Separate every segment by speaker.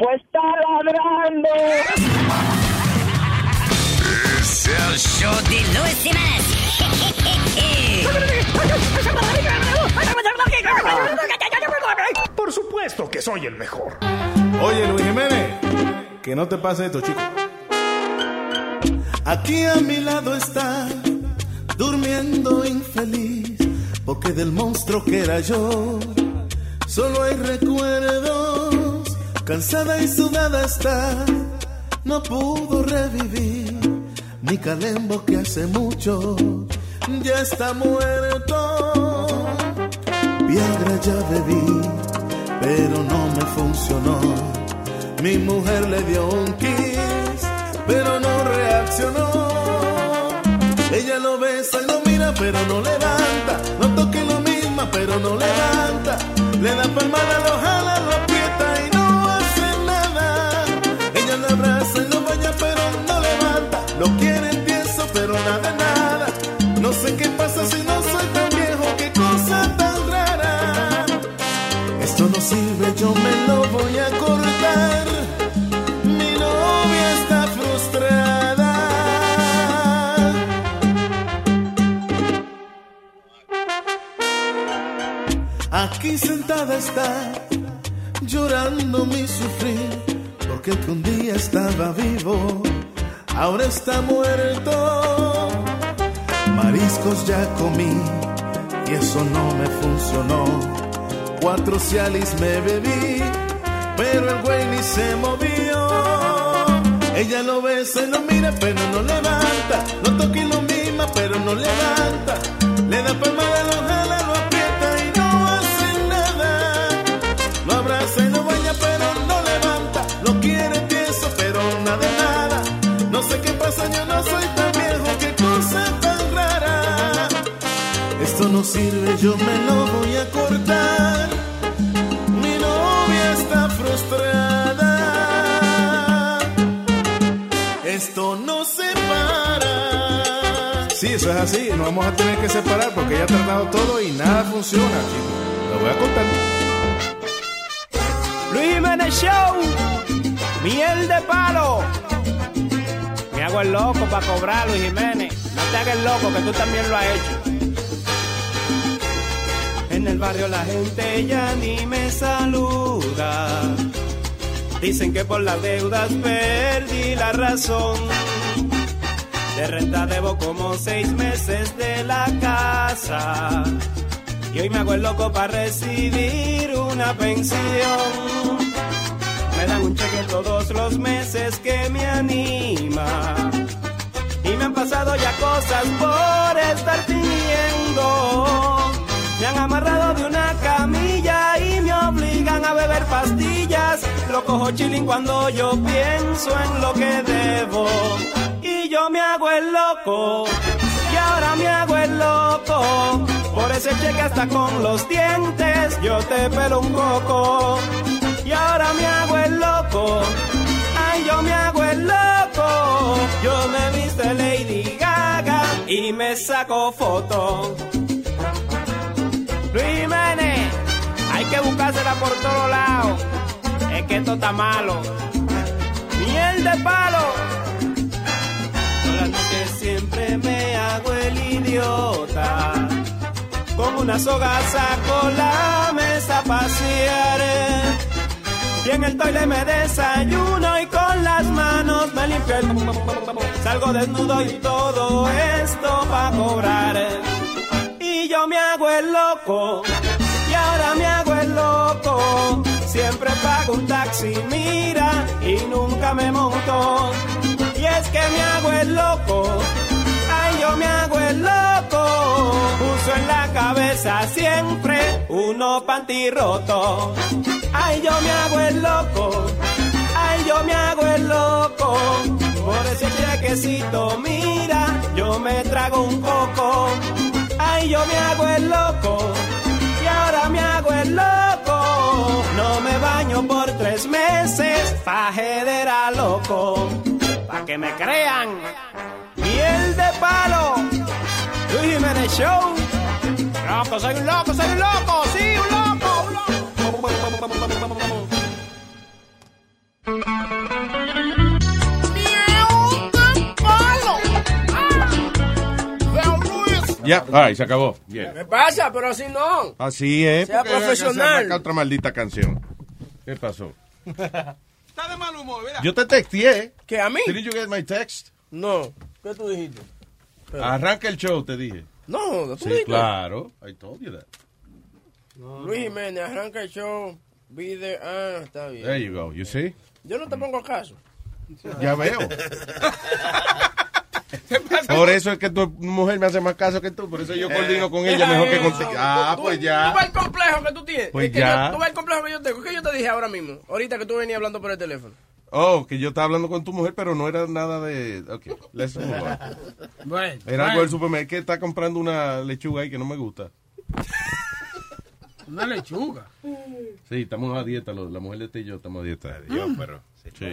Speaker 1: Pues está ladrando.
Speaker 2: Es el show de Luis Semanas.
Speaker 3: Por supuesto que soy el mejor.
Speaker 4: Oye, Luis Jiménez, que no te pase esto, chico. Aquí a mi lado está, durmiendo infeliz, porque del monstruo que era yo, solo hay recuerdos. Cansada y sudada está, no pudo revivir. Mi calembo que hace mucho ya está muerto. Viagra ya bebí, pero no me funcionó. Mi mujer le dio un kiss, pero no reaccionó. Ella lo besa y lo mira, pero no levanta. No toque lo misma, pero no levanta. Le da palmada, lo jala, está, llorando mi sufrir, porque un día estaba vivo, ahora está muerto. Mariscos ya comí y eso no me funcionó. Cuatro cialis me bebí, pero el güey ni se movió. Ella lo besa y lo mira, pero no levanta. No toque lo misma, pero no levanta. Le da palmada, lo jala, sirve, yo me lo voy a cortar. Mi novia está frustrada. Esto no se para. Sí, eso es así. Nos vamos a tener que separar porque ya ha tardado todo y nada funciona, chicos. Lo voy a contar.
Speaker 5: Luis Jiménez Show, miel de palo. Me hago el loco para cobrar, Luis Jiménez. No te hagas el loco, que tú también lo has hecho. Barrio la gente ya ni me saluda. Dicen que por las deudas perdí la razón. De renta debo como seis meses de la casa. Y hoy me hago el loco para recibir una pensión. Me dan un cheque todos los meses que me anima. Y me han pasado ya cosas por estar fingiendo. Amarrado de una camilla y me obligan a beber pastillas. Lo cojo chilling cuando yo pienso en lo que debo. Y yo me hago el loco. Y ahora me hago el loco. Por ese cheque hasta con los dientes yo te pelo un coco. Y ahora me hago el loco. Ay, yo me hago el loco. Yo me viste Lady Gaga y me saco foto. Que buscársela por todos lados. Es que esto está malo. Miel de palo. Noche siempre me hago el idiota. Con una soga saco la mesa a pasear. Y en el toile me desayuno y con las manos me limpio. Salgo desnudo y todo esto pa' cobrar. Y yo me hago el loco, Siempre pago un taxi, mira, y nunca me monto. Y es que me hago el loco, ay, yo me hago el loco. Uso en la cabeza siempre uno panty roto. Ay, yo me hago el loco, ay, yo me hago el loco. limpiecito, mira, yo me trago un coco. Ay, yo me hago el loco. Me hago el loco. No me baño por tres meses. Pajedera loco. Pa' que me crean. Miel de palo. Luis Jiménez Show. Loco, soy un loco, soy un loco. Sí, un loco, un loco.
Speaker 6: Ya, ay, se acabó. Bien.
Speaker 7: ¿Qué pasa? Pero así no.
Speaker 6: Así es.
Speaker 7: Sea profesional.
Speaker 6: se otra maldita canción. ¿Qué pasó?
Speaker 8: Está de mal humor, mira.
Speaker 6: Yo te texteé.
Speaker 7: ¿Qué, a mí?
Speaker 6: Did you get my text?
Speaker 7: No. ¿Qué tú dijiste?
Speaker 6: Arranca el show, te dije.
Speaker 7: No, tú
Speaker 6: Sí,
Speaker 7: dijiste.
Speaker 6: claro. I told you that.
Speaker 7: Luis Jiménez, arranca el show. Be there. Ah, está bien.
Speaker 6: There you go. You see?
Speaker 7: Yo no te pongo caso.
Speaker 6: Ya veo. Por eso es que tu mujer me hace más caso que tú. Por eso yo coordino con ella mejor que contigo. Ah,
Speaker 7: Tú-
Speaker 6: pues
Speaker 7: Tú
Speaker 6: ya.
Speaker 7: ves el complejo que tú tienes.
Speaker 6: Pues
Speaker 7: Es que
Speaker 6: ya.
Speaker 7: yo- tú ves el complejo que yo tengo. ¿Qué yo te dije ahora mismo? Ahorita que tú venías hablando por el teléfono.
Speaker 6: Oh, que yo estaba hablando con tu mujer, pero no era nada de. Ok, let's move on.
Speaker 7: Bueno.
Speaker 6: Era algo del supermercado que está comprando una lechuga ahí que no me gusta.
Speaker 7: Una lechuga.
Speaker 6: Sí, estamos a dieta, la mujer de este y yo estamos a dieta. Yo, pero. Sí.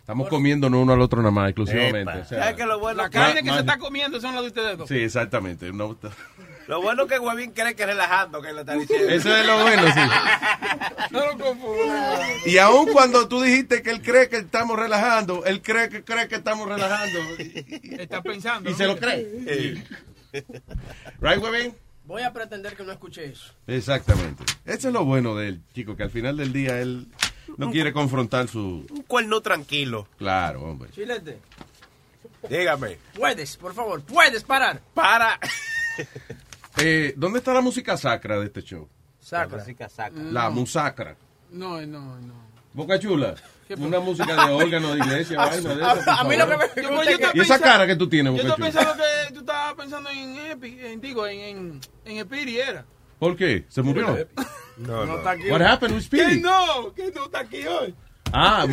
Speaker 6: Estamos comiéndonos uno al otro nada más, exclusivamente.
Speaker 9: Epa.
Speaker 6: o sea,
Speaker 8: ¿Sabes que lo bueno? La carne que se está comiendo son las de ustedes dos.
Speaker 6: Sí, exactamente. No-
Speaker 9: Lo bueno es que Huevín cree que es relajando que le está diciendo.
Speaker 6: Eso es lo bueno, sí.
Speaker 8: No lo confundan.
Speaker 6: Y aun cuando tú dijiste que él cree que estamos relajando, él cree que cree que estamos relajando.
Speaker 8: Está pensando.
Speaker 6: Y
Speaker 8: ¿no?
Speaker 6: se lo cree. Right, Webin?
Speaker 7: Voy a pretender que no escuché eso.
Speaker 6: Exactamente. Eso es lo bueno de él, chico, que al final del día él no quiere confrontar su...
Speaker 9: Un cuerno tranquilo.
Speaker 6: Claro, hombre.
Speaker 7: Chilete,
Speaker 9: Dígame.
Speaker 7: puedes, por favor, puedes parar.
Speaker 9: Para.
Speaker 6: Eh, ¿Dónde está la música sacra de este show?
Speaker 7: Sacra.
Speaker 6: La musacra.
Speaker 8: No, no, no.
Speaker 6: Boca Chula. Una música de órgano de iglesia, vaina de eso,
Speaker 7: A, a mí lo que me
Speaker 8: Yo, yo
Speaker 7: que...
Speaker 6: ¿Y esa cara que tú tienes,
Speaker 8: Yo
Speaker 6: Boca
Speaker 8: estoy
Speaker 6: Chula?
Speaker 8: pensando que tú estabas pensando en Epi, en, digo, en, en, en Espiri era.
Speaker 6: ¿Por qué? ¿Se murió?
Speaker 9: No,
Speaker 7: No está aquí.
Speaker 6: What happened with
Speaker 8: Que
Speaker 6: Speedy?
Speaker 8: no, que no está aquí hoy.
Speaker 6: Ah,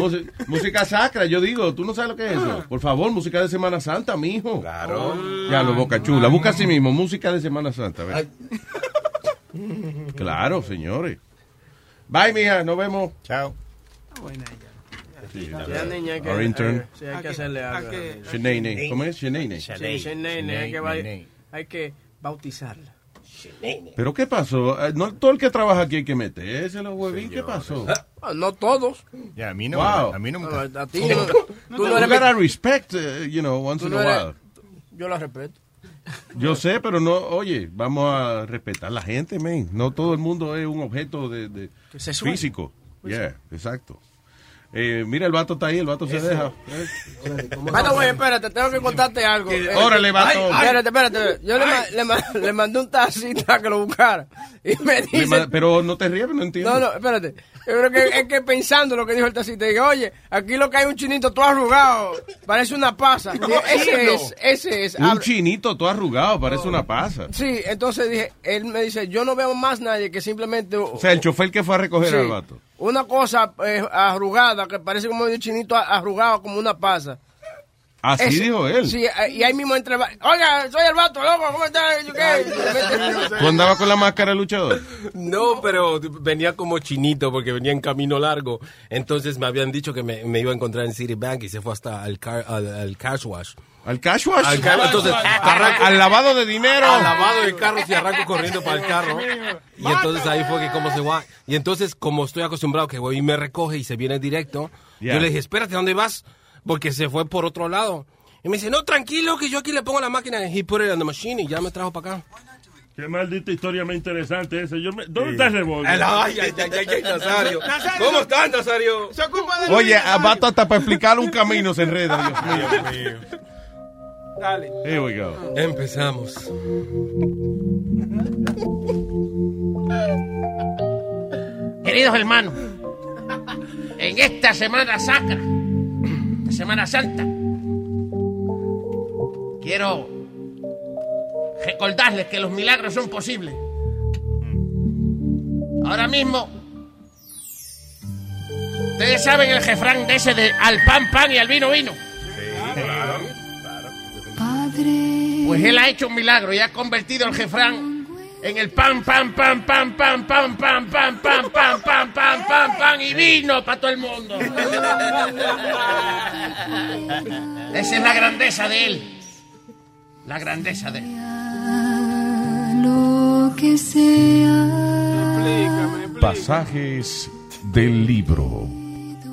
Speaker 6: música, sacra, yo digo, ¿tú no sabes lo que es eso? Por favor, música de Semana Santa, mijo.
Speaker 9: Claro.
Speaker 6: Ya lo boca chula, busca así mismo, música de Semana Santa. a ver. Claro, señores. Bye, mija, nos vemos.
Speaker 9: Chao.
Speaker 8: Buena ella.
Speaker 6: Sí,
Speaker 7: niña, que,
Speaker 6: Our intern.
Speaker 7: sí, hay
Speaker 8: ¿A
Speaker 7: que hacerle
Speaker 8: ¿A
Speaker 7: algo.
Speaker 6: ¿Cómo es?
Speaker 7: Sí, que, ba- hay que bautizarla.
Speaker 6: ¿Pero qué pasó? Eh, No todo el que trabaja aquí hay que meterse los huevín. ¿Qué pasó?
Speaker 7: Ah, no todos.
Speaker 9: Ya, a mí no,
Speaker 6: Wow.
Speaker 9: a mí no me
Speaker 7: Ah. A ti no, tú no
Speaker 6: You
Speaker 7: eres...
Speaker 6: gotta respect, eh, you know, once in
Speaker 7: no
Speaker 6: a while.
Speaker 7: Yo la respeto.
Speaker 6: Yo sé, pero no, oye, vamos a respetar a la gente, man. No todo el mundo es un objeto de, de físico. Yeah, exacto. Eh, mira, el vato está ahí, el vato se deja.
Speaker 7: The way, espérate, tengo que contarte algo. Eh,
Speaker 6: Órale, vato.
Speaker 7: Espérate, espérate. Yo le, ma- le, ma- le mandé un taxista que lo buscara. Y me dice...
Speaker 6: pero no te ríes, no entiendo.
Speaker 7: No, no, espérate. Yo creo que es que pensando lo que dijo el taxista, digo, oye, aquí lo que hay es un chinito todo arrugado, parece una pasa. Ese es, ese es.
Speaker 6: Un
Speaker 7: Habla-
Speaker 6: chinito todo arrugado, parece una pasa.
Speaker 7: Sí, entonces dije, él me dice, yo no veo más nadie que simplemente...
Speaker 6: O sea, el chofer que fue a recoger
Speaker 7: Sí.
Speaker 6: al vato.
Speaker 7: Una cosa eh, arrugada, que parece como un chinito arrugado, como una pasa.
Speaker 6: Así dijo él.
Speaker 7: Sí, eh, y ahí mismo entre... Oiga, soy el vato, loco, ¿cómo estás?
Speaker 6: ¿Tú andabas con la máscara luchador?
Speaker 10: No, pero venía como chinito porque venía en camino largo. Entonces me habían dicho que me, me iba a encontrar en Citibank y se fue hasta el, car, al, al cash wash.
Speaker 6: ¿Al cash wash?
Speaker 10: Al car- entonces, arranco-
Speaker 6: Al lavado de dinero.
Speaker 10: al lavado del carro y arranco corriendo para el carro. Y entonces ahí fue que como se va. Y entonces, como estoy acostumbrado que güey me recoge y se viene directo,
Speaker 6: Ya.
Speaker 10: yo le dije, espérate, ¿dónde vas? Porque se fue por otro lado. Y me dice, no, tranquilo, que yo aquí le pongo la máquina. Y he put it on the machine y ya me trajo para acá.
Speaker 11: Qué maldita historia más interesante esa. Yo me- ¿Dónde está el revólver?
Speaker 10: Ay, ay, ay, ay, ay, Nazario. ¿Cómo estás, Nazario?
Speaker 8: Se ocupa de
Speaker 6: Oye, a vato hasta para explicarle un camino se enreda, Dios mío.
Speaker 8: Dale.
Speaker 6: Here we go.
Speaker 10: Empezamos.
Speaker 12: Queridos hermanos, en esta Semana Sacra, esta Semana Santa, quiero recordarles que los milagros son posibles. Ahora mismo, ustedes saben el jefrán de ese de al pan pan y al vino vino. Pues él ha hecho un milagro y ha convertido al jefrán en el pan, pan, pan, pan, pan, pan, pan, pan, pan, pan, pan, pan, pan, pan y vino para todo el mundo. Esa es la grandeza de él. La grandeza de él.
Speaker 13: Lo que sea.
Speaker 6: Pasajes del libro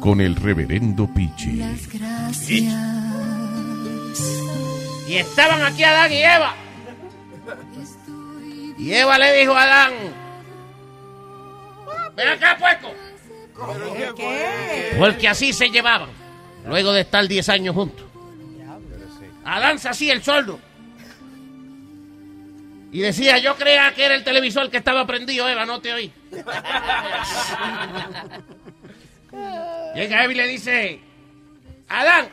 Speaker 6: con el reverendo Pichi.
Speaker 13: Gracias.
Speaker 12: Y estaban aquí Adán y Eva. Y Eva le dijo a Adán, ven acá, pueco. Porque así se llevaban, luego de estar 10 años juntos. Adán se hacía el soldo. Y decía, yo creía que era el televisor que estaba prendido, Eva, no te oí. Llega Eva y le dice, Adán,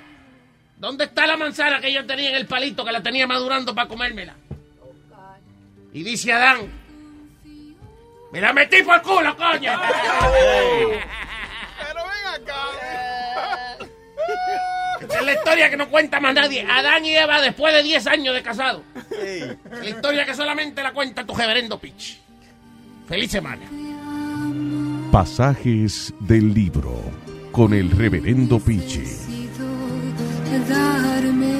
Speaker 12: ¿dónde está la manzana que yo tenía en el palito que la tenía madurando para comérmela? Y dice Adán, me la metí por el culo, coño. Esa es la historia que no cuenta más nadie. Adán y Eva después de 10 años de casado. La historia que solamente la cuenta tu reverendo Pitch. Feliz semana.
Speaker 6: Pasajes del libro con el reverendo Pichi.
Speaker 13: Darme.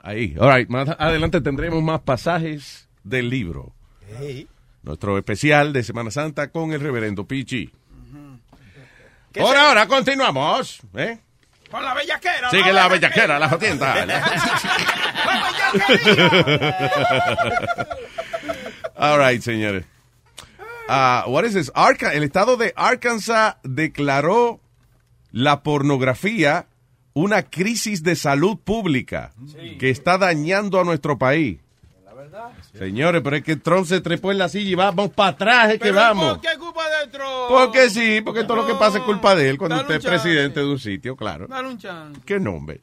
Speaker 6: Ahí, all right, más adelante tendremos más pasajes del libro. Nuestro especial de Semana Santa con el reverendo Pichi. Por ahora continuamos, ¿eh?
Speaker 8: Con la bellaquera.
Speaker 6: Sigue la bellaquera, la jotienda. All right, señores. Ah, what is this? Arca- el estado de Arkansas declaró la pornografía una crisis de salud pública que está dañando a nuestro país. Señores, pero es que Trump se trepó en la silla y vamos para atrás, es que vamos.
Speaker 8: ¿Por qué culpa de Trump?
Speaker 6: Porque sí, porque todo lo que pasa es culpa de él cuando
Speaker 8: Dale
Speaker 6: usted es presidente de un sitio, claro.
Speaker 8: Dale un chance.
Speaker 6: ¿Qué nombre?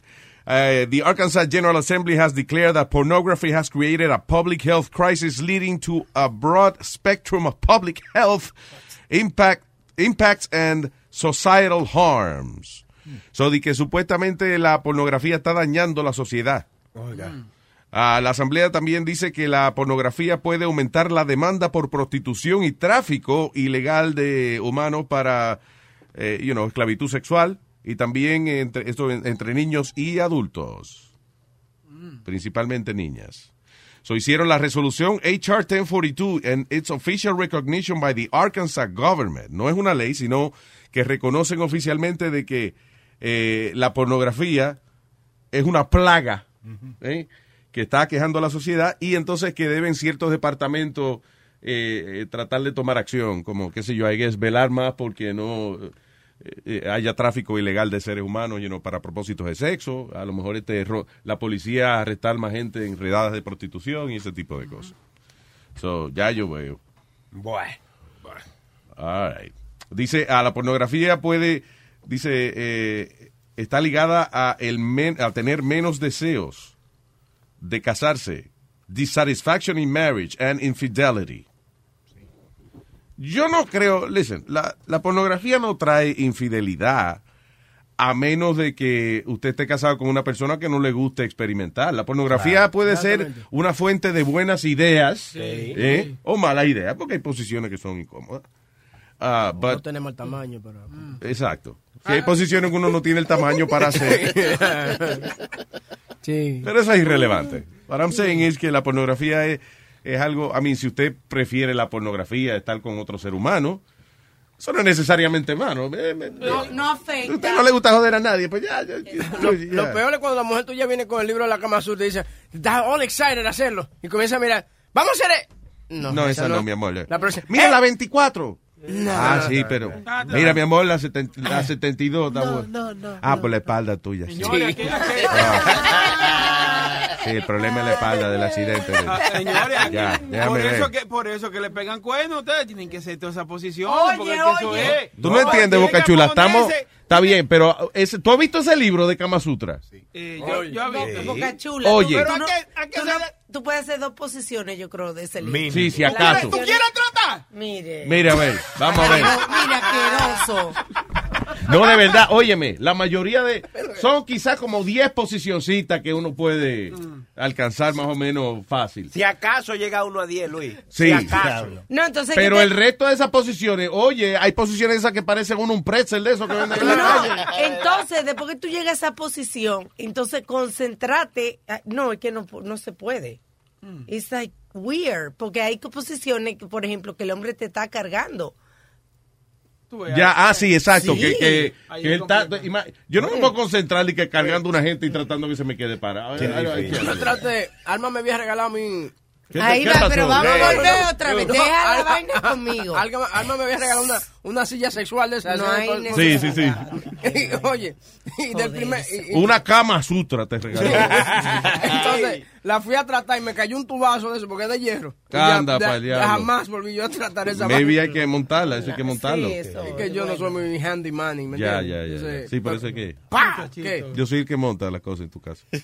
Speaker 6: Uh, the Arkansas General Assembly has declared that pornography has created a public health crisis leading to a broad spectrum of public health impact, impacts and societal harms. So, de que supuestamente la pornografía está dañando la sociedad. Ah, la Asamblea también dice que la pornografía puede aumentar la demanda por prostitución y tráfico ilegal de humanos para, eh, you know, esclavitud sexual y también entre, esto en- entre niños y adultos, principalmente niñas. So hicieron la resolución HR 1042 and its official recognition by the Arkansas government. No es una ley, sino que reconocen oficialmente de que eh, la pornografía es una plaga ¿eh? que está quejando a la sociedad y entonces que deben ciertos departamentos eh, eh, tratar de tomar acción, como qué sé yo, hay que velar más porque no haya tráfico ilegal de seres humanos you know, para propósitos de sexo, a lo mejor este la policía arrestar más gente en redadas de prostitución y ese tipo de cosas. So, ya yo veo.
Speaker 9: Bueno.
Speaker 6: All right. Dice, a la pornografía puede, dice, eh, está ligada a, el men- a tener menos deseos de casarse, dissatisfaction in marriage and infidelity. Yo no creo, listen, la, la pornografía no trae infidelidad a menos de que usted esté casado con una persona que no le guste experimentar. La pornografía
Speaker 7: Claro,
Speaker 6: puede ser una fuente de buenas ideas
Speaker 7: Sí.
Speaker 6: ¿eh? o malas ideas, porque hay posiciones que son incómodas. Ah,
Speaker 7: no
Speaker 6: but-
Speaker 7: tenemos el tamaño, pero...
Speaker 6: exacto. Si hay posiciones que uno no tiene el tamaño para hacer.
Speaker 7: Sí.
Speaker 6: Pero eso es irrelevante. What I'm saying es que la pornografía es, es algo, a mí, si usted prefiere la pornografía, estar con otro ser humano, eso no es necesariamente malo. Eh, eh,
Speaker 14: No, no afecta.
Speaker 6: A usted no le gusta joder a nadie, pues ya. ya, ya,
Speaker 7: Lo,
Speaker 6: ya.
Speaker 7: lo peor es cuando la mujer tuya viene con el libro de la cama azul y dice, está all excited a hacerlo. Y comienza a mirar, vamos a hacer... e-". No,
Speaker 6: No, esa no, mi amor.
Speaker 7: La próxima.
Speaker 6: Mira
Speaker 7: ¡Eh!
Speaker 6: la 24.
Speaker 7: No,
Speaker 6: ah, sí, pero.
Speaker 7: no, no.
Speaker 6: Mira, mi amor, la, seten- la 72 está
Speaker 7: No, no, no,
Speaker 6: Ah, por la espalda tuya. Sí.
Speaker 8: Aquí- aquí-
Speaker 6: Sí, el problema es la espalda del accidente.
Speaker 8: Ah, Señores,
Speaker 6: Ya,
Speaker 8: por, eso que, por eso que le pegan cuernos, ustedes tienen que hacer toda esa posición.
Speaker 14: Oye,
Speaker 8: porque es que eso
Speaker 14: oye.
Speaker 8: es.
Speaker 6: Tú no entiendes, Boca
Speaker 8: que
Speaker 6: Chula. Estamos. Está bien, pero ese, ¿tú has visto ese libro de Kama Sutra?
Speaker 8: Eh, yo, yo
Speaker 14: Bo-
Speaker 8: vi-
Speaker 14: Boca chula.
Speaker 6: Oye.
Speaker 14: Tú,
Speaker 8: Pero
Speaker 14: no-
Speaker 8: ¿a qué- a qué
Speaker 14: tú no- tú puedes hacer dos posiciones, yo creo, de ese libro.
Speaker 6: Sí, si acaso.
Speaker 8: ¿Tú quieres tratar?
Speaker 14: Mire.
Speaker 6: Mira, a ver, vamos a ver.
Speaker 14: Mira, asqueroso.
Speaker 6: No, de verdad, óyeme, la mayoría de... Son quizás como 10 posicioncitas que uno puede alcanzar más o menos fácil.
Speaker 9: Si acaso llega uno a 10, Luis.
Speaker 6: Sí.
Speaker 9: Si acaso.
Speaker 14: No, entonces.
Speaker 6: Pero
Speaker 14: ¿qué
Speaker 6: el resto de esas posiciones, oye, hay posiciones esas que parecen uno un pretzel de eso que venden en la calle.
Speaker 14: No, entonces, después que tú llegas a esa posición, entonces concentrate. ah, No, es que no, no se puede. It's like weird, porque hay posiciones, que, por ejemplo, que el hombre te está cargando.
Speaker 6: Ya, ah, sí, exacto.
Speaker 14: Sí.
Speaker 6: Que, que, que él yo no me puedo concentrar y que cargando una gente y tratando que se me quede parado.
Speaker 7: Yo traté, Alma me había regalado mi...
Speaker 6: ¿Qué- Ahí qué va, pasó? pero vamos a
Speaker 14: volver
Speaker 7: no,
Speaker 14: otra vez.
Speaker 7: no,
Speaker 14: Deja la vaina conmigo.
Speaker 7: Alma, Alma me había regalado una, una silla sexual de esas.
Speaker 14: No hay
Speaker 6: Sí, sí, sí.
Speaker 7: Y, Oye, y del primer... y- y-
Speaker 6: Una cama sutra te regaló.
Speaker 7: Entonces, la fui a tratar y me cayó un tubazo de eso porque es de hierro.
Speaker 6: Anda
Speaker 7: ya-
Speaker 6: pa'l
Speaker 7: ya jamás volví yo a tratar esa
Speaker 6: Maybe
Speaker 7: vaina.
Speaker 6: hay que montarla, eso hay que montarlo.
Speaker 7: Es que yo no soy muy handyman, ¿me
Speaker 6: Ya, ya, ya, ya. Sí, por eso es que... Yo soy el que monta las cosas en tu casa.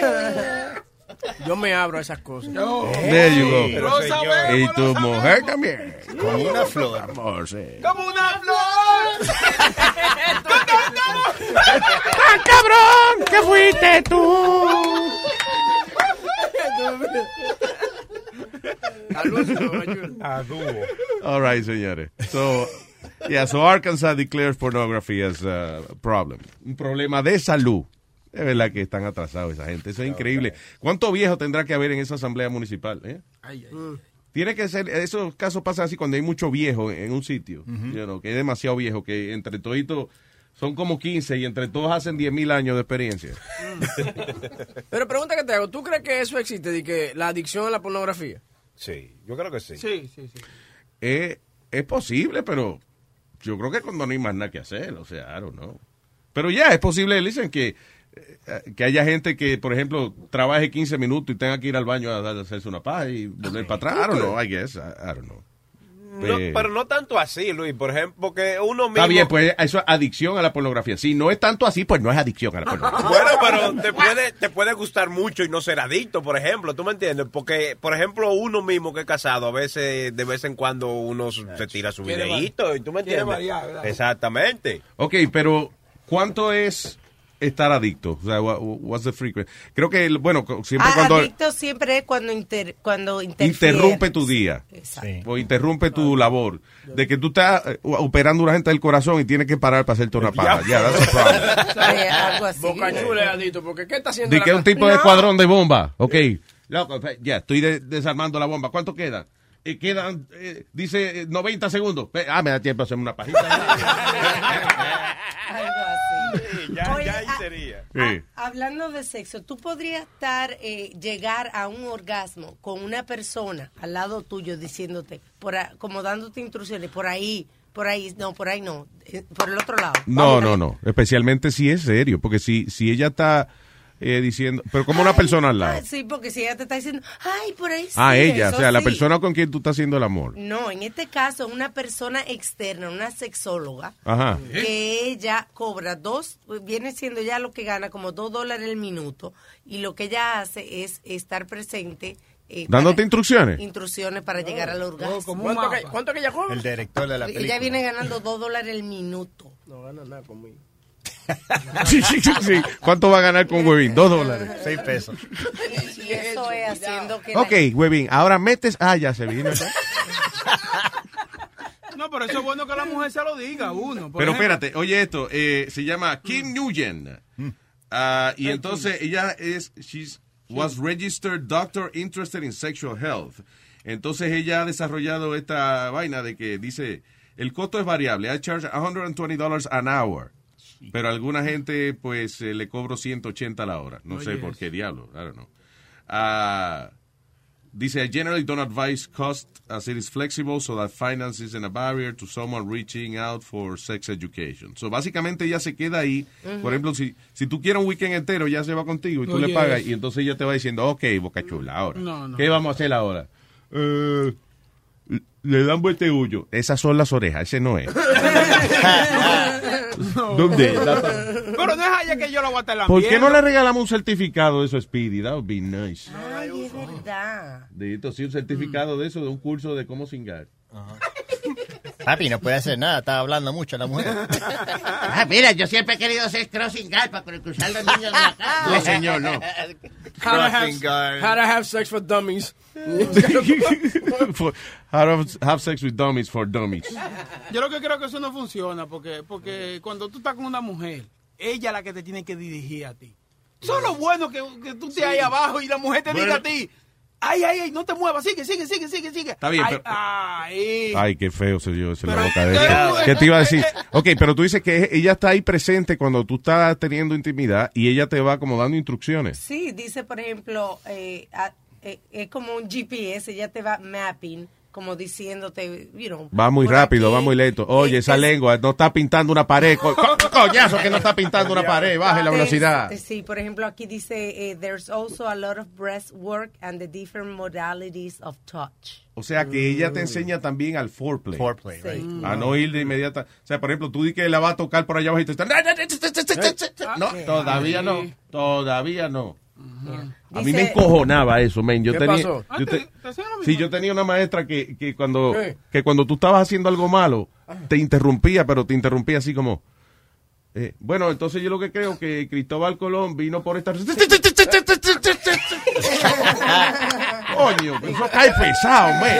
Speaker 7: Yo me abro a esas cosas.
Speaker 6: There you go.
Speaker 7: Lo sabemos,
Speaker 6: Y tu mujer también.
Speaker 15: Como una flor.
Speaker 6: Amor, sí.
Speaker 8: Como una flor.
Speaker 12: ¡Ah, cabrón! ¿Qué fuiste tú?
Speaker 6: All right, señores. So, yeah, so Arkansas declares pornography as a problem. Un problema de salud. Es verdad que están atrasados esa gente. Eso es increíble. ¿Cuánto viejo tendrá que haber en esa asamblea municipal? eh? Tiene que ser, esos casos pasan así cuando hay mucho viejo en un sitio, you know, que es demasiado viejo, que entre toditos son como 15 y entre todos hacen 10 mil años de experiencia.
Speaker 7: Pero pregunta que te hago, ¿tú crees que eso existe, de que la adicción a la pornografía?
Speaker 9: Sí, yo creo que sí.
Speaker 8: Sí, sí, sí.
Speaker 6: Eh, es posible, pero yo creo que cuando no hay más nada que hacer, o sea, I don't know. Pero ya, es posible, dicen que, que haya gente que, por ejemplo, trabaje 15 minutos y tenga que ir al baño a, a hacerse una paja y volver para atrás. I don't know, I guess, I, I don't know.
Speaker 9: No,
Speaker 6: Pe-
Speaker 9: pero no tanto así, Luis. Por ejemplo, porque uno mismo...
Speaker 6: Está bien, pues eso es adicción a la pornografía. Si no es tanto así, pues no es adicción a la pornografía.
Speaker 9: Bueno, pero te puede, te puede gustar mucho y no ser adicto, por ejemplo, ¿tú me entiendes? Porque, por ejemplo, uno mismo que es casado, a veces, de vez en cuando, uno se tira su videíto, y ¿tú me entiendes? Exactamente.
Speaker 6: Ok, pero ¿cuánto es estar adicto? O sea, what- what's the frequency? Creo que, el- bueno, siempre
Speaker 14: Ah,
Speaker 6: cuando
Speaker 14: adicto siempre es cuando, inter, cuando
Speaker 6: interrumpe tu día o interrumpe tu labor, de que tú estás eh, operando una gente del corazón y tienes que parar para hacerte una paja. Ya, that's a problem.
Speaker 14: Sí, algo así.
Speaker 7: Boca chula es adicto, porque ¿qué está haciendo
Speaker 6: De
Speaker 7: la
Speaker 6: que es un tipo de escuadrón de bomba. Ok, Loco, fe- ya, estoy de- desarmando la bomba. ¿Cuánto queda? Eh, quedan, eh, dice, eh, 90 segundos. Ve- Ah, me da tiempo a hacerme una pajita.
Speaker 14: Algo así.
Speaker 9: Ya,
Speaker 14: Oye,
Speaker 9: ya ahí
Speaker 14: ah,
Speaker 6: Sí.
Speaker 14: Hablando de sexo, tú podrías estar, eh, llegar a un orgasmo con una persona al lado tuyo diciéndote, por a- como dándote instrucciones, por ahí, por ahí, no, por ahí no, eh, por el otro lado.
Speaker 6: No, no, no. Especialmente si es serio. Porque si, si ella está eh, diciendo, pero como una persona al lado.
Speaker 14: Sí, porque si ella te está diciendo, ay, por ahí sí.
Speaker 6: Ah, ella, o sea, la
Speaker 14: sí".
Speaker 6: persona con quien tú estás haciendo el amor.
Speaker 14: No, en este caso, una persona externa, una sexóloga,
Speaker 6: Ajá.
Speaker 14: que ella cobra dos, viene siendo ya lo que gana como dos dólares el minuto, y lo que ella hace es estar presente. eh,
Speaker 6: Dándote
Speaker 14: para-
Speaker 6: instrucciones.
Speaker 14: Instrucciones para llegar al orgasmo.
Speaker 7: ¿Cuánto que, ¿Cuánto que ella cobra?
Speaker 15: El director de la película.
Speaker 14: Ella viene ganando dos dólares el minuto.
Speaker 7: No gana nada conmigo.
Speaker 6: Sí, sí, sí, sí. ¿Cuánto va a ganar con Webin? Dos dólares.
Speaker 15: Seis pesos.
Speaker 14: Y eso es haciendo que...
Speaker 6: Ok, Webin, ahora metes. Ah, ya se vino.
Speaker 8: No, pero eso es bueno que la mujer se lo diga a uno. Por
Speaker 6: Pero
Speaker 8: ejemplo,
Speaker 6: espérate, oye esto, eh, se llama Kim Nguyen. Ah, y entonces ella es, she's was registered doctor interested in sexual health. Entonces ella ha desarrollado esta vaina de que dice, el costo es variable. I charge $120 an hour. Pero a alguna gente, pues, eh, le cobro 180 la hora. No sé por qué diablo. I don't know. Ah, Dice, I generally don't advise cost as it is flexible so that finance isn't a barrier to someone reaching out for sex education. So, básicamente ella se queda ahí. Por ejemplo, si, si tú quieres un weekend entero, ya se va contigo y tú le pagas y entonces ella te va diciendo, ok, boca chula, ahora.
Speaker 8: No, no.
Speaker 6: ¿Qué vamos a hacer ahora? Eh, le dan vuelteullo. Esas son las orejas, ese no es. ¿Dónde?
Speaker 8: Pero no es allá que yo lo voy a estar la
Speaker 6: ¿Por qué no le regalamos un certificado de eso a Speedy? That would be nice.
Speaker 14: Ay, es verdad.
Speaker 6: De esto, sí, un certificado de eso, de un curso de cómo singar.
Speaker 16: Papi, no puede hacer nada, estaba hablando mucho la mujer.
Speaker 12: Ah, mira, yo siempre he querido ser crossing guard para cruzar los niños de la casa.
Speaker 6: No, señor, no.
Speaker 7: How to, have, how to have sex for dummies.
Speaker 6: For- how to have sex with dummies for dummies.
Speaker 8: Yo lo que creo que eso no funciona porque, porque cuando tú estás con una mujer, ella es la que te tiene que dirigir a ti. Eso es lo bueno que, que tú estés ahí abajo y la mujer te diga a ti, ay, ay, ay, no te muevas, sigue, sigue, sigue, sigue, sigue.
Speaker 6: Está bien,
Speaker 8: Ay,
Speaker 6: pero-
Speaker 8: ay.
Speaker 6: Ay, qué feo se dio ese en la
Speaker 8: Pero-
Speaker 6: boca de
Speaker 8: pero-
Speaker 6: ella. ¿Qué te iba a decir? Ok, pero tú dices que ella está ahí presente cuando tú estás teniendo intimidad y ella te va como dando instrucciones.
Speaker 14: Sí, dice, por ejemplo, eh, a- eh, es como un GPS, ella te va mapping, como diciéndote, you know,
Speaker 6: Va muy rápido,
Speaker 14: aquí.
Speaker 6: va muy lento. Oye, esa lengua no está pintando una pared. Co- co- coñazo que no está pintando una pared. Baje la
Speaker 14: There's-
Speaker 6: velocidad.
Speaker 14: Sí, por ejemplo, aquí dice, eh, there's also a lot of breast work and the different modalities of touch.
Speaker 6: O sea que ella te enseña también al foreplay.
Speaker 16: Foreplay,
Speaker 14: right. Sí.
Speaker 6: A no ir de inmediata. O sea, por ejemplo, tú di que la va a tocar por allá abajo y te está... No, todavía no. Todavía no. A mí me encojonaba eso, men. Yo
Speaker 7: ¿Qué
Speaker 6: tenía,
Speaker 7: pasó?
Speaker 6: yo te- sí, yo tenía una maestra que, que cuando
Speaker 7: ¿Qué?
Speaker 6: que cuando tú estabas haciendo algo malo, te interrumpía, pero te interrumpía así como... eh, bueno, entonces yo lo que creo que Cristóbal Colón vino por esta... Coño, eso cae pesado, man.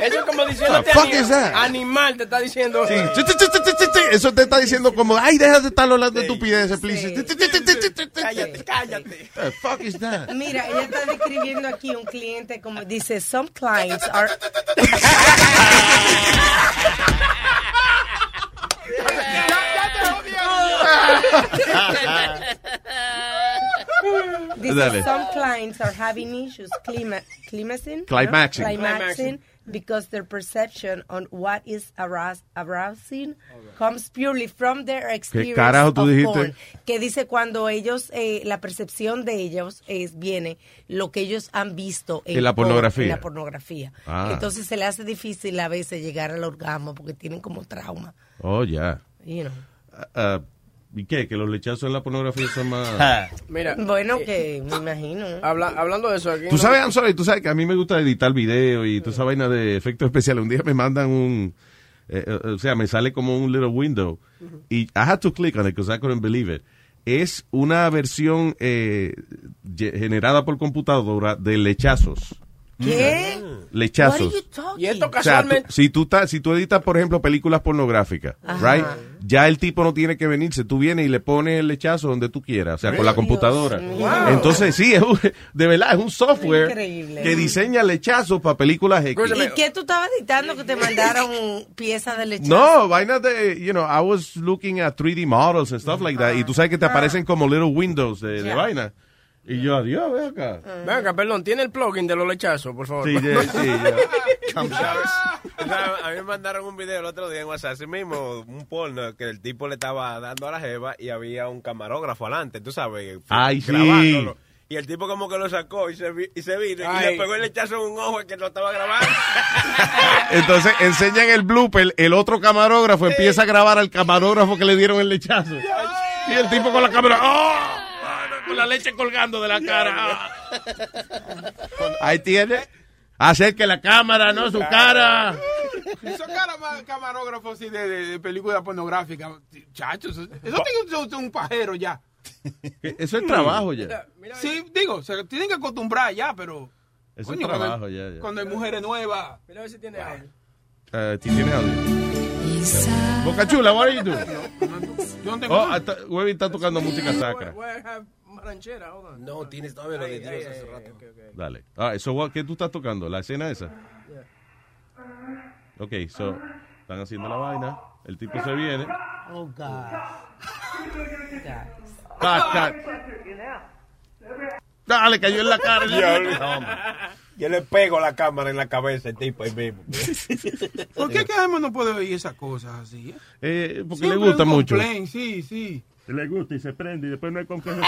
Speaker 7: Eso es como diciéndote
Speaker 6: The fuck
Speaker 7: ani-
Speaker 6: is that?
Speaker 7: animal, te está diciendo.
Speaker 6: Sí. Eso te está diciendo como, ay, deja de estar hablando de estupideces, please.
Speaker 7: Cállate, cállate.
Speaker 6: The fuck is that?
Speaker 14: Mira, ella está describiendo aquí un cliente como dice, some clients are... Dice,
Speaker 6: Dale.
Speaker 14: some clients are having issues clima climaxing,
Speaker 6: Climaxing.
Speaker 14: climaxing because their perception on what is arousing comes purely from their experience
Speaker 6: carajo tú
Speaker 14: of
Speaker 6: dijiste?
Speaker 14: porn. Que dice cuando ellos, eh, la percepción de ellos es viene lo que ellos han visto
Speaker 6: En la
Speaker 14: porn,
Speaker 6: pornografía.
Speaker 14: en la pornografía.
Speaker 6: Ah.
Speaker 14: Entonces se le hace difícil a veces llegar al orgasmo porque tienen como trauma.
Speaker 6: Oh, ya.
Speaker 14: You know.
Speaker 6: Ah, ¿Y qué? ¿Que los lechazos en la pornografía son más...?
Speaker 7: Mira,
Speaker 14: Bueno, que me imagino.
Speaker 7: habla- hablando de eso aquí.
Speaker 6: Tú
Speaker 7: no-
Speaker 6: sabes, I'm sorry, tú sabes que a mí me gusta editar video y toda esa vaina de efectos especiales. Un día me mandan un... eh, eh, o sea, me sale como un little window. Y I had to click on it because I couldn't believe it. Es una versión eh, generada por computadora de lechazos.
Speaker 14: ¿Qué?
Speaker 6: Lechazos.
Speaker 7: Y esto
Speaker 6: O sea, tú-
Speaker 7: casualmente.
Speaker 6: si tú estás, si tú editas, por ejemplo, películas pornográficas,
Speaker 14: Ajá.
Speaker 6: right? Ya el tipo no tiene que venirse, tú vienes y le pones el lechazo donde tú quieras, o sea, con la computadora. Entonces, sí, es un- de verdad, es un software
Speaker 14: Increíble.
Speaker 6: que diseña lechazos para películas X.
Speaker 14: ¿Y qué tú estabas editando que te mandaron piezas de leche?
Speaker 6: No, vainas de, you know, I was looking at 3D models and stuff like that, y tú sabes que te aparecen como little windows de, de
Speaker 7: Ya.
Speaker 6: vaina. Y yo, adiós, ve acá.
Speaker 7: Ven acá, perdón, tiene el plugin de los lechazos, por favor.
Speaker 6: Sí, sí.
Speaker 9: ¿Sabes? A mí me mandaron un video el otro día en WhatsApp, así mismo, un porno que el tipo le estaba dando a la jeva y había un camarógrafo adelante, tú sabes,
Speaker 6: Ay, sí.
Speaker 9: grabándolo. Y el tipo como que lo sacó y se, vi- y se vino y le pegó el lechazo en un ojo que lo estaba grabando.
Speaker 6: Entonces enseñan el blooper, el otro camarógrafo empieza a grabar al camarógrafo que le dieron el lechazo. Y el tipo con la cámara, ¡oh! Con la leche colgando de la cara. Ahí tiene. Acerque la cámara, no su cara.
Speaker 8: Esos cara- camarógrafos así de, de, de película pornográfica, chachos, eso eso tiene que ser un pajero ya.
Speaker 6: Eso es trabajo ya.
Speaker 8: Sí, digo, se tienen que acostumbrar ya, pero...
Speaker 6: Eso es
Speaker 8: coño, cuando-
Speaker 6: trabajo ya, ya.
Speaker 8: Cuando hay mujeres nuevas...
Speaker 7: Mira a ver si tiene audio.
Speaker 6: Eh, ¿sí tiene audio? Boca Chula, what are you doing?
Speaker 8: Yo no tengo
Speaker 6: Oh, Webby está tocando música sacra.
Speaker 7: Ranchera, hold on.
Speaker 10: No, tienes todavía lo de Dios hace rato.
Speaker 7: ok, ok.
Speaker 6: Dale. Ah, eso, what- ¿qué tú estás tocando? ¿La escena esa? Ok, so, están haciendo la vaina. El tipo se viene.
Speaker 14: Oh, God.
Speaker 6: Cut, cut. Dale, cayó en la cara. Hombre.
Speaker 9: Yo le pego la cámara en la cabeza al tipo ahí mismo.
Speaker 8: ¿Por qué Caemo no puede oír esas cosas así? eh?
Speaker 6: Eh, porque
Speaker 8: Siempre
Speaker 6: le gusta mucho.
Speaker 8: Sí, sí.
Speaker 11: Le gusta y se prende y después no hay con qué.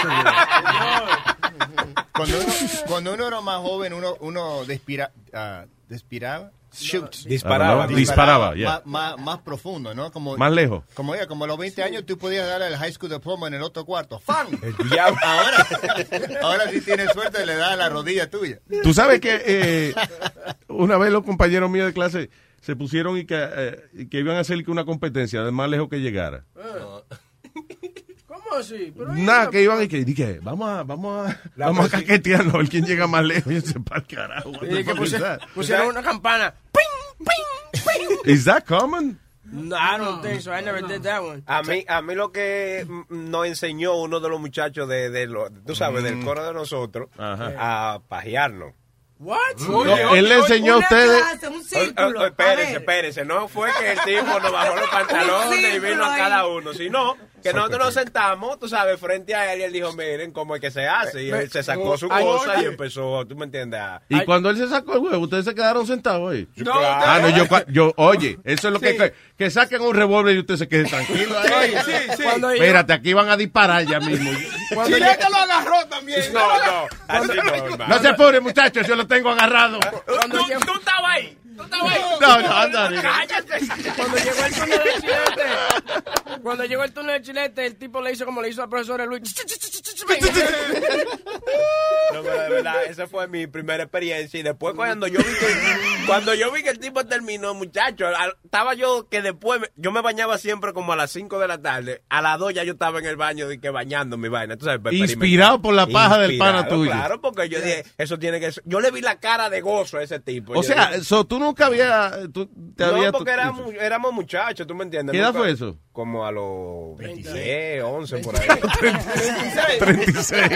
Speaker 16: Cuando uno, cuando uno era más joven, uno, uno despira, ah, despiraba. Shoot.
Speaker 6: Disparaba. Disparaba, yeah.
Speaker 16: más, más, más profundo, ¿no? Como,
Speaker 6: Más lejos.
Speaker 16: Como ya, como a los 20 años tú podías darle el high school diploma en el otro cuarto. ¡Fan!
Speaker 9: diablo.
Speaker 16: Ahora, ahora si tienes suerte le das a la rodilla tuya.
Speaker 6: Tú sabes que eh, una vez los compañeros míos de clase se pusieron y que, eh, y que iban a hacer que una competencia de más lejos que llegara.
Speaker 7: ¿Cómo así? Pero ahí
Speaker 6: Nada,
Speaker 7: no-
Speaker 6: que iban y que dije, vamos a, vamos a, vamos a caquetearnos a ver quién llega más lejos. Y yo sepa el carajo. the
Speaker 7: que
Speaker 6: that?
Speaker 7: pusieron una campana. ¡Ping! ¡Ping! ¡Ping!
Speaker 6: Is that common?
Speaker 7: No, I don't think so. I never did that one.
Speaker 9: A mí, a mí lo que mm, nos enseñó uno de los muchachos de, de lo- tú sabes, del coro de nosotros, a pajearnos.
Speaker 7: What?
Speaker 6: No, él le enseñó a ustedes.
Speaker 9: Oh, oh, espérense, espérense. No fue que el tipo nos bajó los pantalones y vino a cada uno, sino que nosotros nos sentamos, tú sabes, frente a él y él dijo, miren cómo es que se hace. Y él se sacó su cosa y empezó, tú me entiendes, a...
Speaker 6: Y cuando él se sacó el huevo, ustedes se quedaron sentados ahí.
Speaker 9: No,
Speaker 6: ah, no, yo, yo, oye, eso es lo que, que, que saquen un revólver y usted se quede tranquilo ahí.
Speaker 7: Sí, sí, sí. Cuando
Speaker 6: Espérate, aquí van a disparar ya mismo.
Speaker 7: Cuando
Speaker 8: Si
Speaker 7: yo-
Speaker 8: este lo agarró también.
Speaker 9: No, no, así no, hermano.
Speaker 6: No se apure, muchachos, yo lo tengo agarrado.
Speaker 7: Cuando
Speaker 9: Tú, tú tú estabas ahí.
Speaker 6: No, no, anda.
Speaker 9: Cállate.
Speaker 7: Cuando llegó el túnel del chilete, cuando llegó el túnel del chilete, el tipo le hizo como le hizo al profesor Luis.
Speaker 9: No, de verdad, esa fue mi primera experiencia. Y después cuando yo vi que, cuando yo vi que el tipo terminó, muchacho, estaba yo que después, yo me bañaba siempre como a las 5 de la tarde. A las 2 ya yo estaba en el baño de que bañando mi vaina. tú sabes.
Speaker 6: Inspirado por la paja del pana tuyo.
Speaker 9: Claro, porque yo dije, eso tiene que ser. Yo le vi la cara de gozo a ese tipo.
Speaker 6: O sea, so, tú nunca habías... Tú, te
Speaker 9: no, porque éramos, muchachos, ¿tú me entiendes?
Speaker 6: ¿Qué edad fue eso?
Speaker 9: Como a los 26, 11, por ahí. ¿Sabes? 26.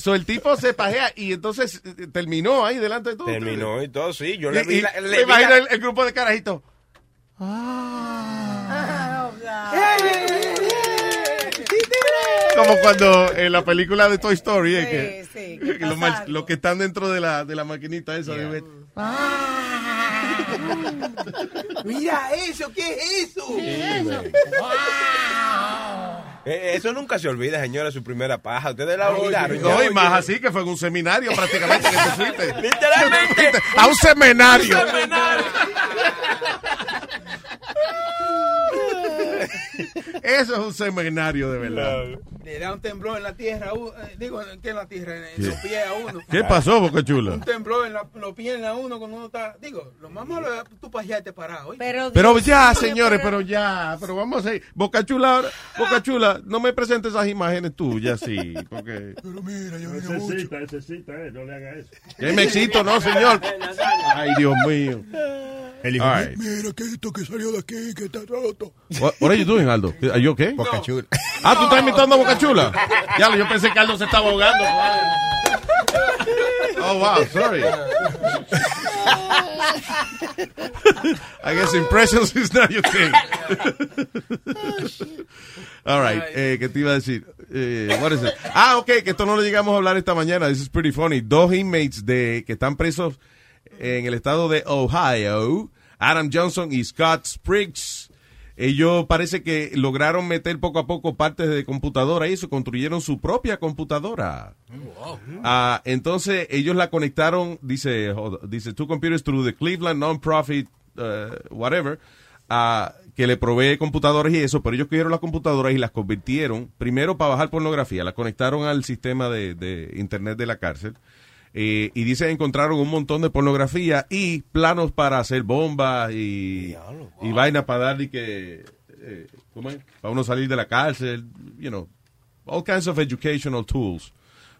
Speaker 6: so, el tipo se pajea y entonces eh, terminó ahí delante de todo.
Speaker 9: Terminó y todo, sí. Yo le, vi la,
Speaker 6: imagino el, grupo de carajitos. Ah. Oh, como cuando en la película de Toy Story, sí, eh,
Speaker 14: sí,
Speaker 6: que, que los, que están dentro de la, de la maquinita esa, yeah. de... ah.
Speaker 8: Mira eso, ¿qué es eso?
Speaker 9: Eh, Eso nunca se olvida, señora, su primera paja. Ustedes la olvidaron.
Speaker 6: No, y más así que fue en un seminario prácticamente que te fuiste.
Speaker 9: Literalmente.
Speaker 6: A un seminario. Eso es un seminario de verdad.
Speaker 8: Le da un temblor en la tierra, eh, digo, ¿qué en la tierra? En los pies a uno.
Speaker 6: ¿Qué pasó, Boca Chula?
Speaker 8: Un temblor en la- los pies a uno cuando uno está. Digo, lo más malo es tú pajearte parado.
Speaker 14: Pero,
Speaker 6: Pero ya, señores, pero ya, pero vamos a ir. Boca Chula, ahora- Boca Chula, no me presentes esas imágenes tuyas, sí, porque...
Speaker 8: Pero mira, yo
Speaker 11: Necesita, necesita, eh, no le haga eso.
Speaker 6: Que me excito, no, señor. Ay, Dios mío.
Speaker 16: El hijo-
Speaker 6: right.
Speaker 8: Mira que esto que salió de aquí, que está roto.
Speaker 6: What, what are you doing, Aldo? Are you okay?
Speaker 16: Boca Chula.
Speaker 6: Ah, ¿tú estás imitando a Boca Chula? Ya, yo pensé que Aldo se estaba ahogando. Oh, wow, sorry. I guess impressions is not your thing. All right, eh, ¿qué te iba a decir? Eh, what is it? Ah, ok, que esto no lo llegamos a hablar esta mañana. This is pretty funny. Dos inmates de, que están presos en el estado de Ohio, Adam Johnson y Scott Spriggs. Ellos parece que lograron meter poco a poco partes de computadora y eso, construyeron su propia computadora. Ah, entonces ellos la conectaron, dice, dice, two computers through the Cleveland non-profit, uh, whatever, ah, que le provee computadoras y eso, pero ellos cogieron las computadoras y las convirtieron, primero para bajar pornografía, las conectaron al sistema de, de internet de la cárcel. Eh, y dice que encontraron un montón de pornografía y planos para hacer bombas y, y vainas para darle que, eh, ¿cómo es? Para uno salir de la cárcel, you know, all kinds of educational tools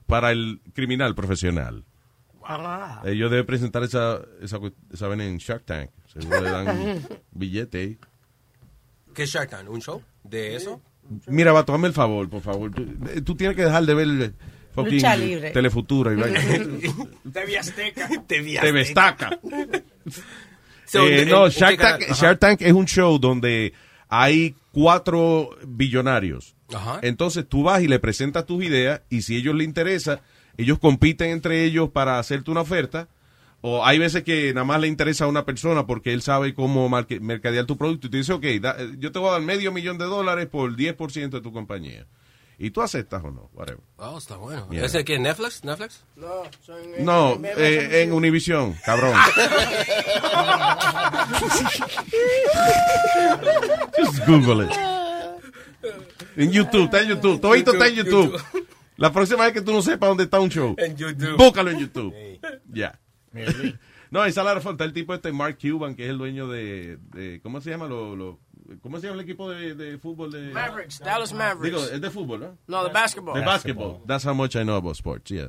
Speaker 6: para el criminal profesional. Ellos deben presentar esa, esa, esa vaina en Shark Tank. Seguro le dan billete.
Speaker 10: ¿Qué es Shark Tank? ¿Un show de eso?
Speaker 6: Mira, va, tómame el favor, por favor. Tú, eh, tú tienes que dejar de ver fucking
Speaker 14: Lucha libre.
Speaker 6: Telefutura.
Speaker 8: TV Azteca.
Speaker 6: Te destaca.
Speaker 10: So,
Speaker 6: Eh,
Speaker 10: ¿en-
Speaker 6: no, Shark? Tank,
Speaker 10: Ajá.
Speaker 6: Shark Tank es un show donde hay cuatro billonarios.
Speaker 10: Ajá.
Speaker 6: Entonces tú vas y le presentas tus ideas y si a ellos les interesa, ellos compiten entre ellos para hacerte una oferta O hay veces que nada más le interesa a una persona porque él sabe cómo mercadear tu producto y te dice, ok, da- yo te voy a dar medio millón de dólares por 10% de tu compañía. Y tú aceptas o no, whatever.
Speaker 10: Oh, está bueno.
Speaker 6: Yeah.
Speaker 10: ¿Ese que Netflix? ¿Netflix?
Speaker 7: No, son en-
Speaker 6: No,
Speaker 7: en-
Speaker 6: eh, en Univision, cabrón. Just Google it. En YouTube, está en YouTube. Todo esto está en YouTube. La próxima vez que tú no sepas dónde está un show,
Speaker 10: En YouTube.
Speaker 6: búscalo en YouTube. Ya. No, esa la Está el tipo este Mark Cuban, que es el dueño de, de- ¿cómo se llama? Lo- ¿Cómo se llama el equipo de, de fútbol de
Speaker 7: Mavericks, Dallas Mavericks.
Speaker 6: Digo, es de fútbol, ¿no?
Speaker 7: No, de basketball.
Speaker 6: De basketball. That's how much I know about sports, yeah.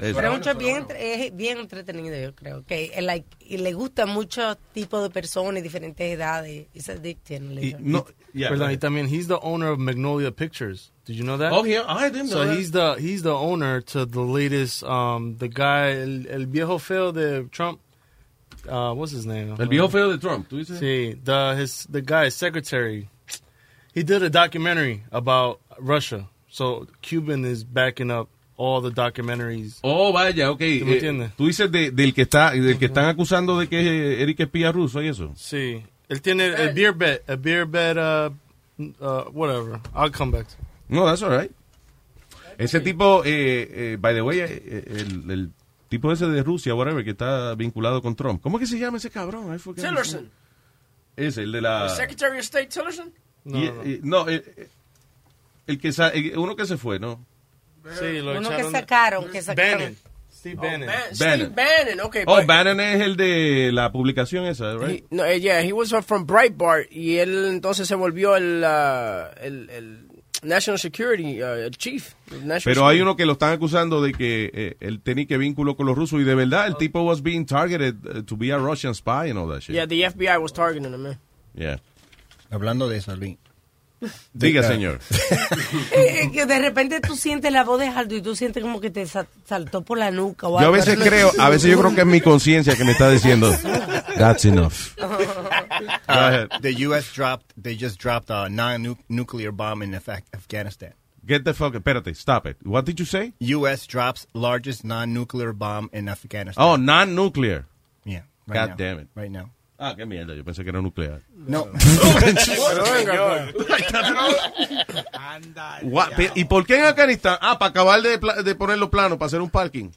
Speaker 6: Eso.
Speaker 14: Pero mucho bien, entre- es bien entretenido, yo creo. Que él, like, y le gusta mucho tipo de personas y diferentes edades. Es addicting. digo.
Speaker 6: no, yeah,
Speaker 17: Perdón, y también he's the owner of Magnolia Pictures. Did you know that?
Speaker 6: Oh, yeah, I didn't know
Speaker 17: So
Speaker 6: that.
Speaker 17: he's the he's the owner to the latest um the guy el, el viejo feo de Trump. Uh, what's his name?
Speaker 6: El viejo feo de Trump, ¿tú dices?
Speaker 17: Sí, the his the guy secretary. He did a documentary about Russia. So Cuban is backing up all the documentaries.
Speaker 6: Oh, vaya, ok.
Speaker 17: ¿Tú me
Speaker 6: Eh,
Speaker 17: entiendes?
Speaker 6: Tú dices de- del que está, del que están acusando de que es Eric espía ruso y eso.
Speaker 17: Sí, él tiene a beer bet, a beer bet, uh, uh, whatever. I'll come back. to.
Speaker 6: No, that's all right. Ese tipo, eh, eh, by the way, eh, el, el tipo ese de Rusia, whatever, que está vinculado con Trump. ¿Cómo que se llama ese cabrón?
Speaker 7: Tillerson.
Speaker 6: Ese, el de la...
Speaker 7: Secretary of State Tillerson.
Speaker 6: y- y- no, el, el que sa- el- uno que se fue, ¿no?
Speaker 17: Sí, lo
Speaker 14: Uno que
Speaker 17: echaron
Speaker 14: sacaron, que sacaron.
Speaker 17: Bannon. Steve
Speaker 7: Oh,
Speaker 17: Bannon.
Speaker 7: Ban- Steve Bannon, okay.
Speaker 6: Oh,
Speaker 7: but-
Speaker 6: Bannon es el de la publicación esa, right?
Speaker 7: He- no, eh, yeah, he was from Breitbart y él entonces se volvió el, uh, el, el National Security, uh, chief. National
Speaker 6: Pero hay
Speaker 7: Security.
Speaker 6: uno que lo están acusando de que eh, él tenía que vínculo con los rusos y de verdad el tipo was being targeted uh, to be a Russian spy and all that shit.
Speaker 7: Yeah, the FBI was targeting him, man.
Speaker 6: Yeah.
Speaker 16: Hablando de eso, Luis.
Speaker 6: Diga, señor.
Speaker 14: Eh, eh, que de repente tú sientes la voz de Aldo y tú sientes como que te sa- saltó por la nuca. o
Speaker 6: Yo a
Speaker 14: algo.
Speaker 6: veces creo, a veces yo creo que es mi conciencia que me está diciendo, that's enough.
Speaker 16: Uh, the U.S. dropped, they just dropped a non-nuclear bomb in Af- Afghanistan.
Speaker 6: Get the fuck, espérate, stop it. What did you say?
Speaker 16: U.S. drops largest non-nuclear bomb in Afghanistan.
Speaker 6: Oh, non-nuclear.
Speaker 16: Yeah.
Speaker 6: God
Speaker 16: now.
Speaker 6: damn it.
Speaker 16: Right now.
Speaker 6: Ah, qué mierda, yo pensé que era nuclear.
Speaker 16: No.
Speaker 6: ¿Y por qué en Afganistán? Ah, para acabar de, de poner los planos, para hacer un parking.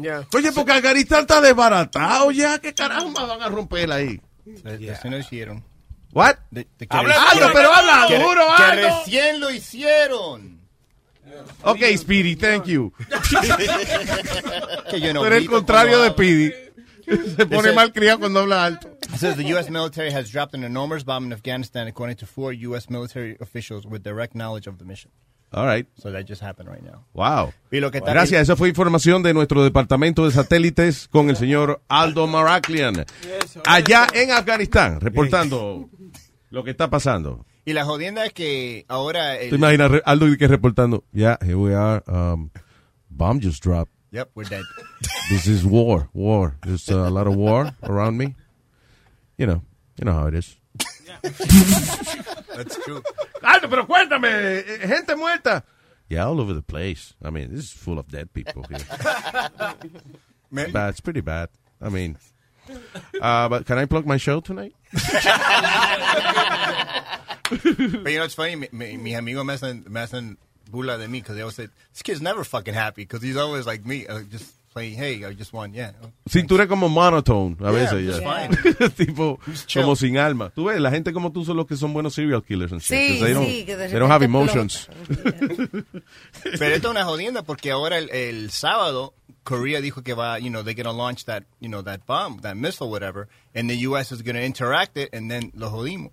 Speaker 7: Yeah.
Speaker 6: Oye, porque Afganistán está desbaratado ya, ¿qué carajo más van a romper ahí?
Speaker 16: Así no hicieron.
Speaker 6: What?
Speaker 16: De- de que
Speaker 6: Habla pero habla
Speaker 16: que-
Speaker 6: duro,
Speaker 16: Que
Speaker 6: algo.
Speaker 16: recién lo hicieron.
Speaker 6: Ok, Speedy, thank you.
Speaker 16: Que yo no
Speaker 6: eres el contrario de Speedy. Se pone mal criado cuando habla alto.
Speaker 16: It says the U.S. military has dropped an enormous bomb in Afghanistan, according to four U.S. military officials with direct knowledge of the mission.
Speaker 6: All right.
Speaker 16: So that just happened right now.
Speaker 6: Wow.
Speaker 16: Y lo que está-
Speaker 6: Gracias, esa fue información de nuestro departamento de satélites con el señor Aldo Maraklian. Allá en Afganistán, reportando lo que está pasando.
Speaker 16: Y la jodienda es que ahora... el-
Speaker 6: ¿Te imaginas Aldo y que reportando? Yeah, here we are. Um, bomb just dropped.
Speaker 16: Yep, we're dead.
Speaker 6: This is war, war. There's uh, a lot of war around me. You know, you know how it is.
Speaker 16: That's true.
Speaker 6: Aldo, pero cuéntame, gente muerta. Yeah, all over the place. I mean, this is full of dead people here. bad, it's pretty bad. I mean, uh, but can I plug my show tonight?
Speaker 16: But you know, it's funny. Mi, mi, mis amigos me hacen, me hacen burla de mí because they always say, this kid's never fucking happy because he's always like me, uh, just playing, hey, I just won, yeah.
Speaker 6: Tú eres como monotone a
Speaker 16: Yeah,
Speaker 6: veces
Speaker 16: just
Speaker 6: ya.
Speaker 16: fine.
Speaker 6: tipo como sin alma. Tú ves, la gente como tú son los que son buenos serial killers and shit.
Speaker 14: Sí,
Speaker 6: they don't,
Speaker 14: sí, que de
Speaker 6: they don't have emotions.
Speaker 16: Pero esto es una jodienda porque ahora el, el sábado Korea dijo que va, you know, they're going to launch that, you know, that bomb, that missile, whatever, and the U.S. is going to interact it, and then lo jodimos.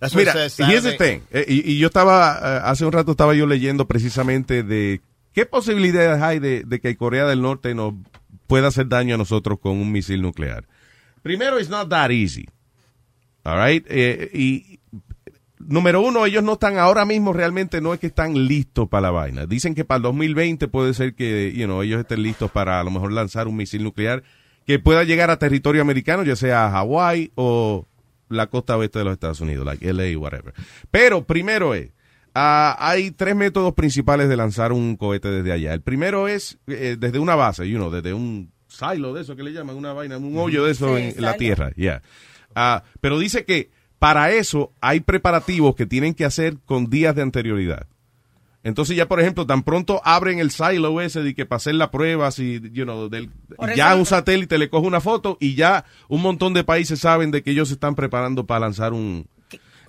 Speaker 16: That's
Speaker 6: Mira, here's the
Speaker 16: Saturday.
Speaker 6: thing. Eh, y, y yo estaba, eh, hace un rato estaba yo leyendo precisamente de qué posibilidades hay de, de que Corea del Norte nos pueda hacer daño a nosotros con un misil nuclear. Primero, it's not that easy. All right? Eh, y número uno, ellos no están ahora mismo realmente, no es que están listos para la vaina. Dicen que para el 2020 puede ser que, you know, ellos estén listos para a lo mejor lanzar un misil nuclear que pueda llegar a territorio americano, ya sea a Hawái o la costa oeste de los Estados Unidos, like LA, whatever. Pero primero es, ah, hay tres métodos principales de lanzar un cohete desde allá. El primero es eh, desde una base, you know, desde un silo de eso que le llaman, una vaina, un hoyo de eso
Speaker 18: Sí,
Speaker 6: en, la tierra. ya. Ah, pero dice que para eso hay preparativos que tienen que hacer con días de anterioridad. Entonces ya, por ejemplo, tan pronto abren el silo ese de que para hacer la prueba, si, you know, del- ya un satélite le coge una foto y ya un montón de países saben de que ellos se están preparando para lanzar un,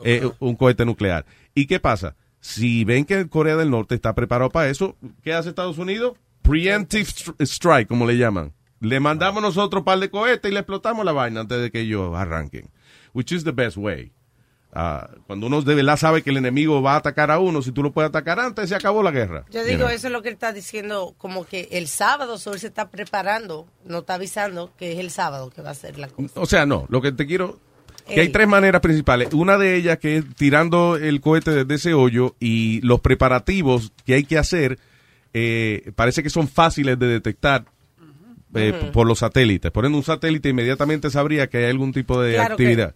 Speaker 6: eh, un cohete nuclear. ¿Y qué pasa? Si ven que Corea del Norte está preparado para eso, ¿qué hace Estados Unidos? Preemptive stri- strike, como le llaman. Le mandamos nosotros un par de cohetes y le explotamos la vaina antes de que ellos arranquen. Which is the best way. Ah, cuando uno de verdad sabe que el enemigo va a atacar a uno, si tú lo puedes atacar antes, se acabó la guerra.
Speaker 14: Yo
Speaker 6: You
Speaker 14: digo,
Speaker 6: know.
Speaker 14: eso es lo que él está diciendo, como que el sábado Sol se está preparando, no está avisando que es el sábado que va a ser la cosa.
Speaker 6: O sea, no, lo que te quiero... Que hay tres maneras principales. Una de ellas que es tirando el cohete desde ese hoyo y los preparativos que hay que hacer eh, parece que son fáciles de detectar eh, por los satélites. Ejemplo, un satélite inmediatamente sabría que hay algún tipo de
Speaker 18: Claro que-
Speaker 6: actividad.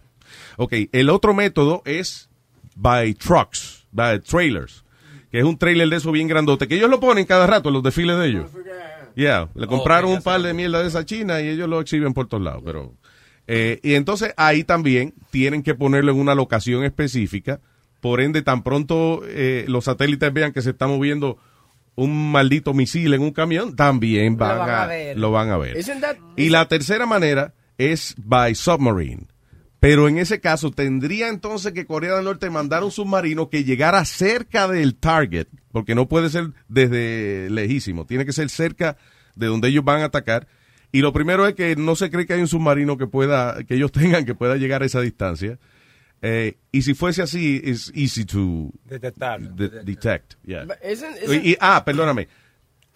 Speaker 6: Ok, el otro método es by trucks, by trailers, que es un trailer de eso bien grandote, que ellos lo ponen cada rato en los desfiles de ellos. Yeah, le compraron un par de mierda de esa china y ellos lo exhiben por todos lados, pero... eh, y entonces ahí también tienen que ponerlo en una locación específica, por ende tan pronto eh, los satélites vean que se está moviendo un maldito misil en un camión, también van,
Speaker 7: van
Speaker 6: a,
Speaker 7: a ver.
Speaker 6: lo van a ver. Y la tercera manera es by submarine. Pero en ese caso tendría entonces que Corea del Norte mandar un submarino que llegara cerca del target, porque no puede ser desde lejísimo, tiene que ser cerca de donde ellos van a atacar. Y lo primero es que no se cree que hay un submarino que pueda, que ellos tengan que pueda llegar a esa distancia. Eh, y si fuese así, es easy to
Speaker 9: Detectar.
Speaker 6: de- detect. yeah.
Speaker 7: But isn't- isn't-
Speaker 6: Y, y- ah, perdóname.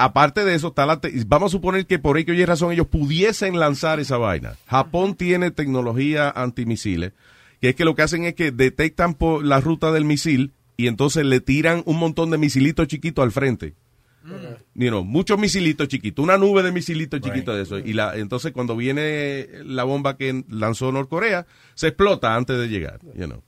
Speaker 6: Aparte de eso, está la te- vamos a suponer que por ello y razón ellos pudiesen lanzar esa vaina. Japón tiene tecnología antimisiles, que es que lo que hacen es que detectan por la ruta del misil y entonces le tiran un montón de misilitos chiquitos al frente. You know, muchos misilitos chiquitos, una nube de misilitos chiquitos de eso. Y la, entonces cuando viene la bomba que lanzó Norcorea, se explota antes de llegar. You know.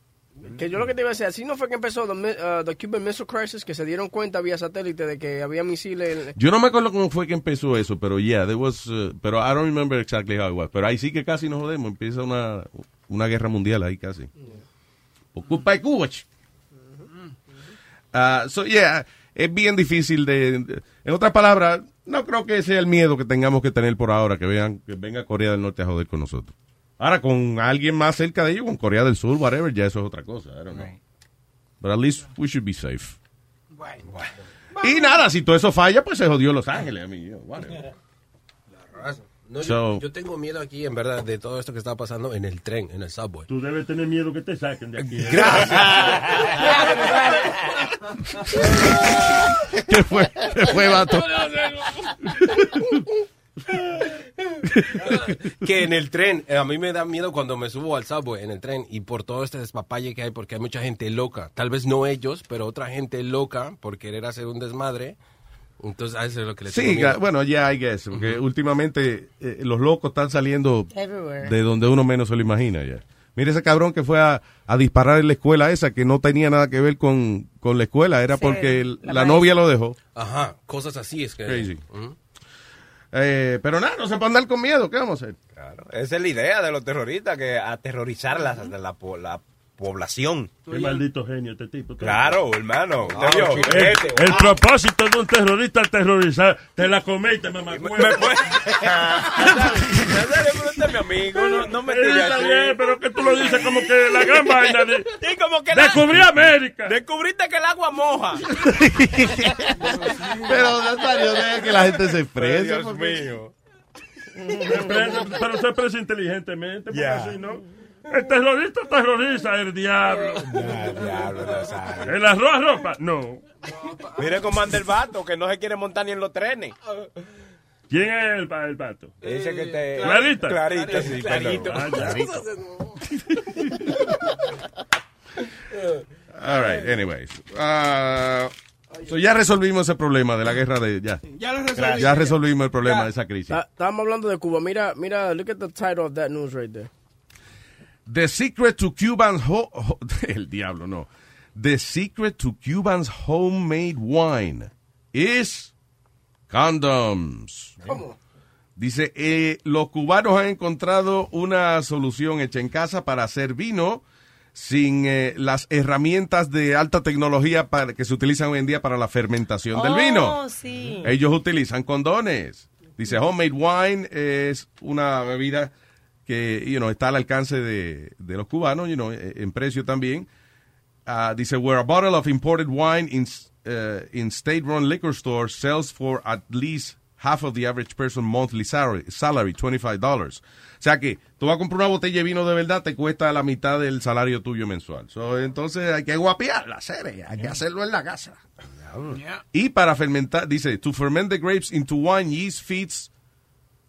Speaker 7: Que yo lo que te iba a decir, así no fue que empezó the, uh, the Cuban Missile Crisis, que se dieron cuenta vía satélite de que había misiles.
Speaker 6: Yo no me acuerdo cómo fue que empezó eso, pero yeah, there was, uh, pero I don't remember exactly how it was. Pero ahí sí que casi nos jodemos, empieza una, una guerra mundial ahí casi. Por culpa de Cuba. Ah, so yeah, es bien difícil de, de- en otras palabras, no creo que sea el miedo que tengamos que tener por ahora, que vean, que venga Corea del Norte a joder con nosotros. Ahora, con alguien más cerca de ellos, con Corea del Sur, whatever, ya eso es otra cosa. I don't know. But at least we should be safe. Y nada, si todo eso falla, pues se jodió Los Ángeles. I mean, whatever.
Speaker 10: No, yo,
Speaker 6: So-
Speaker 10: yo tengo miedo aquí, en verdad, de todo esto que está pasando en el tren, en el subway.
Speaker 11: Tú debes tener miedo que te saquen de aquí. ¿eh?
Speaker 6: ¿Qué fue? ¿Qué fue, vato?
Speaker 10: que en el tren, eh, a mí me da miedo cuando me subo al subway en el tren y por todo este despapalle que hay, porque hay mucha gente loca. Tal vez no ellos, pero otra gente loca por querer hacer un desmadre. Entonces, a eso es lo que le tengo
Speaker 6: Sí, bueno, ya I guess, porque últimamente eh, los locos están saliendo
Speaker 14: Everywhere.
Speaker 6: de donde uno menos se lo imagina ya. Mire ese cabrón que fue a, a disparar en la escuela esa que no tenía nada que ver con, con la escuela, era
Speaker 10: Sí,
Speaker 6: porque el-
Speaker 10: la
Speaker 6: novia lo dejó.
Speaker 10: Ajá, cosas así es que...
Speaker 6: Crazy. Eh, pero nada, no se puede andar con miedo, ¿qué vamos a hacer?
Speaker 9: Esa es la idea de los terroristas, que aterrorizar la, la, po- la población.
Speaker 11: Qué maldito genio este tipo.
Speaker 9: Claro, hermano.
Speaker 11: El,
Speaker 9: Este,
Speaker 11: el
Speaker 9: wow.
Speaker 11: propósito de un terrorista es terrorizar. Te la comiste, mamá.
Speaker 9: Me puede- Nazario, pero usted es mi amigo, no, no me tire
Speaker 11: está
Speaker 9: así.
Speaker 11: bien, pero que tú lo dices como que la gran vaina de...
Speaker 9: Sí, como que la-
Speaker 11: Descubrí América.
Speaker 9: Descubriste que el agua moja.
Speaker 6: Pero, Nazario, deja que la gente se exprese.
Speaker 9: Dios
Speaker 6: porque-
Speaker 9: mío.
Speaker 11: Pero, se expresa inteligentemente, porque
Speaker 9: Ya.
Speaker 11: así, ¿no? El terrorista terroriza, el diablo.
Speaker 9: diablo, Nazario.
Speaker 11: ¿El arroz ropa? No.
Speaker 9: Mire cómo anda el vato, que no se quiere montar ni en los trenes.
Speaker 11: ¿Quién es el, el pato?
Speaker 9: Dice que te...
Speaker 11: Clarita.
Speaker 9: Clarita, sí,
Speaker 11: Clarito. Ah, ya.
Speaker 6: All right, anyways. Ah, so ya resolvimos ese problema de la guerra de... Ya,
Speaker 7: Ya lo resolví.
Speaker 6: ya resolvimos el problema
Speaker 7: Ya.
Speaker 6: de esa crisis.
Speaker 7: Estábamos hablando de Cuba. Mira, mira, look at the title of that news right there.
Speaker 6: The secret to Cuban's ho- ho- el diablo no. The secret to Cuban's homemade wine is condoms.
Speaker 7: ¿Cómo?
Speaker 6: Dice, eh, los cubanos han encontrado una solución hecha en casa para hacer vino sin eh, las herramientas de alta tecnología para, que se utilizan hoy en día para la fermentación del vino.
Speaker 14: Oh, sí.
Speaker 6: Ellos utilizan condones. Dice, homemade wine es una bebida que you know, está al alcance de, de los cubanos, you know, eh, en precio también. Ah, dice, where a bottle of imported wine in, uh, in state-run liquor stores sells for at least half of the average person monthly salary, salary $25. O sea que tú vas a comprar una botella de vino de verdad, te cuesta la mitad del salario tuyo mensual. So, entonces hay que guapiar la serie, hay que hacerlo en la casa. Y para fermentar, dice, to ferment the grapes into wine, yeast feeds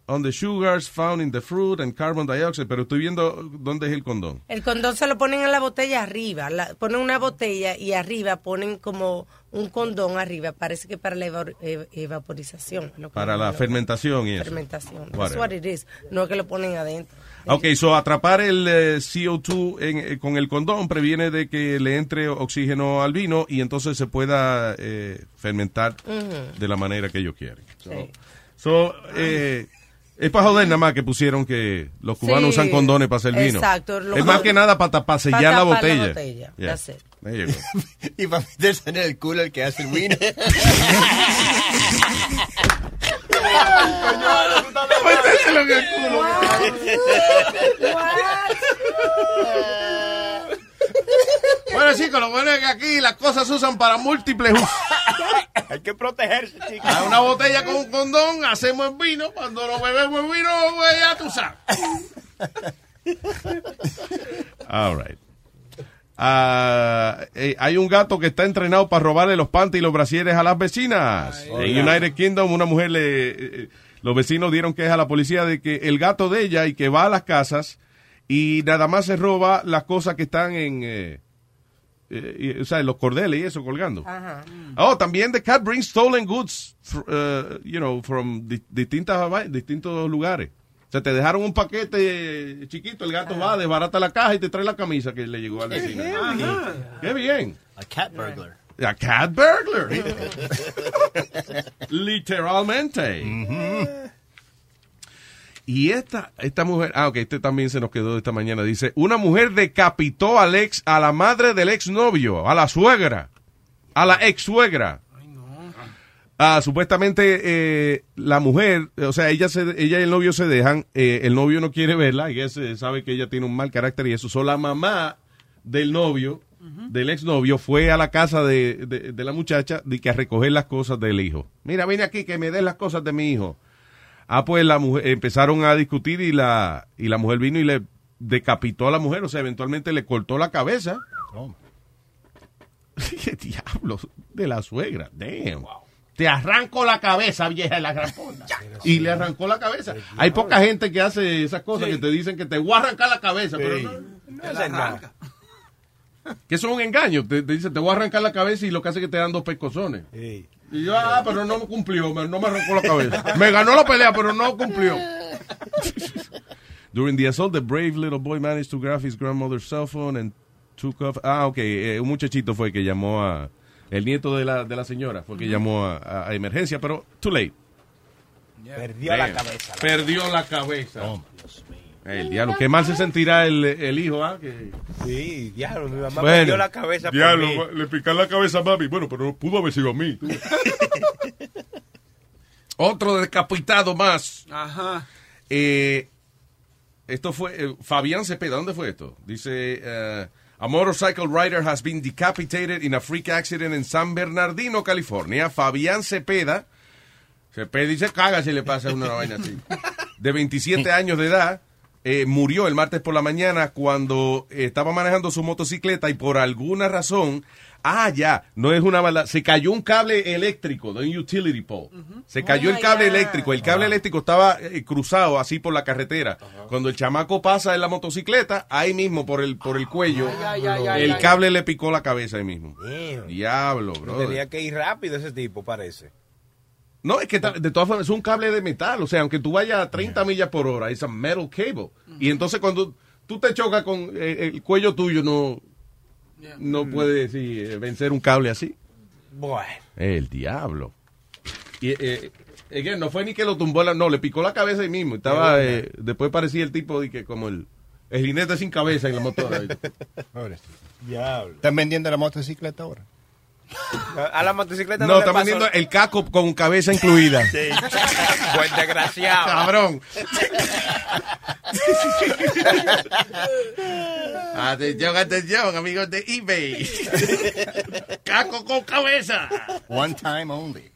Speaker 6: on the sugars found in the fruit and carbon dioxide. Pero estoy viendo dónde es el condón.
Speaker 14: El condón se lo ponen en la botella arriba. La, ponen una botella y arriba ponen como un condón arriba. Parece que para la ev- evaporización. lo que
Speaker 6: Para la fermentación y eso.
Speaker 14: Fermentación. That's what it is. No que lo ponen adentro.
Speaker 6: Ok, so atrapar el eh, CO2 en- eh, con el condón previene de que le entre oxígeno al vino y entonces se pueda eh, fermentar
Speaker 14: Ujú.
Speaker 6: de la manera que ellos quieren. So,
Speaker 14: Sí.
Speaker 6: so, eh, es para joder nada más que pusieron que los cubanos
Speaker 14: Sí,
Speaker 6: usan condones para hacer vino.
Speaker 14: exacto, lo-
Speaker 6: Es más que nada para tapar, sellar
Speaker 14: Para
Speaker 6: la
Speaker 14: tapar la
Speaker 6: botella.
Speaker 14: botella,
Speaker 6: Yeah.
Speaker 16: y para meterse en el culo el que hace el vino.
Speaker 6: Méteselo en el culo. Bueno, chicos, lo bueno es que aquí las cosas se usan para múltiples usos.
Speaker 9: Hay que protegerse, chicos.
Speaker 6: Hay una botella con un condón, hacemos el vino. Cuando lo bebemos el vino, ya tú sabes. All right. Ah, eh, hay un gato que está entrenado para robarle los panties y los brasieres a las vecinas. en United Kingdom, una mujer le. eh, los vecinos dieron queja a la policía de que el gato de ella y que va a las casas y nada más se roba las cosas que están en. eh, eh, y- o sea, en los cordeles y eso colgando.
Speaker 14: Ajá.
Speaker 6: Oh, también the cat brings stolen goods, fr- uh, you know, from di- distintas, distintos lugares. O sea, te dejaron un paquete chiquito, el gato va, desbarata la caja y te trae la camisa que le llegó al vecino. Qué bien.
Speaker 16: A cat burglar.
Speaker 6: A cat burglar. Literalmente. Y esta, esta mujer, ah, ok, este también se nos quedó esta mañana. Dice, una mujer decapitó al ex, a la madre del ex novio, a la suegra, a la ex suegra. Ah, supuestamente eh, la mujer, o sea, ella, se, ella y el novio se dejan, eh, el novio no quiere verla y ella se- sabe que ella tiene un mal carácter y eso. So, la mamá del novio, del exnovio, fue a la casa de, de- de la muchacha de que a recoger las cosas del hijo. Mira, vine aquí que me den las cosas de mi hijo. Ah, pues la mujer, empezaron a discutir y la, y la mujer vino y le decapitó a la mujer, o sea, eventualmente le cortó la cabeza. ¿Qué diablos? De la suegra, damn. Te arranco la cabeza, vieja de la gran. Y le arrancó la cabeza. Hay poca gente que hace esas cosas que te dicen que te voy a arrancar la cabeza, pero no,
Speaker 9: No es nada.
Speaker 6: que eso es un engaño. Te, te dice, te voy a arrancar la cabeza y lo que hace es que te dan dos pescozones. Y yo, ah, pero no me cumplió, me- no me arrancó la cabeza. Me ganó la pelea, pero no cumplió. During the assault, the brave little boy managed to grab his grandmother's cell phone and took off. Ah, ok, eh, un muchachito fue que llamó a... El nieto de la, de la señora fue que llamó a, a- a emergencia, pero too late.
Speaker 9: Perdió la cabeza.
Speaker 6: Perdió la cabeza. El diablo, qué mal se sentirá el, el hijo, ¿ah? Que...
Speaker 9: Sí, diablo, mi mamá
Speaker 6: Bueno,
Speaker 9: perdió la cabeza por
Speaker 6: diablo,
Speaker 9: mí.
Speaker 6: le pican la cabeza a mami. Bueno, pero pudo haber sido a mí. Otro decapitado más.
Speaker 8: Ajá.
Speaker 6: Eh, esto fue eh, Fabián Cepeda. ¿Dónde fue esto? Dice: eh, A motorcycle rider has been decapitated in a freak accident en San Bernardino, California. Fabián Cepeda. Cepeda dice: Caga si le pasa una vaina así. De 27 años de edad. Eh, murió el martes por la mañana cuando eh, estaba manejando su motocicleta y por alguna razón, ah, ya, no es una mala, se cayó un cable eléctrico de un utility pole. Se cayó
Speaker 14: Oh
Speaker 6: el cable eléctrico. El cable eléctrico estaba eh, cruzado así por la carretera. Cuando el chamaco pasa en la motocicleta, ahí mismo por el, por el cuello, el cable le picó la cabeza ahí mismo.
Speaker 9: Damn.
Speaker 6: Diablo, bro.
Speaker 9: Tenía que ir rápido ese tipo, parece.
Speaker 6: No, es que de todas formas es un cable de metal. O sea, aunque tú vayas a 30 millas por hora, es un metal cable. Y entonces cuando tú te chocas con eh, el cuello tuyo, no, no puedes sí, eh, vencer un cable así.
Speaker 9: Bueno.
Speaker 6: El diablo. Y, eh, again, no fue ni que lo tumbó, la- no, le picó la cabeza ahí mismo. Estaba, eh, después parecía el tipo de que como el, el jinete sin cabeza en la motora.
Speaker 9: Diablo.
Speaker 16: ¿Están vendiendo la motocicleta ahora?
Speaker 9: A la motocicleta
Speaker 6: No,
Speaker 9: le
Speaker 6: está
Speaker 9: pasó-
Speaker 6: vendiendo el caco con cabeza incluida.
Speaker 9: Sí. Buen desgraciado.
Speaker 6: Cabrón. Atención, atención, amigos de eBay. Caco con cabeza.
Speaker 16: One time only.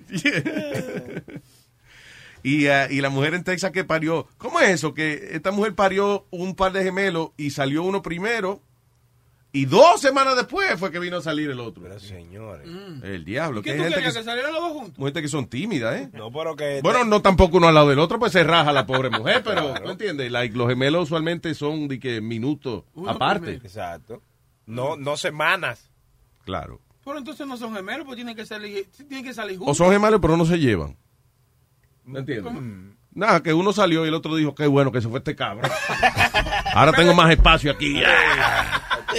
Speaker 6: Y, ah, y la mujer en Texas que parió. ¿Cómo es eso? Que esta mujer parió un par de gemelos y salió uno primero. Y dos semanas después fue que vino a salir el otro.
Speaker 9: Pero señores.
Speaker 6: El diablo.
Speaker 8: ¿Qué
Speaker 6: Que
Speaker 8: tú
Speaker 6: gente
Speaker 8: querías
Speaker 6: que,
Speaker 8: que salieran los dos juntos?
Speaker 6: gente que son tímidas, ¿eh?
Speaker 9: No, pero que.
Speaker 6: Bueno, no tampoco uno al lado del otro, pues se raja la pobre mujer, pero ¿tú entiendes? Like, los gemelos usualmente son de que minutos
Speaker 8: Uno
Speaker 6: aparte.
Speaker 8: primero.
Speaker 9: Exacto. No, no semanas.
Speaker 6: Claro.
Speaker 8: Pero entonces no son gemelos, pues tienen que salir, tienen que salir
Speaker 6: O
Speaker 8: juntos.
Speaker 6: son gemelos, pero no se llevan. ¿Me entiendes?
Speaker 8: ¿Cómo?
Speaker 6: Nada, que uno salió y el otro dijo, qué bueno que se fue este cabrón. Ahora tengo más espacio aquí.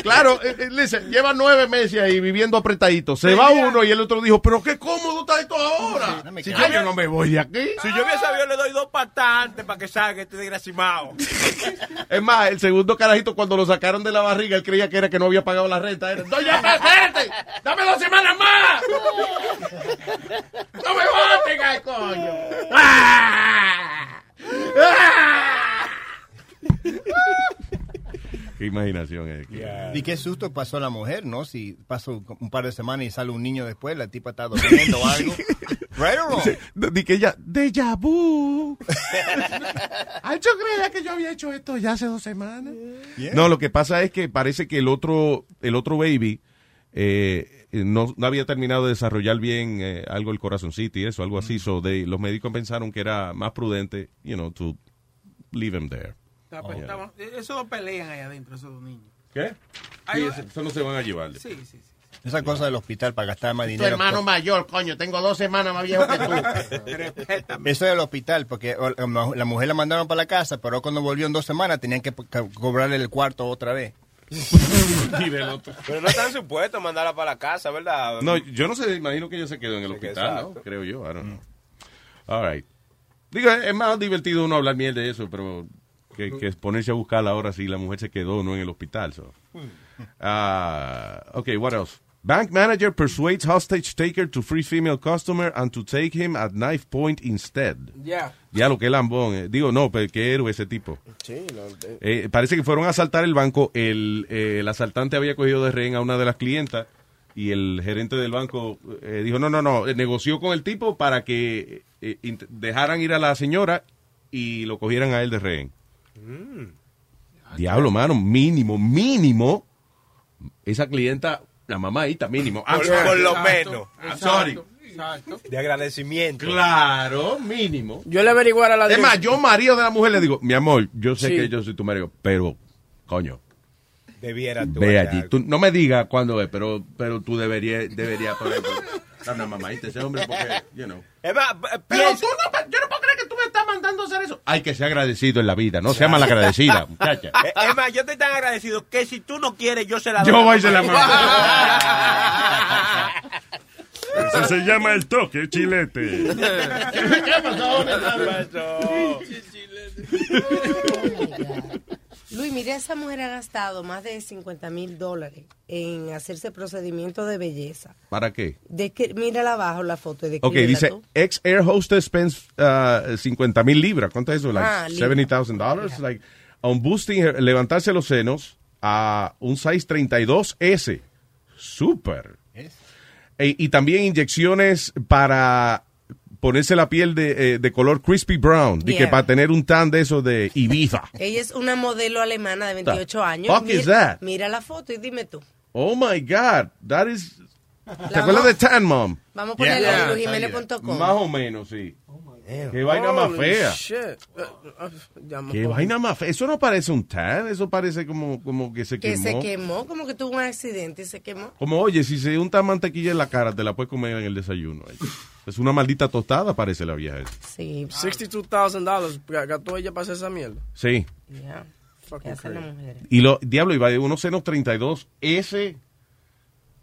Speaker 6: Claro, eh, eh, listen, lleva nueve meses ahí viviendo apretadito. Se va uno y el otro dijo, pero qué cómodo está esto ahora. Si yo no me voy de aquí.
Speaker 9: Si yo hubiera sabido, le doy dos patantes para que salga este desgraciado.
Speaker 6: Es más, el segundo carajito, cuando lo sacaron de la barriga, él creía que era que no había pagado la renta. Era, no, ya, espérate, dame dos semanas más. No me voten, ay, coño. ¡Ah! ¡Ah! Qué imaginación es.
Speaker 16: Y qué susto pasó la mujer, ¿no? Si pasó un par de semanas y sale un niño después, la tipa está durmiendo o algo. Right or wrong?
Speaker 6: Di que ella, déjà vu. Ay, yo creía que yo había hecho esto ya hace dos semanas. No, lo que pasa es que parece que el otro, el otro baby eh, no, no había terminado de desarrollar bien eh, algo el corazoncito y eso, algo así. So they- los médicos pensaron que era más prudente, you know, to leave him there.
Speaker 8: Pues,
Speaker 6: Oh,
Speaker 8: estaban- esos dos pelean ahí adentro, esos dos niños.
Speaker 6: ¿Qué? Sí, eso, eso no se van a llevar.
Speaker 8: Sí, sí, sí.
Speaker 16: Esa cosa del hospital para gastar más
Speaker 12: Tu
Speaker 16: dinero.
Speaker 12: hermano mayor, coño, tengo dos semanas más viejo que tú.
Speaker 16: Eso del hospital, porque la mujer la mandaron para la casa, pero cuando volvió en dos semanas tenían que co- cobrarle el cuarto otra vez.
Speaker 9: Pero no están supuestos a mandarla para la casa, ¿verdad?
Speaker 6: No, yo no sé, imagino que ella se quedó en el hospital. Creo yo, I don't know. All right. Digo, es más divertido uno hablar miel de eso, pero que, que ponerse a buscarla ahora si la mujer se quedó o no en el hospital. So. Ah, okay, what else? Bank manager persuades hostage taker to free female customer and to take him at knife point instead.
Speaker 7: Ya.
Speaker 6: Ya lo que lambón. eh. Digo, no, pero qué héroe ese tipo.
Speaker 9: Sí, no, eh,
Speaker 6: Eh, parece que fueron a asaltar el banco. El, eh, el asaltante había cogido de rehén a una de las clientas y el gerente del banco eh, dijo, no, no, no, negoció con el tipo para que eh, dejaran ir a la señora y lo cogieran a él de rehén. Diablo, mano, mínimo, mínimo. Esa clienta, la mamadita, mínimo. I'm
Speaker 9: Por, lo
Speaker 8: Exacto,
Speaker 9: menos.
Speaker 6: I'm sorry.
Speaker 8: Exacto.
Speaker 9: De agradecimiento.
Speaker 6: Claro, mínimo.
Speaker 7: Yo le averiguara a la
Speaker 6: Es más, yo marido de la mujer le digo, mi amor, yo sé
Speaker 7: Sí.
Speaker 6: que yo soy tu marido, pero, coño,
Speaker 9: Debiera tú.
Speaker 6: Ve allí. Tú, no me digas cuándo es, pero, pero tú deberías, deberías, por ejemplo, dar una mamadita a ese hombre porque, you know.
Speaker 9: Es más, p-
Speaker 12: Pero tú no, yo no puedo me estás mandando a hacer eso.
Speaker 6: Hay que ser agradecido en la vida, no sea malagradecida, muchacha.
Speaker 9: Eh, Es más, yo estoy tan agradecido que si tú no quieres, yo se la doy.
Speaker 6: Yo voy y se la
Speaker 11: Eso se llama el toque, chilete.
Speaker 12: ¿Qué pasó?
Speaker 14: Luis, mira, esa mujer ha gastado más de 50 mil dólares en hacerse procedimiento de belleza.
Speaker 6: ¿Para qué?
Speaker 14: De que, mírala abajo la foto. De
Speaker 6: Ok, dice, ex air hostess spends uh, 50 mil libras. ¿Cuánto es eso? Like
Speaker 14: Ah, libra.
Speaker 6: $70,000 dollars. Like, on boosting, her- levantarse los senos a un size 32S. Súper. E- y también inyecciones para ponerse la piel de, eh, de color crispy brown. Y que
Speaker 14: Yeah.
Speaker 6: para tener un tan de eso de Ibiza.
Speaker 14: Ella es una modelo alemana de 28 años.
Speaker 6: fuck is that?
Speaker 14: mira la foto y dime tú.
Speaker 6: Oh my God. That is. ¿Te acuerdas de Tan Mom?
Speaker 14: Vamos a ponerle
Speaker 6: Yeah.
Speaker 14: en luisjimenez.com.
Speaker 6: Más o menos, sí. Qué vaina más fea.
Speaker 7: shit. Eh, ya me
Speaker 6: Qué vaina más fea. Eso no parece un tan, eso parece como, como que se
Speaker 14: Que
Speaker 6: quemó.
Speaker 14: se quemó, como que tuvo un accidente y se quemó.
Speaker 6: Como, oye, si se unta mantequilla en la cara, te la puedes comer en el desayuno. Es una maldita tostada, parece la vieja esa.
Speaker 14: Sí.
Speaker 7: $62,000 gastó ella para hacer esa mierda.
Speaker 6: Sí.
Speaker 14: Ya.
Speaker 7: Fucking
Speaker 14: ¿Qué hacen las
Speaker 7: crazy.
Speaker 14: mujeres?
Speaker 6: Y lo, diablo, iba de unos senos 32 S.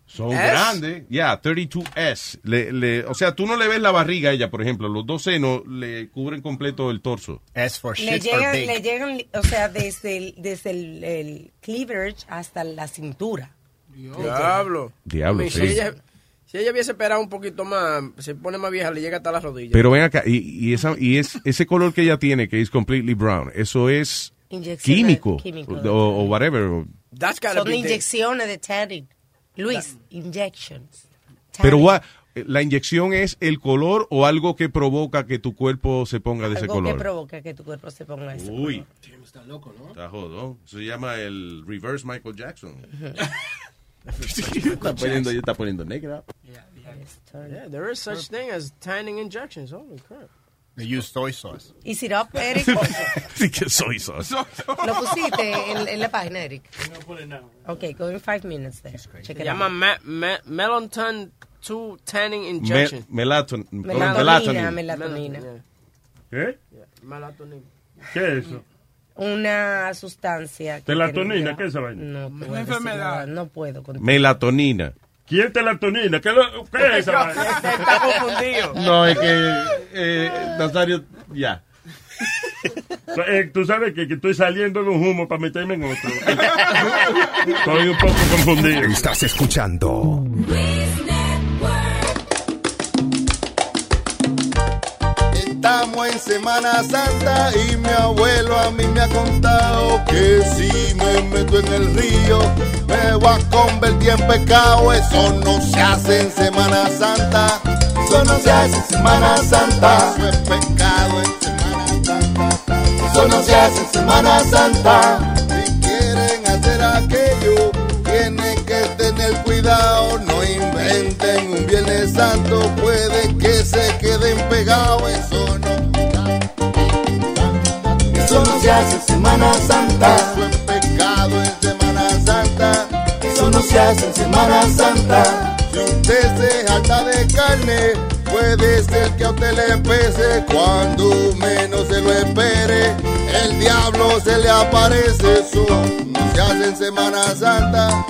Speaker 6: Son
Speaker 7: ¿S?
Speaker 6: grandes. Ya, 32S. Le, le, o sea, tú no le ves la barriga a ella, por ejemplo. Los dos senos le cubren completo el torso.
Speaker 16: S for
Speaker 14: Le llegan, le llegan, o sea, desde el, desde el, el cleavage hasta la cintura.
Speaker 7: Diablo.
Speaker 6: Diablo, sí.
Speaker 7: Ella, si ella hubiese esperado un poquito más, se pone más vieja, le llega hasta las rodillas.
Speaker 6: Pero ven acá, y, y, esa, y es, ese color que ella tiene, que es completely brown, eso es
Speaker 14: Inyección
Speaker 6: químico,
Speaker 14: de- químico.
Speaker 6: o, o whatever.
Speaker 14: Son inyecciones de tanning. Luis, injections.
Speaker 6: Pero what, la inyección es el color o algo que provoca que tu cuerpo se ponga de ese
Speaker 14: Algo que
Speaker 6: color.
Speaker 14: provoca que tu cuerpo se ponga ese
Speaker 6: Uy,
Speaker 19: Está loco, ¿no?
Speaker 6: está jodón. Eso se llama el reverse Michael Jackson. está poniendo, ya está poniendo negra.
Speaker 7: Yeah, there is such thing as tanning injections. Holy crap.
Speaker 16: They use soy sauce.
Speaker 14: Is it up, Eric?
Speaker 6: Sí que soy sos.
Speaker 14: Lo pusiste en, en la página, Eric. Ok, go in five minutes there. Check
Speaker 7: Se
Speaker 14: it
Speaker 7: llama
Speaker 14: out.
Speaker 7: me, me, Melatonin 2 tanning
Speaker 6: Me,
Speaker 7: injection.
Speaker 6: melaton,
Speaker 14: Melatonina,
Speaker 6: melatonina.
Speaker 14: melatonina.
Speaker 11: ¿Qué?
Speaker 7: Melatonin.
Speaker 11: ¿Qué es eso?
Speaker 14: Una sustancia. que
Speaker 11: Telatonina, ¿qué es esa vaina?
Speaker 14: No, voy
Speaker 8: Una enfermedad.
Speaker 14: No puedo.
Speaker 6: Melatonina.
Speaker 11: ¿Quién telatonina? ¿Qué, lo- qué es esa vaina?
Speaker 7: Está confundido.
Speaker 6: No, es que eh, Nazario, ya.
Speaker 11: Eh, tú sabes que, que estoy saliendo de un humo para meterme en otro. Estoy un poco confundido.
Speaker 3: Estás escuchando
Speaker 20: Estamos en Semana Santa y mi abuelo a mí me ha contado que si me meto en el río me voy a convertir en pecado. Eso no se hace en Semana Santa. Eso no se hace en Semana Santa. Eso es pecado en Semana Santa. Eso no se hace en Semana Santa. Cuidado. No inventen un Viernes Santo, puede que se queden pegados. Eso no. Eso no se hace en Semana Santa. Eso es pecado en Semana Santa. Eso no se hace en Semana Santa. Si usted se jalta de carne, puede ser que a usted le pese cuando menos se lo espere. El diablo se le aparece. Eso no se hace en Semana Santa.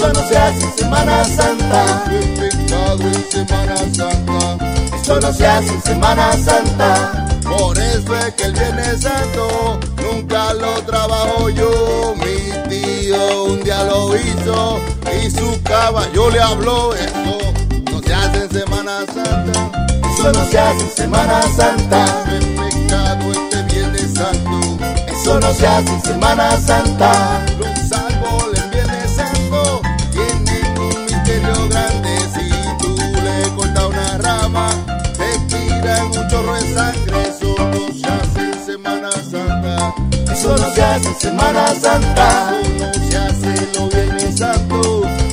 Speaker 20: Eso no se hace en Semana Santa. Pecado en Semana Santa. Eso no se hace en Semana Santa. Por eso es que el Viernes Santo nunca lo trabajo yo. Mi tío un día lo hizo y su caballo le habló. Eso no se hace en Semana Santa. Eso no se hace en Semana Santa. Pecado este Viernes Santo. Eso no se hace en Semana Santa. Eso no se hace Semana Santa. Eso no se hace Viernes.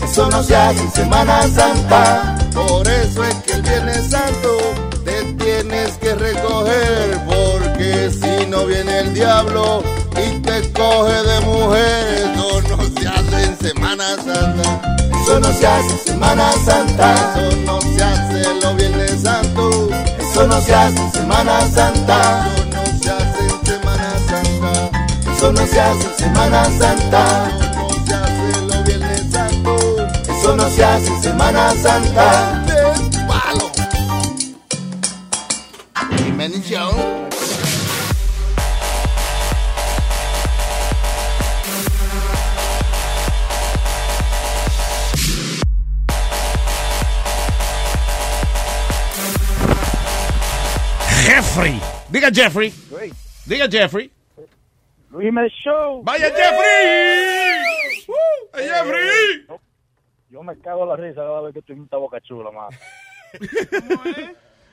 Speaker 20: Eso no se hace en Semana Santa. Por eso es que el Viernes Santo te tienes que recoger. Porque si no viene el diablo y te coge de mujer, eso no se hace en Semana Santa. Eso no se hace en Semana Santa. Eso no se hace los Viernes Santo. Eso no se hace en Semana Santa. Eso no se hace en Semana Santa. Eso no se hace los Viernes Santo. Eso no se hace en Semana Santa. Palo. Show.
Speaker 6: Jeffrey. Diga Jeffrey. Diga Jeffrey.
Speaker 21: Jiménez Show.
Speaker 6: ¡Vaya Jeffrey! ¡Uh! ¡Hey, Jeffrey!
Speaker 21: Yo me cago en la risa cada vez que tú imitas Boca Chula, más.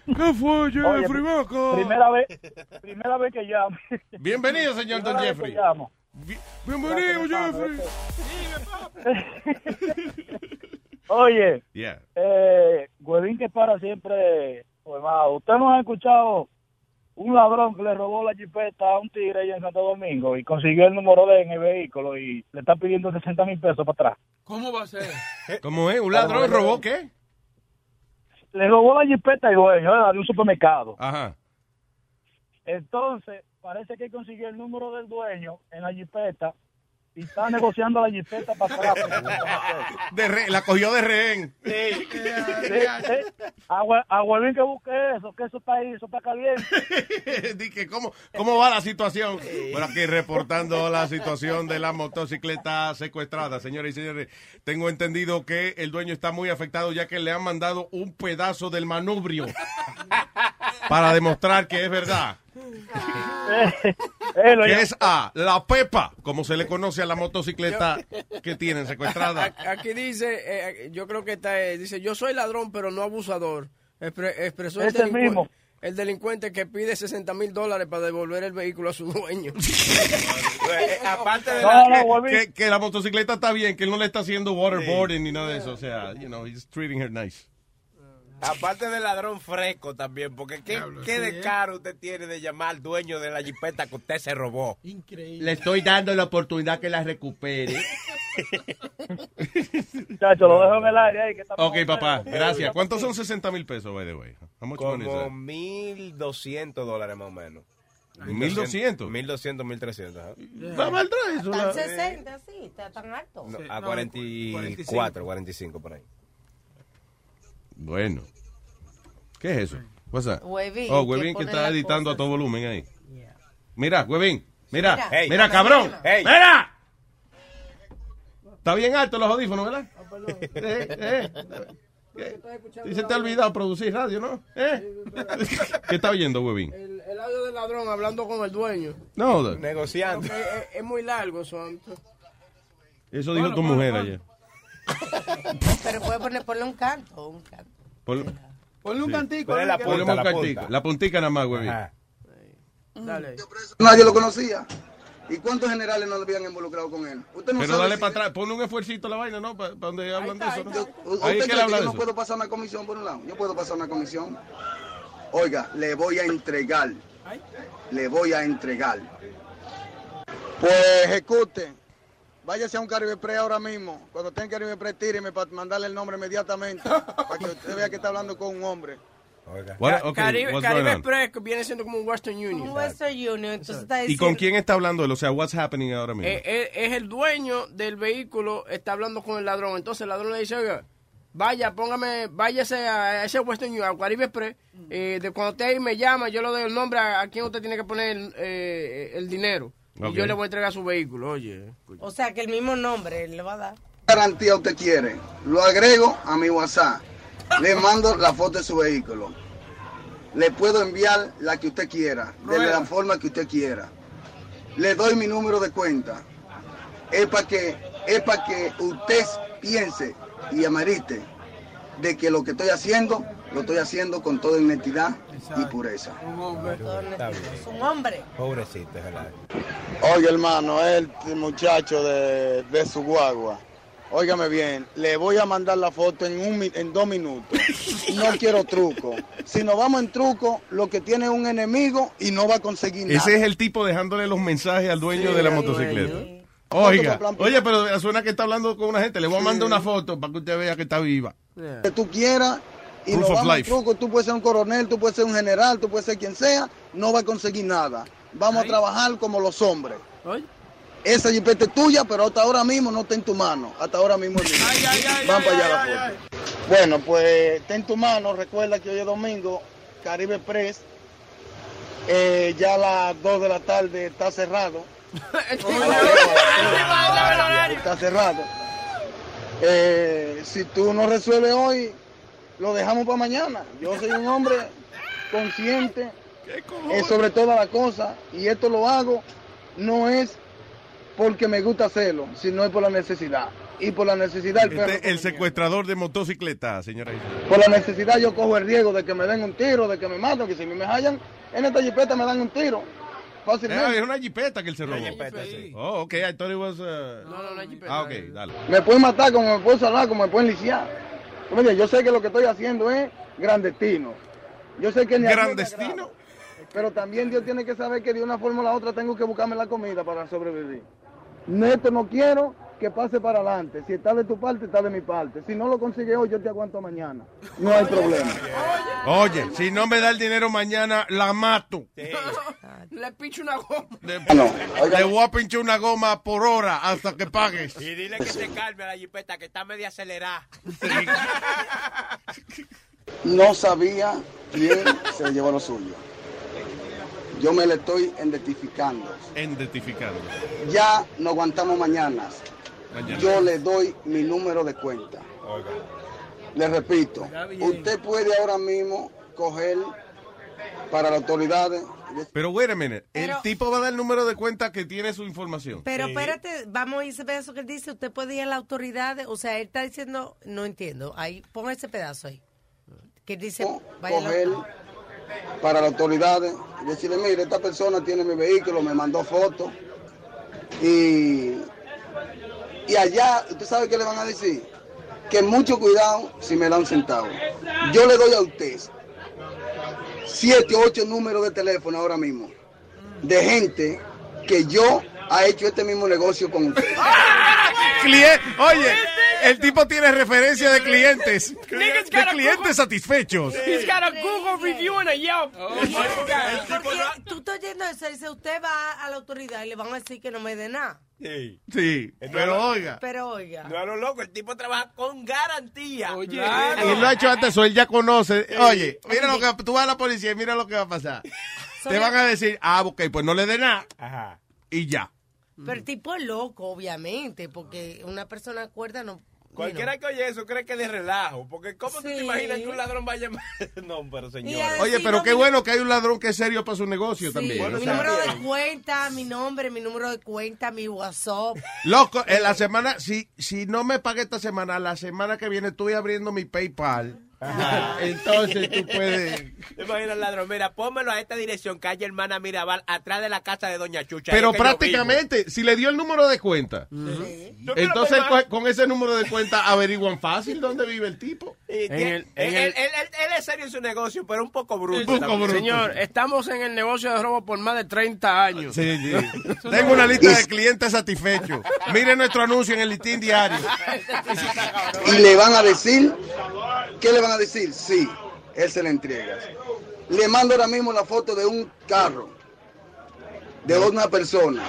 Speaker 6: ¿Qué fue, Jeffrey? Acá.
Speaker 21: Primera vez, primera vez que llamo.
Speaker 6: Bienvenido, señor Don
Speaker 21: vez
Speaker 6: Jeffrey.
Speaker 21: que llamo.
Speaker 6: Bienvenido, Jeffrey.
Speaker 21: Oye,
Speaker 6: Yeah.
Speaker 21: eh, Huevín que para siempre, pues, ma, ¿usted no ha escuchado un ladrón que le robó la jipeta a un tigre allá en Santo Domingo y consiguió el número de en el vehículo y le está pidiendo 60 mil pesos para atrás?
Speaker 8: ¿Cómo va a ser?
Speaker 6: ¿Cómo es? ¿Un ladrón robó qué?
Speaker 21: Le robó la jipeta y dueño era de un supermercado.
Speaker 6: Ajá.
Speaker 21: Entonces, parece que consiguió el número del dueño en la jipeta
Speaker 1: y está negociando la jipeta para atrás.
Speaker 6: De re- la cogió de rehén.
Speaker 1: Sí, sí. A Hue- a Huevín que busque eso, que eso está ahí, eso está caliente.
Speaker 6: Dije, ¿cómo, ¿cómo va la situación? Por aquí reportando la situación de la motocicleta secuestrada. Señores y señores, tengo entendido que el dueño está muy afectado ya que le han mandado un pedazo del manubrio para demostrar que es verdad. Que es A, la Pepa, como se le conoce a la motocicleta que tienen secuestrada.
Speaker 7: Aquí dice, eh, yo creo que está, eh, dice, yo soy ladrón, pero no abusador. Expre- expresó el,
Speaker 1: Es el
Speaker 7: delincu-
Speaker 1: mismo.
Speaker 7: el delincuente que pide 60 mil dólares para devolver el vehículo a su dueño.
Speaker 9: Aparte de
Speaker 6: No,
Speaker 9: la...
Speaker 6: no, que, que la motocicleta está bien, que él no le está haciendo waterboarding ni nada de eso. O sea, you know, he's treating her nice.
Speaker 9: Aparte del ladrón fresco también, porque qué, qué de caro usted tiene de llamar al dueño de la jipeta que usted se robó.
Speaker 8: Increíble.
Speaker 15: Le estoy dando la oportunidad que la recupere.
Speaker 1: Muchacho, lo dejo en el aire ahí. Que está
Speaker 6: Ok, papá, gracias. ¿Cuántos son 60 mil pesos, by the way?
Speaker 9: Como
Speaker 6: that?
Speaker 9: 1.200 dólares más o menos.
Speaker 6: 1.200.
Speaker 9: 1.200, 1.300. ajá.
Speaker 6: Va mal trae eso.
Speaker 14: Está
Speaker 6: la-
Speaker 14: en 60, sí, está tan alto.
Speaker 9: No, a 44, 45 por ahí.
Speaker 6: Bueno. ¿Qué es eso? What's that?
Speaker 14: Huevín,
Speaker 6: Oh, Huevín que está editando a todo volumen ahí. Mira, Huevín. Mira,
Speaker 14: Mira.
Speaker 9: Hey.
Speaker 6: mira, cabrón.
Speaker 9: Hey.
Speaker 6: Mira. Está bien alto los audífonos, ¿verdad?
Speaker 14: Ah,
Speaker 6: Eh, eh. ¿Qué? Y se te ha olvidado producir radio, ¿no? ¿Eh? ¿Qué está oyendo, Huevín?
Speaker 7: El, el audio del ladrón hablando con el dueño.
Speaker 6: No, de-
Speaker 9: Negociando.
Speaker 7: Porque es, es muy largo eso.
Speaker 6: eso dijo
Speaker 7: Bueno,
Speaker 6: tu
Speaker 7: bueno,
Speaker 6: mujer
Speaker 7: bueno.
Speaker 6: ayer.
Speaker 14: Pero puede poner, ponle un canto, un canto.
Speaker 6: Ponle
Speaker 8: un
Speaker 6: Sí.
Speaker 8: cantico.
Speaker 9: Ponle la punta,
Speaker 6: ponle un
Speaker 9: la
Speaker 6: cantico.
Speaker 9: punta.
Speaker 6: La puntica nada más.
Speaker 9: Ajá.
Speaker 7: Dale.
Speaker 18: Nadie lo conocía. ¿Y cuántos generales no lo habían involucrado con él? Usted no
Speaker 6: Pero
Speaker 18: sabe
Speaker 6: dale
Speaker 18: si-
Speaker 6: para atrás, ponle un esfuercito a la vaina, ¿no? Para donde hablan de eso, ¿no?
Speaker 18: Yo- ¿Usted cree
Speaker 6: que
Speaker 18: yo no
Speaker 6: eso.
Speaker 18: puedo pasar una comisión por un lado? Yo puedo pasar una comisión. Oiga, le voy a entregar. Le voy a entregar. Pues ejecute. Váyase a un Caribe Pre ahora mismo. Cuando en Caribe Pre, tíreme para mandarle el nombre inmediatamente. para que usted vea que está hablando con un hombre.
Speaker 6: What-
Speaker 7: Ca-
Speaker 6: ok,
Speaker 7: Caribe, Caribe? Express viene siendo como un Western Union.
Speaker 14: Un Western Union, entonces está
Speaker 6: ¿Y con quién está hablando él? O sea, what's happening ahora mismo?
Speaker 7: Eh, eh, es el dueño del vehículo, está hablando con el ladrón. Entonces el ladrón le dice, oiga, vaya, póngame, váyase a ese Western Union, al Caribe Express. eh, de cuando usted ahí me llama, yo le doy el nombre a, a quien usted tiene que poner eh, el dinero. Y yo le voy a entregar su vehículo, oye.
Speaker 14: O sea, que el mismo nombre le va a dar.
Speaker 18: garantía usted quiere? Lo agrego a mi WhatsApp. Le mando la foto de su vehículo. Le puedo enviar la que usted quiera, de la forma que usted quiera. Le doy mi número de cuenta. Es para que, es para que usted piense y amerite de que lo que estoy haciendo, lo estoy haciendo con toda honestidad y pureza.
Speaker 14: Es un hombre.
Speaker 9: Pobrecito.
Speaker 18: Oye, hermano, el muchacho de, de su guagua. Óigame bien, le voy a mandar la foto en, un, en dos minutos. No quiero truco. Si nos vamos en truco, lo que tiene es un enemigo y no va a conseguir nada.
Speaker 6: Ese es el tipo dejándole los mensajes al dueño
Speaker 18: Sí,
Speaker 6: de la motocicleta.
Speaker 18: dueño.
Speaker 6: Oiga, oye, pero suena que está hablando con una gente. Le voy a mandar una foto para que usted vea que está viva.
Speaker 18: que tú quieras y
Speaker 6: Proof
Speaker 18: nos
Speaker 6: of
Speaker 18: vamos truco. Tú puedes ser un coronel, tú puedes ser un general, tú puedes ser quien sea, no va a conseguir nada. Vamos a trabajar como los hombres. Esa jipeta es tuya, pero hasta ahora mismo no está en tu mano. Hasta ahora mismo es mía. Vamos para allá la foto. Bueno, pues está en tu mano. Recuerda que hoy es domingo, Caribe Press. Eh, ya a las 2 de la tarde está cerrado. está cerrado. Eh, si tú no resuelves hoy, lo dejamos para mañana. Yo soy un hombre consciente eh, sobre todas las cosas y esto lo hago no es porque me gusta hacerlo, sino es por la necesidad. Y por la necesidad el perro
Speaker 6: Este, el secuestrador de motocicleta, señora.
Speaker 18: Por la necesidad yo cojo el riesgo de que me den un tiro, de que me maten, que si me hallan en esta jipeta me dan un tiro. Fácilmente.
Speaker 6: Ah, es una jipeta que él se robó.
Speaker 18: jipeta, sí.
Speaker 6: Oh, ok, I thought it was... uh,
Speaker 7: No, no, no,
Speaker 6: Ah, ok, dale.
Speaker 18: Me pueden matar como me pueden salvar, como me pueden lisiar. Entiendes, Yo sé que lo que estoy haciendo es grandestino. Yo sé que ni
Speaker 6: ¿Grandestino?
Speaker 18: Pero también Dios tiene que saber que de una forma o la otra tengo que buscarme la comida para sobrevivir. Neto no quiero que pase para adelante. Si está de tu parte, está de mi parte. Si no lo consigue hoy, yo te aguanto mañana. No hay problema.
Speaker 6: Oye, si no me da el dinero mañana, la mato.
Speaker 7: Le pincho una goma.
Speaker 6: Le,
Speaker 18: No,
Speaker 6: le voy a pinchar una goma por hora hasta que pagues.
Speaker 9: Y dile que se calme a la jipeta, que está media acelerada.
Speaker 18: No sabía quién se llevó lo suyo. Yo me le estoy identificando.
Speaker 6: Identificando.
Speaker 18: Ya no aguantamos mañanas.
Speaker 6: Mañana.
Speaker 18: Yo le doy mi número de cuenta. Le repito, usted puede ahora mismo coger para las autoridades.
Speaker 6: Pero wait a minute, el tipo va a dar el número de cuenta que tiene su información.
Speaker 14: Pero espérate, vamos a ese pedazo que él dice, usted puede ir a la autoridad, o sea, él está diciendo, no entiendo, ahí, pon ese pedazo ahí. Que él dice, vaya a la-
Speaker 18: coger para las autoridades y decirle, mire, esta persona tiene mi vehículo, me mandó fotos y, y allá, ¿usted sabe qué le van a decir? Que mucho cuidado si me da un centavo. Yo le doy a usted siete o ocho números de teléfono ahora mismo de gente que yo ha hecho este mismo negocio con usted.
Speaker 6: Oye, el tipo tiene referencia de clientes. De clientes satisfechos.
Speaker 7: He's got a Google review and a Yelp.
Speaker 14: Porque tú estás oyendo eso, dice, usted va a la autoridad y le van a decir que no me dé nada.
Speaker 9: Sí.
Speaker 6: Sí, pero oiga.
Speaker 14: Pero oiga.
Speaker 9: No a lo loco, el tipo trabaja con garantía. Oye,
Speaker 6: Y lo ha hecho antes, o él ya conoce. Oye, mira lo que tú vas a la policía y mira lo que va a pasar. Te van a decir, ah, ok, pues no le dé nada.
Speaker 9: Ajá.
Speaker 6: Y ya.
Speaker 14: Pero el tipo es loco, obviamente, porque una persona cuerda no...
Speaker 9: Cualquiera que oye eso cree que de relajo. Porque ¿cómo tú
Speaker 14: Sí.
Speaker 9: te imaginas que un ladrón vaya a llamar? No, pero señor.
Speaker 6: Oye, pero qué bueno que hay un ladrón que es serio para su negocio
Speaker 14: Sí,
Speaker 6: también.
Speaker 14: mi
Speaker 6: sea,
Speaker 14: número de cuenta, mi nombre, mi número de cuenta, mi WhatsApp.
Speaker 6: Loco, en la semana, si, si no me pagué esta semana, la semana que viene estoy abriendo mi PayPal. Entonces tú puedes.
Speaker 9: ¿Te imaginas el ladrón? Mira, pónmelo a esta dirección, calle Hermana Mirabal, atrás de la casa de Doña Chucha.
Speaker 6: Pero
Speaker 9: que
Speaker 6: prácticamente, si le dio el número de cuenta, entonces
Speaker 9: que
Speaker 6: con, con ese número de cuenta averiguan fácil dónde vive el tipo.
Speaker 9: Él, él- él- él es serio en su negocio, pero un poco bruto.
Speaker 6: Un poco bruto.
Speaker 7: Señor, estamos en el negocio de robo por más de 30 años.
Speaker 6: Sí, sí. Tengo una lista de clientes satisfechos. Mire nuestro anuncio en el listín diario.
Speaker 18: Y le van a decir, ¿qué le van a decir? Sí, él se le entrega. Le mando ahora mismo la foto de un carro, de una persona.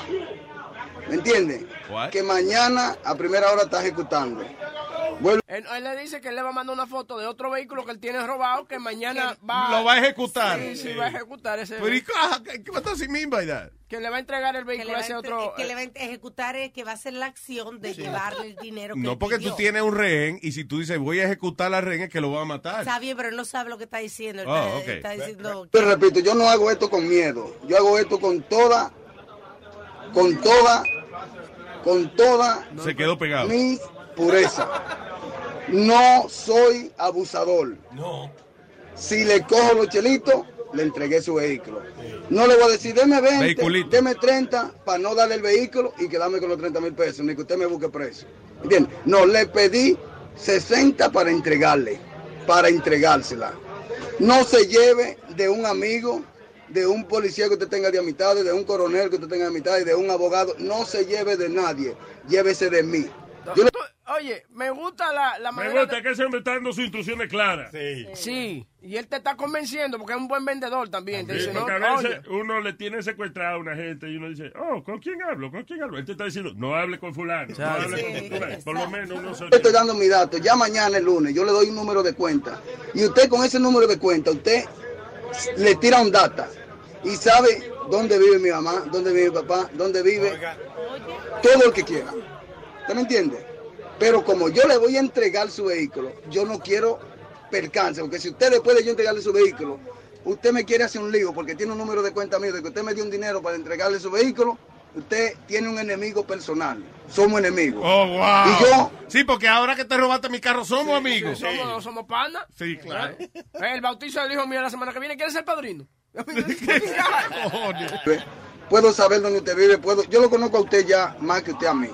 Speaker 18: ¿Me entiende? Que mañana a primera hora está ejecutando. Vuelve-
Speaker 7: Él, él le dice que él le va a mandar una foto de otro vehículo que él tiene robado que mañana va...
Speaker 6: Lo va a ejecutar.
Speaker 7: Sí, sí, va a ejecutar ese
Speaker 6: Pero, ¿y qué- ah, qué- ¿Qué does he mean by that?
Speaker 7: Que le va a entregar el
Speaker 14: Que
Speaker 7: vehículo
Speaker 14: va
Speaker 7: a ese
Speaker 14: entre-
Speaker 7: otro...
Speaker 14: que le va a ejecutar es que va a hacer la acción de llevarle el dinero que
Speaker 6: No
Speaker 14: él
Speaker 6: porque
Speaker 14: pidió.
Speaker 6: tú tienes un rehén y si tú dices voy a ejecutar la rehén es que lo va a matar.
Speaker 14: Está bien, pero él no sabe lo que está diciendo. Él
Speaker 6: Oh,
Speaker 14: está,
Speaker 6: ok.
Speaker 14: está diciendo...
Speaker 18: Te repito, yo no hago esto con miedo. Yo hago esto con toda, con toda, con toda
Speaker 6: Se quedó pegado.
Speaker 18: mi pureza. No soy abusador.
Speaker 9: No.
Speaker 18: Si le cojo los chelitos, le entregué su vehículo. No le voy a decir, deme 20,
Speaker 6: Vehiculito.
Speaker 18: deme 30 para no darle el vehículo y quedarme con los 30 mil pesos, ni que usted me busque preso. ¿Entiende? No, le pedí 60 para entregarle, para entregársela. No se lleve de un amigo, de un policía que usted tenga de amistad, de un coronel que usted tenga de amistad, de un abogado. No se lleve de nadie, llévese de mí. Yo le-
Speaker 7: Tú- Oye, me gusta la, la
Speaker 11: Me
Speaker 7: manera...
Speaker 11: gusta que se me está dando sus instrucciones claras.
Speaker 9: Sí.
Speaker 7: Sí, y él te está convenciendo porque es un buen vendedor también. Te no,
Speaker 11: porque a
Speaker 7: oye,
Speaker 11: veces uno le tiene secuestrado a una gente y uno dice, oh, ¿con quién hablo? ¿Con quién hablo? Él te está diciendo, no hable con fulano. No hable con... ves, Por lo menos uno se...
Speaker 18: Yo estoy dando mi dato. Ya mañana, el lunes, yo le doy un número de cuenta. Y usted con ese número de cuenta, usted le tira un data. Y sabe dónde vive mi mamá, dónde vive mi papá, dónde vive todo el que quiera. ¿Usted me entiende? Pero como yo le voy a entregar su vehículo, yo no quiero percance. Porque si usted después de yo entregarle su vehículo, usted me quiere hacer un lío porque tiene un número de cuenta mío de que usted me dio un dinero para entregarle su vehículo, usted tiene un enemigo personal. Somos enemigos.
Speaker 6: Oh, wow.
Speaker 18: Y yo
Speaker 6: Sí, porque ahora que te robaste mi carro somos amigos.
Speaker 7: somos, somos panas.
Speaker 6: Sí, claro.
Speaker 7: Eh, El bautizo del hijo mío la semana que viene, ¿quieres ser padrino?
Speaker 18: puedo saber dónde usted vive, puedo, yo lo conozco a usted ya más que usted a mí.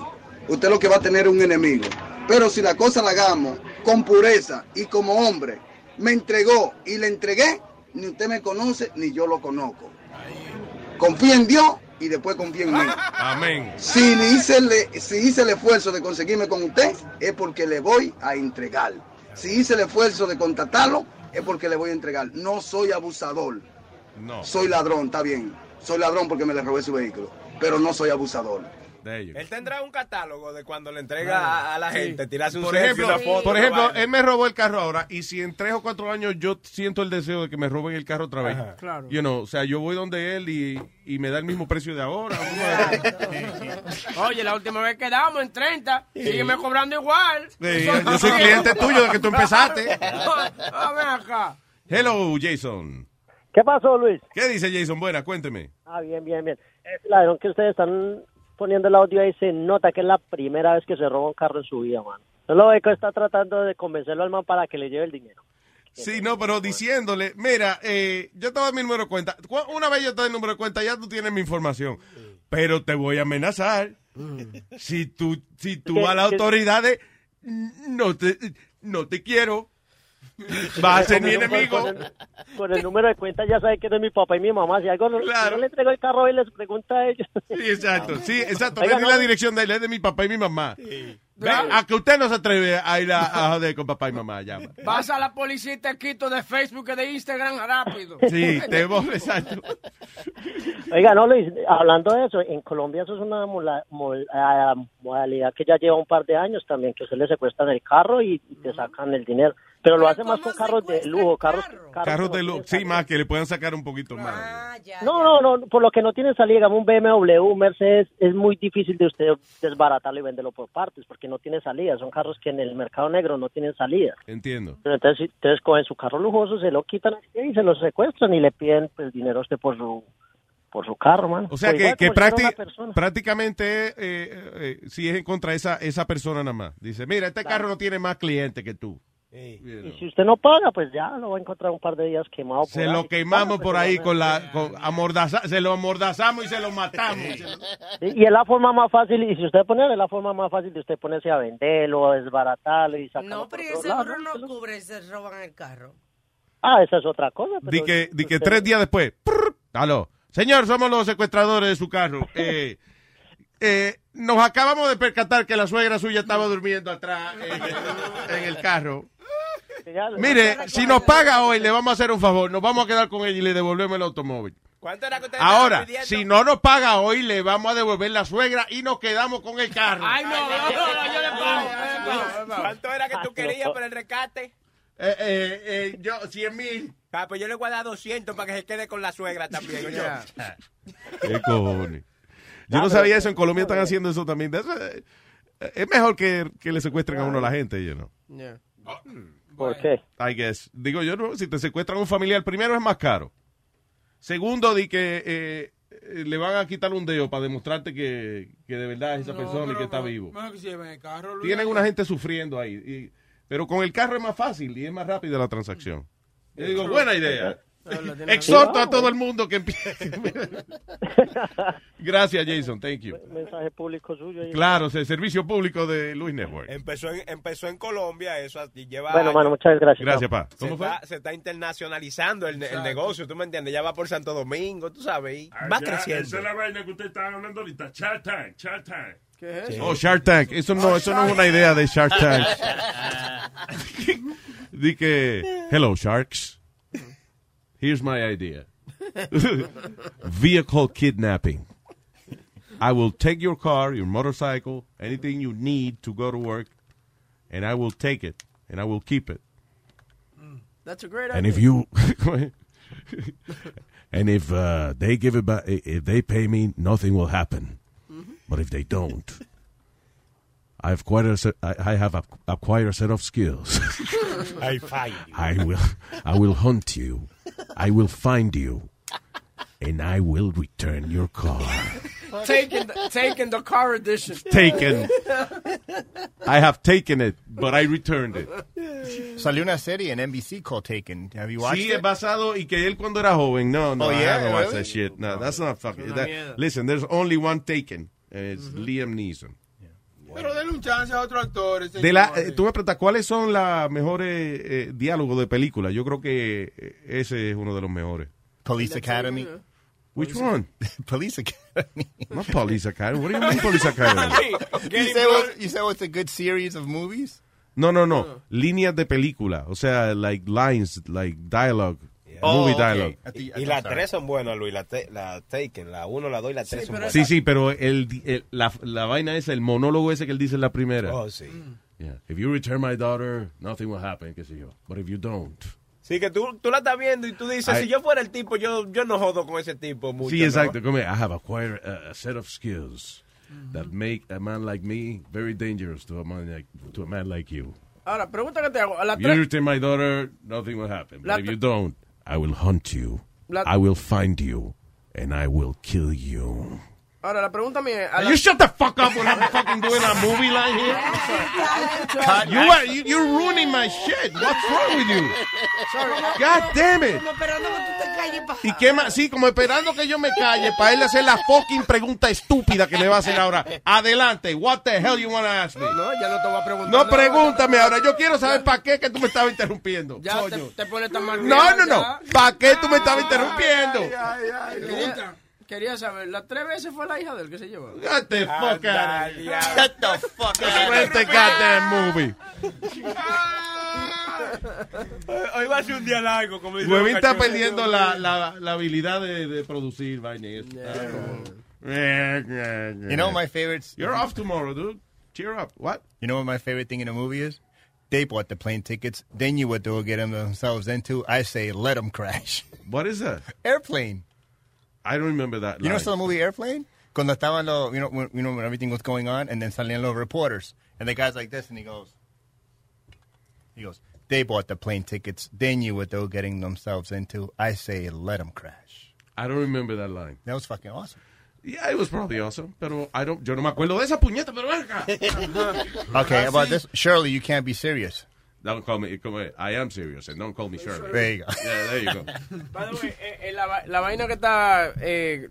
Speaker 18: Usted lo que va a tener es un enemigo. Pero si la cosa la hagamos con pureza y como hombre, me entregó y le entregué, ni usted me conoce ni yo lo conozco. Confía en Dios y después confíe en mí.
Speaker 6: Amén.
Speaker 18: Si hice, el, si hice el esfuerzo de conseguirme con usted, es porque le voy a entregar. Si hice el esfuerzo de contactarlo, es porque le voy a entregar. No soy abusador.
Speaker 6: No.
Speaker 18: Soy ladrón, está bien. Soy ladrón porque me le robé su vehículo. Pero no soy abusador.
Speaker 9: Él tendrá un catálogo de cuando le entrega a, a la
Speaker 6: Sí.
Speaker 9: gente, tirarse un
Speaker 6: Por ejemplo,
Speaker 9: una foto.
Speaker 6: por ejemplo él me robó el carro ahora y si en tres o cuatro años yo siento el deseo de que me roben el carro otra vez,
Speaker 9: Ajá.
Speaker 7: Claro.
Speaker 6: you know, o sea, yo voy donde él y, y me da el mismo precio de ahora.
Speaker 7: Oye, la última vez quedamos en 30. Sígueme cobrando igual.
Speaker 6: Sí, yo soy cliente tuyo desde que tú empezaste.
Speaker 7: Acá.
Speaker 6: Hello, Jason.
Speaker 22: ¿Qué pasó, Luis?
Speaker 6: ¿Qué dice Jason? Buena, cuénteme.
Speaker 22: Ah, bien, bien, bien. Es ladrón que ustedes están poniendo el audio ahí, se nota que es la primera vez que se roba un carro en su vida, man. Solo ve que está tratando de convencerlo al man para que le lleve el dinero.
Speaker 6: Sí, no, pero diciéndole, mira, eh, yo te doy mi número de cuenta. Cu- Una vez yo te doy el número de cuenta, ya tú tienes mi información. Pero te voy a amenazar. Si tú, si tú
Speaker 22: ¿Qué-
Speaker 6: a las autoridades no te, no te quiero, vas a ser mi enemigo.
Speaker 22: Con el, con el número de cuenta ya sabe que es mi papá y mi mamá. Si algo no, si no le entrego el carro y les pregunta a ellos.
Speaker 6: Sí, exacto, sí, exacto.
Speaker 22: Oiga, no,
Speaker 6: la dirección de él, es de mi papá y mi mamá. A que usted no se atreve a ir a, a joder con papá y mamá, llama.
Speaker 7: Vas a la policía y te quito de Facebook y de Instagram rápido.
Speaker 6: Sí, te voy, exacto.
Speaker 22: Oiga, no, Luis, hablando de eso, en Colombia eso es una mola- mol- ah, modalidad que ya lleva un par de años también, que se le secuestran el carro y, y te sacan el dinero. Pero lo hacen más con carros de lujo, carros, carros
Speaker 6: de luz, sí, más que le puedan sacar un poquito más.
Speaker 22: No, no, no, por lo que no tienen salida, digamos un BMW, un Mercedes, es muy difícil de usted desbaratarlo y venderlo por partes, porque no tiene salida, son carros que en el mercado negro no tienen salida.
Speaker 6: Entiendo.
Speaker 22: Pero Entonces, si ustedes cogen su carro lujoso, se lo quitan y se lo secuestran y le piden pues, dinero a usted por su, por su carro, man.
Speaker 6: O sea
Speaker 22: Pues
Speaker 6: que, que prácti- prácticamente eh, eh, eh, si es en contra de esa, esa persona nada más. Dice, mira, este carro no tiene más clientes que tú.
Speaker 22: Y si usted no paga, pues ya lo va a encontrar un par de días quemado. por
Speaker 6: Se
Speaker 22: ahí.
Speaker 6: lo quemamos
Speaker 22: Paga,
Speaker 6: por ahí
Speaker 22: se lo-
Speaker 6: con la... Con amordaza- se lo amordazamos y se lo matamos.
Speaker 22: Y y es la forma más fácil, y si usted pone, es la forma más fácil de usted ponerse a venderlo, a desbaratarlo y sacarlo
Speaker 14: No,
Speaker 22: por
Speaker 14: pero ese seguro no cubre, se roban el carro.
Speaker 22: Ah, esa es otra cosa. pero
Speaker 6: Di que, di que
Speaker 22: usted-
Speaker 6: tres días después... prr, aló. Señor, somos los secuestradores de su carro. Eh, eh, nos acabamos de percatar que la suegra suya estaba durmiendo atrás en el, en el carro. Mire, si nos paga hoy, le vamos a hacer un favor. Nos vamos a quedar con ella y le devolvemos el automóvil.
Speaker 9: ¿Cuánto era que usted
Speaker 6: Ahora, si no nos paga hoy, le vamos a devolver la suegra y nos quedamos con el carro.
Speaker 7: Ay, no, no, no, yo le pago. yo le pago.
Speaker 9: ¿Cuánto era que tú querías por el rescate?
Speaker 6: Eh, eh, eh, yo, 100 mil.
Speaker 9: Ah, pues yo le voy a dar 200 para que se quede con la suegra también.
Speaker 6: ¿Qué cojones? Yo no sabía eso. En Colombia están haciendo eso también. Eso, eh, es mejor que, que le secuestren a uno a la gente, you know.
Speaker 22: ¿Por qué?
Speaker 6: I guess. Digo yo, no, si te secuestran a un familiar, primero es más caro. Segundo, di que eh, eh, le van a quitar un dedo para demostrarte que, que de verdad es esa persona y que está vivo.
Speaker 8: Mejor que se lleven el carro, Luis.
Speaker 6: Tienen una gente sufriendo ahí. y- pero con el carro es más fácil y es más rápida la transacción. Yo digo, buena idea. Exhorto a todo el mundo que empiece. Gracias, Jason. Thank you.
Speaker 22: Mensaje público suyo.
Speaker 6: Claro, es el servicio público de Luis Network.
Speaker 9: Empezó en, empezó en Colombia eso y lleva
Speaker 22: Bueno,
Speaker 9: años.
Speaker 22: mano, muchas gracias.
Speaker 6: Gracias, pa.
Speaker 9: Se
Speaker 6: ¿Cómo fue?
Speaker 9: está, se está internacionalizando el, negocio, ¿tú me entiendes? Ya va por Santo Domingo, tú sabes, y
Speaker 11: Ah,
Speaker 9: va creciendo.
Speaker 11: Esa es la vaina que usted estaba hablando ahorita. Shark Tank, Shark Tank.
Speaker 8: ¿Qué es
Speaker 6: Oh, Shark Tank. Eso no, eso no es una idea de Shark Tank. Di que, hello, sharks. Here's my idea. Vehicle kidnapping. I will take your car, your motorcycle, anything you need to go to work, and I will take it, and I will keep it.
Speaker 7: That's a great idea.
Speaker 6: And if you, and if uh, they give it back, if they pay me, nothing will happen. But if they don't, I have quite a set, I, I have ac- acquired a set of skills.
Speaker 9: I find you.
Speaker 6: I will, I will hunt you. I will find you, and I will return your car.
Speaker 7: taken, the, taking the car edition.
Speaker 6: Taken. I have taken it, but I returned it.
Speaker 16: Salió una serie en NBC called Taken. Have you watched
Speaker 6: Sí,
Speaker 16: it?
Speaker 6: es basado y que él cuando era joven. No, no,
Speaker 16: Oh,
Speaker 6: I haven't watched that shit. No, that's not fucking. That- listen, there's only one Taken. and It's mm-hmm. Liam Neeson.
Speaker 8: Pero denle un chance a otro actor. ese
Speaker 6: De la, eh, tú me preguntas, ¿cuáles son los mejores eh, diálogos de película? Yo creo que eh, ese es uno de los mejores.
Speaker 16: Police Academy.
Speaker 6: Which one?
Speaker 16: Police Academy.
Speaker 6: Not Police Academy. What do you mean Police Academy?
Speaker 16: you, it was, you it was a good series of movies?
Speaker 6: No, no, no. Líneas de película. O sea, like lines, like dialogue.
Speaker 9: Oh,
Speaker 6: movie
Speaker 9: ok.
Speaker 6: dialogue.
Speaker 9: Y, y las tres son buenas, Luis. La, te- la Taken, la 1, la 2 y la 3 son buenas.
Speaker 6: Sí, sí, pero el, el- la, la vaina es el monólogo ese que él dice en la primera.
Speaker 9: Oh, sí.
Speaker 6: Yeah. If you return my daughter, nothing will happen, qué sé yo. But if you don't.
Speaker 9: Sí, que tú, tú la estás viendo y tú dices,
Speaker 6: I-
Speaker 9: si yo fuera el tipo, yo, yo no jodo con ese tipo mucho.
Speaker 6: sí,
Speaker 9: ¿no?
Speaker 6: exacto. Como, I have acquired a, a set of skills that make a man like me very dangerous to a man like, to a man like you.
Speaker 7: Ahora, pregunta que te hago. A las
Speaker 6: If you return my daughter, nothing will happen.
Speaker 7: La
Speaker 6: But if you don't, I will hunt you.
Speaker 7: La-
Speaker 6: I will find you. And I will kill you.
Speaker 7: Ahora, la pregunta mía es... a
Speaker 6: You
Speaker 7: la-
Speaker 6: shut the fuck up when I'm fucking doing a movie line here. You are, you, you're ruining my shit. What's wrong with you? God damn it.
Speaker 14: Como esperando que tú te calles pa-
Speaker 6: ¿Y qué más? Sí, como esperando que yo me calle para él hacer la fucking pregunta estúpida que me va a hacer ahora. Adelante. What the hell you want to ask me?
Speaker 7: No, ya no te voy a preguntar.
Speaker 6: No pregúntame ahora. Yo quiero saber para qué que tú me estabas interrumpiendo.
Speaker 7: Ya te,
Speaker 6: coño.
Speaker 7: te pones tan mal.
Speaker 6: No, no, no. ¿Para qué tú me estabas interrumpiendo?
Speaker 7: Quería, quería saber, ¿las tres veces fue la hija del que se llevó?
Speaker 6: Get the fuck out of here.
Speaker 16: Get the fuck
Speaker 6: Where's the goddamn movie?
Speaker 9: Hoy va a ser un día largo, como dice
Speaker 6: Huevín está perdiendo la, la, la habilidad de, de producir vaina y eso.
Speaker 16: You know my favorites?
Speaker 6: You're off tomorrow, dude. Cheer up. What?
Speaker 16: You know what my favorite thing in a movie is? They bought the plane tickets. They knew what they were getting themselves into. I say, let them crash.
Speaker 6: What is that?
Speaker 16: Airplane.
Speaker 6: I don't remember that.
Speaker 16: You know
Speaker 6: line.
Speaker 16: the movie Airplane? Cuando estaban los, you know, when, you know, when everything was going on, and then salían los reporters, and the guy's like this, and he goes, he goes, they bought the plane tickets. They knew what they were getting themselves into. I say, let them crash.
Speaker 6: I don't remember that line.
Speaker 16: That was fucking awesome.
Speaker 6: Yeah, it was probably awesome, pero I don't, yo no me acuerdo de esa puñeta, pero ven acá.
Speaker 16: Okay, about this, Shirley, you can't be serious.
Speaker 6: Don't call me, come on, I am serious, and don't call me Shirley.
Speaker 16: There you go.
Speaker 6: Yeah, there you go.
Speaker 7: By the way, eh, eh, la, la vaina que está eh,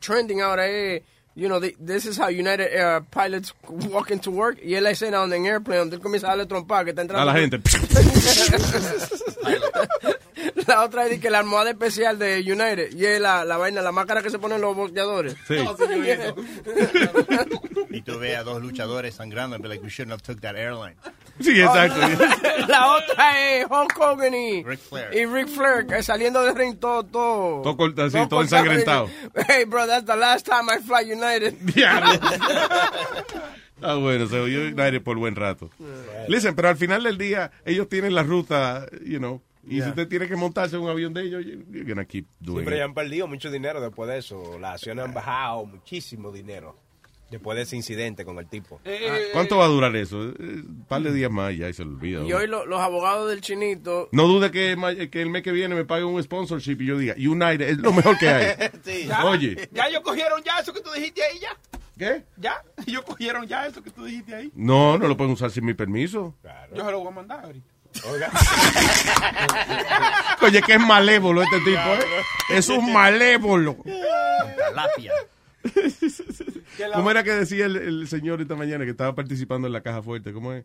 Speaker 7: trending ahora es, you know, the- this is how United uh, pilots walk into work. Y es la escena donde en Airplane, donde él comienza a darle trompa, que está entrando.
Speaker 6: A la gente.
Speaker 7: la otra es que la almohada especial de United. Y es la, la vaina, la máscara que se ponen los boxeadores.
Speaker 6: Sí.
Speaker 16: Y tú ves a dos luchadores sangrando and be like, we shouldn't have took that airline.
Speaker 6: Sí, exacto.
Speaker 7: la otra es Hulk Hogan y
Speaker 16: Ric Flair.
Speaker 7: y Ric Flair que saliendo del ring todo, todo.
Speaker 6: Todo corta- así, todo
Speaker 7: cortado.
Speaker 6: ensangrentado.
Speaker 7: Hey, bro, that's the last time I fly United.
Speaker 6: Ah, bueno, se oyó United por buen rato. Listen, pero al final del día, ellos tienen la ruta, you know, y si usted tiene que montarse en un avión de ellos, you- you're gonna keep doing
Speaker 9: Siempre ya
Speaker 6: it.
Speaker 9: han perdido mucho dinero después de eso. Las acciones han bajado muchísimo dinero después de ese incidente con el tipo.
Speaker 6: ¿Cuánto va a durar eso? Eh, Un par de días más y ya se olvida.
Speaker 7: Y hoy lo- los abogados del chinito.
Speaker 6: No dude que, el mes que viene me pague un sponsorship y yo diga, United es lo mejor que hay.
Speaker 8: Ya,
Speaker 6: Oye,
Speaker 8: Ya ellos cogieron ya eso que tú dijiste ahí, ya.
Speaker 6: ¿Qué?
Speaker 8: Ya, ellos cogieron ya eso que tú dijiste ahí.
Speaker 6: no, no lo pueden usar sin mi permiso.
Speaker 8: Yo se lo voy a mandar ahorita.
Speaker 6: Oye, que es malévolo este tipo, ¿eh? Es un malévolo. ¿Cómo era que decía el, el señor esta mañana que estaba participando en la caja fuerte? ¿Cómo es?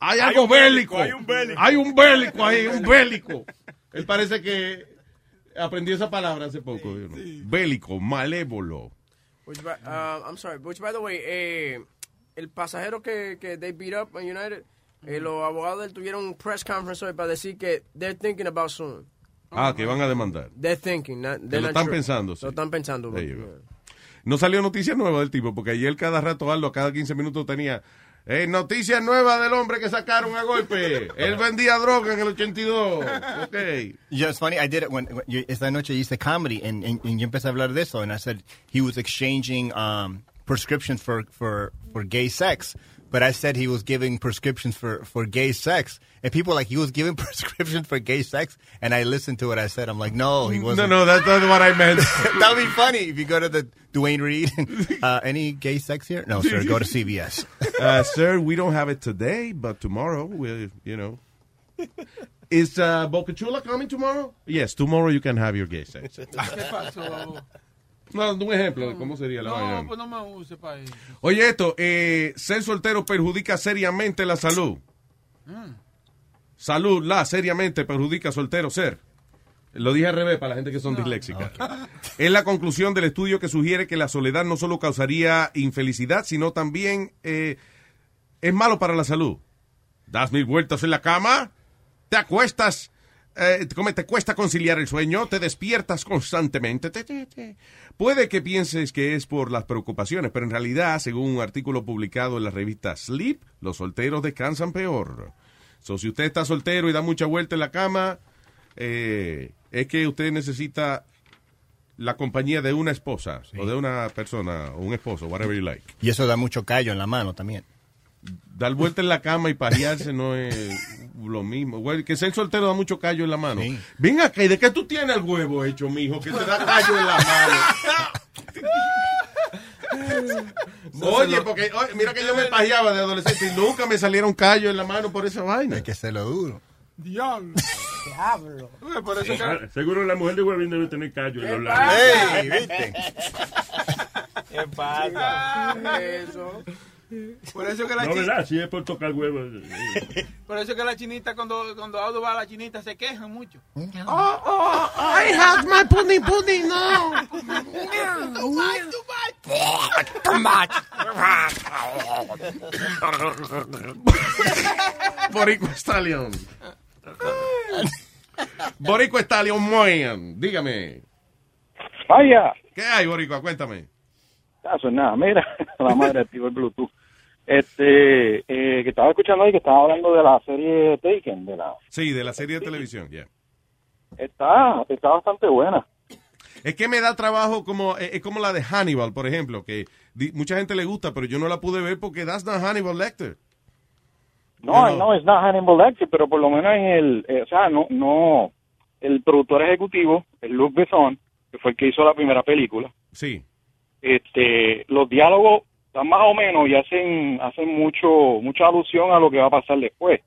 Speaker 6: Hay
Speaker 9: Hay
Speaker 6: algo
Speaker 9: un
Speaker 6: bélico.
Speaker 9: bélico, hay un bélico.
Speaker 6: Hay un bélico ahí, un bélico. Él parece que aprendió esa palabra hace poco. Bélico, malévolo.
Speaker 7: Which by, uh, I'm sorry, which by the way, eh, el pasajero que, que they beat up en United, eh, los abogados de él tuvieron un press conference hoy para decir que they're thinking about suing.
Speaker 6: Ah, que van a demandar.
Speaker 7: They're thinking, not,
Speaker 6: Que
Speaker 7: they're
Speaker 6: lo están
Speaker 7: sure.
Speaker 6: pensando, sí.
Speaker 7: Lo están pensando.
Speaker 6: There you go. No salió noticia nueva del tipo, porque ayer cada rato Aldo, cada 15 minutos tenía eh, noticia nueva del hombre que sacaron a golpe. Él vendía droga en el 82. Ok.
Speaker 16: Yeah, it's funny. I did it when, when you, esta noche hice comedy, and, and, and yo empecé a hablar de eso, and I said he was exchanging um, prescriptions for, for, for gay sex, but I said he was giving prescriptions for, for gay sex, and people were like he was giving prescriptions for gay sex, and I listened to what I said. I'm like, no, he wasn't.
Speaker 6: No, no, that's not what I meant.
Speaker 16: that would be funny if you go to the Dwayne Reed. uh, any gay sex here? No, sir. Go to CVS.
Speaker 6: Uh, sir, we don't have it today, but tomorrow, we'll, you know. Is uh, Boca Chula coming tomorrow? Yes, tomorrow you can have your gay sex. No, un ejemplo de cómo sería la
Speaker 8: No,
Speaker 6: vaina.
Speaker 8: pues no me use para eso.
Speaker 6: Oye, esto, eh, ser soltero perjudica seriamente la salud.
Speaker 8: Mm.
Speaker 6: Salud, la, seriamente perjudica soltero ser. Lo dije al revés para la gente que son disléxicas. Es la conclusión del estudio que sugiere que la soledad no solo causaría infelicidad, sino también eh, es malo para la salud. Das mil vueltas en la cama, te acuestas, eh, como te cuesta conciliar el sueño, te despiertas constantemente. te, te, te. Puede que pienses que es por las preocupaciones, pero en realidad, según un artículo publicado en la revista Sleep, los solteros descansan peor. So, si usted está soltero y da mucha vuelta en la cama, eh, es que usted necesita la compañía de una esposa o de una persona o un esposo, whatever you like.
Speaker 16: Y eso da mucho callo en la mano también.
Speaker 6: Dar vuelta en la cama y pajearse no es lo mismo. Güey, que ser soltero da mucho callo en la mano. Ven acá, ¿y de qué tú tienes el huevo hecho, mijo? Que te da callo en la mano. Oye, porque oye, mira que yo me pajeaba de adolescente y nunca me salieron callos en la mano por esa vaina. Hay
Speaker 16: que hacerlo duro.
Speaker 8: Diablo. Diablo. Por eso que-
Speaker 11: Ah, Seguro la mujer de Huevín debe tener callo en los labios.
Speaker 8: Ey, ¿viste?
Speaker 7: ¿Qué pasa?
Speaker 8: Eso. Por eso que la
Speaker 11: No, es por tocar huevo.
Speaker 8: por eso que la chinita cuando cuando Audo va a la chinita se quejan mucho.
Speaker 12: Oh, oh, I have my pudding pudding now.
Speaker 8: Too much,
Speaker 12: Too much.
Speaker 6: Boricua Stallion. Boricua Stallion Moyan, dígame.
Speaker 23: Vaya.
Speaker 6: ¿Qué hay, Boricua? Cuéntame.
Speaker 23: Eso es nada, mira, la madre activó el Bluetooth. Este, eh, que estaba escuchando ahí que estaba hablando de la serie Taken, de la,
Speaker 6: Sí, de la serie de televisión, ya.
Speaker 23: está, está bastante buena.
Speaker 6: Es que me da trabajo como eh, es como la de Hannibal, por ejemplo, que di- mucha gente le gusta, pero yo no la pude ver porque that's not Hannibal Lecter.
Speaker 23: No, no, es not Hannibal Lecter, pero por lo menos en el, eh, o sea, no, no, el productor ejecutivo, el Luc Besson, que fue el que hizo la primera película,
Speaker 6: Sí.
Speaker 23: este, los diálogos están más o menos y hacen, hacen mucho, mucha alusión a lo que va a pasar después,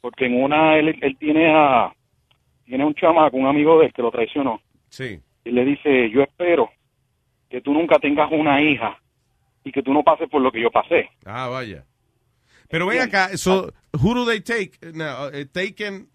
Speaker 23: porque en una él, él tiene a, tiene un chamaco, un amigo de él que lo traicionó,
Speaker 6: Sí.
Speaker 23: y le dice, yo espero que tú nunca tengas una hija y que tú no pases por lo que yo pasé.
Speaker 6: Ah, vaya. Pero ven acá, so, who do they take? No, eh, taken,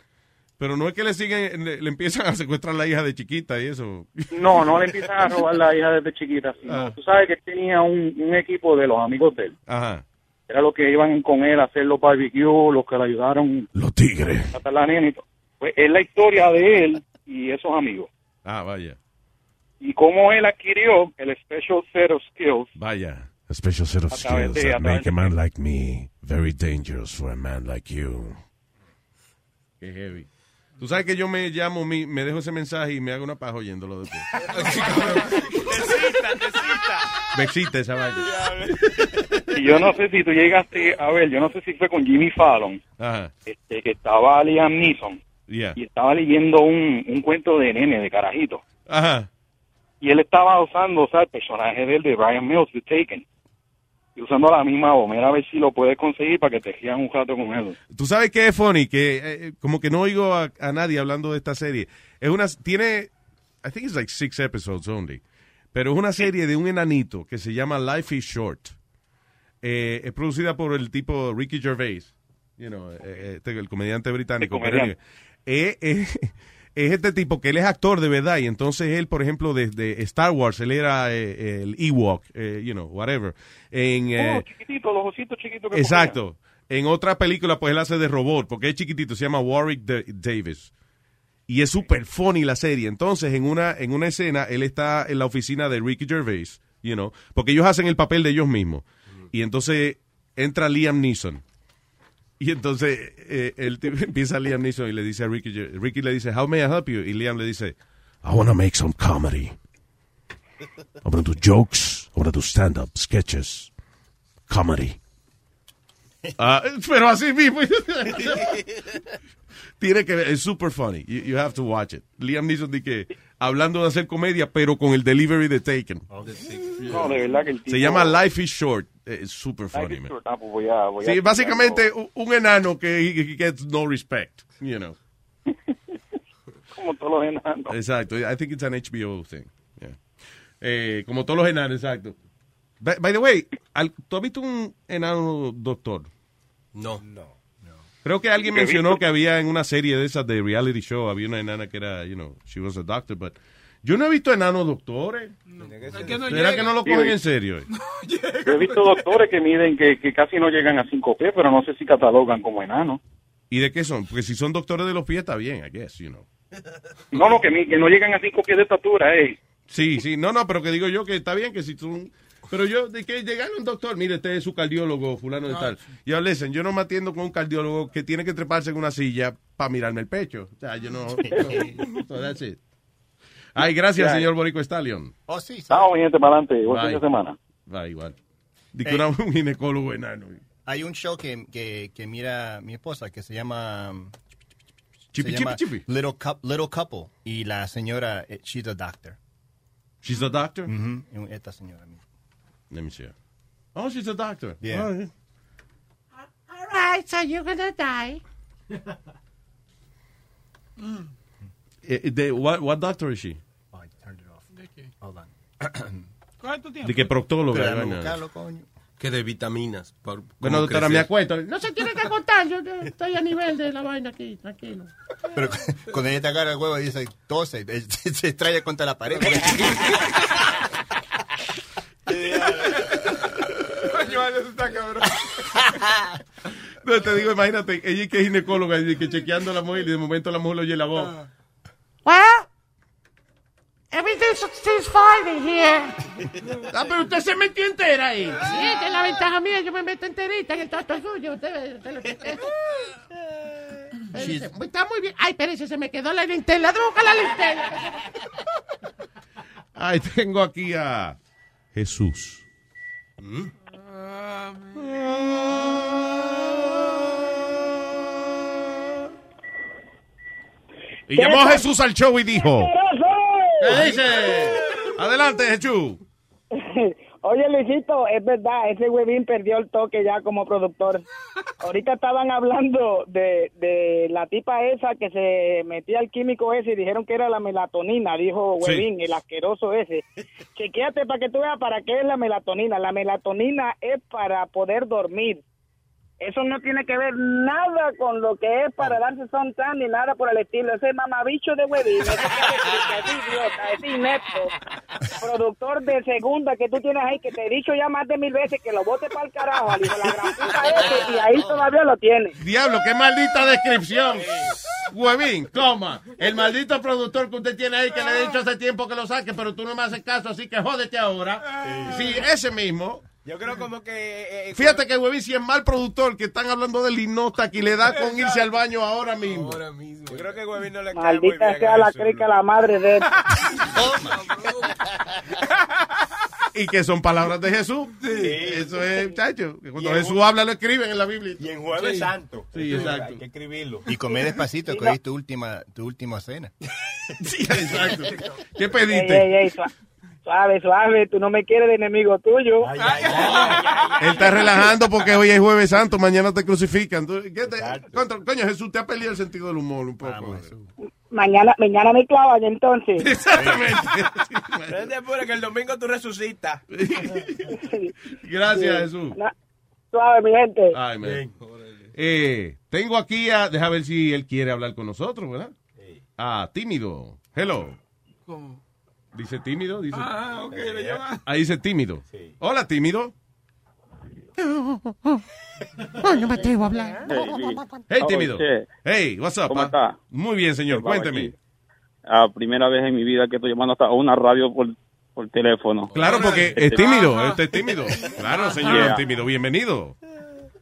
Speaker 6: pero no es que le siguen, le, le empiezan a secuestrar la hija de chiquita y eso.
Speaker 23: No, no le empiezan a robar la hija desde chiquita. sino-
Speaker 6: Ah.
Speaker 23: Tú sabes que él tenía un, un equipo de los amigos de él.
Speaker 6: Ajá.
Speaker 23: Era los que iban con él a hacer los barbecue, los que le ayudaron
Speaker 6: Los tigres.
Speaker 23: a la nena y todo. Pues es la historia de él y esos amigos.
Speaker 6: Ah, vaya.
Speaker 23: Y cómo él adquirió el special set of skills
Speaker 6: Vaya. A special set of skills
Speaker 23: de-
Speaker 6: that make a man like me very dangerous for a man like you. Qué heavy. Tú sabes que yo me llamo, mi- me dejo ese mensaje y me hago una paja oyéndolo después.
Speaker 8: Desista, desista.
Speaker 6: Me excita esa vaina.
Speaker 23: Y yo no sé si tú llegaste a ver, yo no sé si fue con Jimmy Fallon,
Speaker 6: Ajá.
Speaker 23: este, que estaba Liam Neeson
Speaker 6: Yeah.
Speaker 23: y estaba leyendo un, un cuento de nene, de carajito.
Speaker 6: Ajá.
Speaker 23: Y él estaba usando, o sea, el personaje de él, de Brian Mills, de Taken. Y usando la misma voz. Mira a ver si lo puedes conseguir para que te rían un rato con él.
Speaker 6: Tú sabes que es funny, que eh, como que no oigo a, a nadie hablando de esta serie. Es una, tiene, I think it's like six episodes only, pero es una serie de un enanito que se llama Life is Short. Eh, es producida por el tipo Ricky Gervais, you know, eh, este, el comediante británico.
Speaker 23: El comediante.
Speaker 6: Eh, eh, es este tipo que él es actor de verdad y entonces él, por ejemplo, desde Star Wars, él era eh, el Ewok, eh, you know, whatever. En, eh,
Speaker 23: oh, chiquitito, los ositos chiquitos que
Speaker 6: Exacto. En otra película, pues él hace de robot, porque es chiquitito, se llama Warwick Da- Davis. Y es super funny la serie. Entonces, en una, en una escena, él está en la oficina de Ricky Gervais, you know, porque ellos hacen el papel de ellos mismos. Y entonces entra Liam Neeson. Y entonces eh, el tipo- empieza Liam Neeson y le dice a Ricky, Ricky le dice, how may I help you? Y Liam le dice, I want to make some comedy. I want to do jokes. I want to do stand-up, sketches, comedy. Ah, pero así mismo. Tiene que ver, es super funny. You, you have to watch it. Liam Neeson dice que hablando de hacer comedia, pero con el delivery de Taken.
Speaker 23: No, de verdad que el tipo...
Speaker 6: Se llama Life is Short. Es super
Speaker 23: Life
Speaker 6: funny,
Speaker 23: is
Speaker 6: man.
Speaker 23: short. Ah, pues voy a- voy a
Speaker 6: Sí, básicamente un, un enano que he- he gets no respect, you know.
Speaker 23: Como todos los enanos.
Speaker 6: Exacto. I think it's an HBO thing. Yeah. Eh, como todos los enanos, exacto. By, by the way, al- ¿tú has visto un enano doctor?
Speaker 9: No. No.
Speaker 6: Creo que alguien mencionó que había en una serie de esas de reality show, había una enana que era, you know, she was a doctor, but yo no he visto enanos doctores. ¿Será que no lo cogen en serio?
Speaker 23: Yo he visto doctores que miden que, que casi no llegan a 5 pies, pero no sé si catalogan como enanos.
Speaker 6: ¿Y de qué son? Porque si son doctores de los pies está bien, I guess, you know.
Speaker 23: No, no, que, no llegan a 5 pies de estatura, eh.
Speaker 6: Sí, sí, no, no, pero que digo yo que está bien que si tú... Pero yo, de que llegar a un doctor, mire, este es su cardiólogo, fulano de
Speaker 23: No,
Speaker 6: tal. Y yo, listen, yo no me atiendo con un cardiólogo que tiene que treparse en una silla para mirarme el pecho. O sea, yo no... so that's it. Ay, gracias, señor Borico Stallion.
Speaker 16: Oh, sí.
Speaker 23: Vamos, mi gente, para adelante. Buen fin
Speaker 6: Bye.
Speaker 23: de semana.
Speaker 6: Va igual. Dice
Speaker 16: Hey.
Speaker 6: una- un ginecólogo enano.
Speaker 16: Hay un show que, que, que mira mi esposa que se llama... se
Speaker 6: chipi,
Speaker 16: llama
Speaker 6: chipi.
Speaker 16: Little, Little Couple. Y la señora, eh, she's a doctor.
Speaker 6: She's a doctor?
Speaker 16: Ujú, Esta señora. misma.
Speaker 6: Let me see. Oh, she's a doctor.
Speaker 16: Yeah.
Speaker 6: Oh, yeah.
Speaker 12: All right, so you're gonna die.
Speaker 6: Eh, de- what, what doctor is she?
Speaker 16: Oh, I turned it off.
Speaker 8: ¿De qué?
Speaker 16: Hold on.
Speaker 8: Tu tiempo.
Speaker 6: De que proctóloga.
Speaker 16: Buscarlo, coño.
Speaker 10: Que de vitaminas. por-
Speaker 6: Bueno, doctora,
Speaker 10: crecer.
Speaker 6: me acuesto.
Speaker 12: No se tiene que contar, yo estoy a nivel de la vaina aquí, tranquilo.
Speaker 16: Pero cuando ella te agarra el huevo y dice tose, se, se estrella contra la pared.
Speaker 8: Coño, eso está cabrón.
Speaker 6: No, te digo, imagínate, ella que es ginecóloga y que chequeando a la mujer y de momento la mujer le oye la voz.
Speaker 12: Well, everything seems fine in here. Ah, pero usted se metió entera ahí. Sí, esta es la ventaja mía, yo me meto enterita en el toto suyo. Usted, usted lo que- Está muy bien. Ay, espérese, se me quedó la linterna. ¿Dónde busca la linterna?
Speaker 6: Ay, tengo aquí a Jesús. Y llamó a Jesús al show y dijo: ¿Qué dice? Adelante, Jesús.
Speaker 15: Oye, Luisito, es verdad, ese huevín perdió el toque ya como productor. Ahorita estaban hablando de, de la tipa esa que se metía el químico ese y dijeron que era la melatonina, dijo
Speaker 24: Sí.
Speaker 15: huevín, el asqueroso ese. Chequéate para que tú veas para qué es la melatonina. La melatonina es para poder dormir. Eso no tiene que ver nada con lo que es para darse son tan ni nada por el estilo. Ese mamabicho de huevín, ese que es idiota, ese inepto, productor de segunda que tú tienes ahí, que te he dicho ya más de mil veces que lo bote para el carajo, al hijo de la gran puta ese, y ahí todavía lo tiene.
Speaker 6: Diablo, qué maldita descripción. Huevín, toma. El maldito productor que usted tiene ahí que le he dicho hace tiempo que lo saque, pero tú no me haces caso, así que jódete ahora. Sí, ese mismo.
Speaker 9: Yo creo como que... eh,
Speaker 6: Fíjate que Huevín, si es mal productor, que están hablando del hipnota que le da con irse al baño ahora mismo.
Speaker 9: Yo creo que Huevín no le cae muy
Speaker 15: Maldita
Speaker 9: bien
Speaker 15: sea
Speaker 9: a
Speaker 15: la crica la madre de él.
Speaker 6: Y que son palabras de Jesús. Eso es, chacho. que Cuando Jesús
Speaker 16: un-
Speaker 6: habla, lo escriben en la Biblia.
Speaker 9: Y en Jueves
Speaker 6: Sí.
Speaker 9: Santo.
Speaker 6: Sí, exacto.
Speaker 9: Hay que escribirlo.
Speaker 16: Y come despacito, que hoy es tu última, tu última cena.
Speaker 6: Sí, exacto. ¿Qué pediste?
Speaker 15: ey, ey, suave, suave, tú no me quieres de enemigo tuyo.
Speaker 6: Él está relajando porque hoy es Jueves Santo, mañana te crucifican. Tú- ¿qué te- contra- coño, Jesús, te ha perdido el sentido del humor un poco.
Speaker 15: Mañana, mañana me clavan entonces.
Speaker 6: Exactamente.
Speaker 9: Que el domingo tú resucitas.
Speaker 6: Gracias,
Speaker 15: Sí.
Speaker 6: Jesús.
Speaker 15: Suave, mi gente.
Speaker 6: Ay, man. Eh, tengo aquí a. Deja ver si él quiere hablar con nosotros, ¿verdad? Ah, tímido. Hello.
Speaker 8: ¿Cómo?
Speaker 6: Dice tímido. Dice,
Speaker 8: Ah, ok, le llama.
Speaker 6: Ahí dice tímido. Hola, tímido.
Speaker 12: Oh, no me atrevo a hablar.
Speaker 6: Hey,
Speaker 24: Oh,
Speaker 6: tímido. Hey, what's up?
Speaker 24: ¿Cómo
Speaker 6: ah?
Speaker 24: está?
Speaker 6: Muy bien, señor. Cuénteme.
Speaker 24: Ah, primera vez en mi vida que estoy llamando hasta a una radio por, por teléfono.
Speaker 6: Claro, porque es tímido. Este es tímido. Claro, señor,
Speaker 24: Yeah.
Speaker 6: tímido. Bienvenido.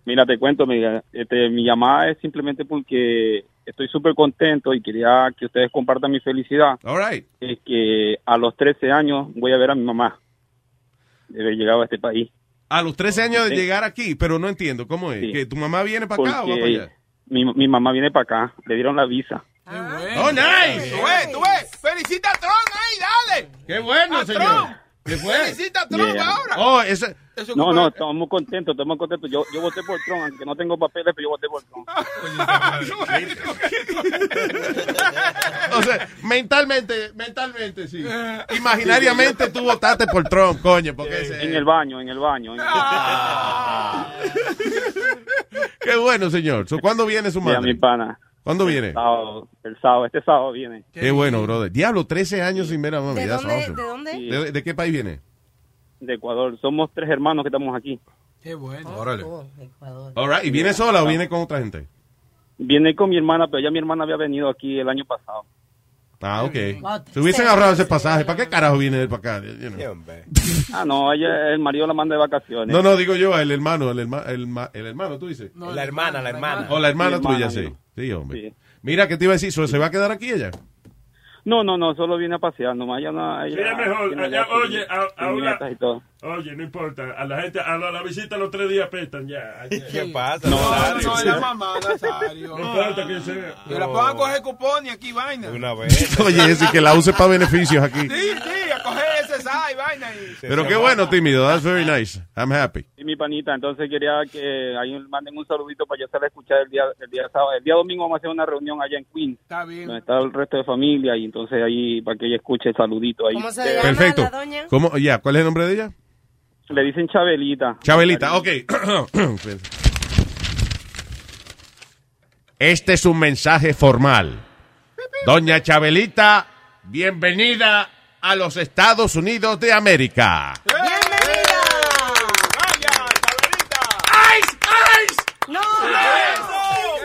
Speaker 24: Mira, te cuento, amiga, este, mi llamada es simplemente porque estoy súper contento y quería que ustedes compartan mi felicidad.
Speaker 6: All right.
Speaker 24: Es que a los 13 años voy a ver a mi mamá de haber llegado a este país.
Speaker 6: A los 13 años de llegar aquí, pero no entiendo. ¿Cómo es?
Speaker 24: Sí.
Speaker 6: ¿Que tu mamá viene para acá o va para
Speaker 24: Porque
Speaker 6: allá?
Speaker 24: mi, mi mamá viene para acá, le dieron la visa.
Speaker 6: Oh, nice.
Speaker 8: Tú ves, tú ves. Felicita a Tron ahí, dale.
Speaker 6: Qué bueno,
Speaker 8: A
Speaker 6: señor.
Speaker 8: Trump.
Speaker 6: ¿Qué fue?
Speaker 8: Felicita a Trump
Speaker 24: Yeah.
Speaker 8: ahora.
Speaker 6: Oh, ese.
Speaker 24: No, no, estamos muy contentos, estamos muy contentos. Yo, yo voté por Trump, aunque no tengo papeles, pero yo voté por Trump.
Speaker 6: O sea, mentalmente, mentalmente, sí. Imaginariamente tú votaste por Trump, coño, porque ese-
Speaker 24: En el baño, en el baño. en el-
Speaker 6: Qué bueno, señor. So, ¿Cuándo viene su
Speaker 24: Sí, a
Speaker 6: madre?
Speaker 24: mi pana.
Speaker 6: ¿Cuándo
Speaker 24: El
Speaker 6: viene?
Speaker 24: sábado, el sábado, este sábado viene.
Speaker 6: Qué bueno, brother. Diablo, 13 años sin ver a mami.
Speaker 24: ¿De dónde-
Speaker 6: awesome.
Speaker 24: de dónde?
Speaker 6: ¿De, de qué país viene?
Speaker 24: De Ecuador. Somos tres hermanos que estamos aquí.
Speaker 8: Qué bueno.
Speaker 6: Órale. All right. ¿Y viene sola o viene con otra gente?
Speaker 24: Viene con mi hermana, pero ya mi hermana había venido aquí el año pasado.
Speaker 6: Ah, ok. Se hubiesen ahorrado ese pasaje. ¿Para qué carajo viene él para acá? You know.
Speaker 24: Ah, no, ella, el marido la manda de vacaciones.
Speaker 6: No, no, digo yo, el hermano, el, herma- el, el hermano, tú dices.
Speaker 9: la hermana, la hermana.
Speaker 6: O la hermana
Speaker 24: Mi
Speaker 6: tuya, sí. Sí, hombre. Mira, ¿qué te iba a decir? ¿So- ¿Se va a quedar aquí ella?
Speaker 24: No, no, no, solo viene a pasear, nomás ella no...
Speaker 11: Es mejor. Allá,
Speaker 24: ya
Speaker 11: oye, a, a. Oye, no importa. A la gente, a la, la visita los tres días pestan ya.
Speaker 9: ¿Qué pasa?
Speaker 8: No, no,
Speaker 9: Nazario?
Speaker 8: no, es la mamá, Nazario.
Speaker 11: No importa que sea.
Speaker 8: Que la pongan a coger cupón y aquí vaina.
Speaker 9: Una vez.
Speaker 6: Oye, ese que la use para beneficios aquí.
Speaker 8: Sí, sí, a coger ese y vaina. Y...
Speaker 6: Pero qué bueno, tímido. That's very nice. I'm happy.
Speaker 24: Y mi panita, entonces quería que ahí manden un saludito para yo hacerla escuchar el día, el día sábado. El día domingo vamos a hacer una reunión allá en Queens.
Speaker 8: Está bien.
Speaker 24: Donde está el resto de familia y entonces ahí para que ella escuche el saludito ahí.
Speaker 14: ¿Cómo se llama
Speaker 6: Perfecto.
Speaker 14: la doña?
Speaker 6: ¿Cómo? Ya, ¿cuál es el nombre de ella?
Speaker 24: Le dicen Chabelita.
Speaker 6: Chabelita, ok. Este es un mensaje formal. Doña Chabelita, bienvenida a los Estados Unidos de América.
Speaker 12: ¡Ice! ¡Ice!
Speaker 14: ¡No!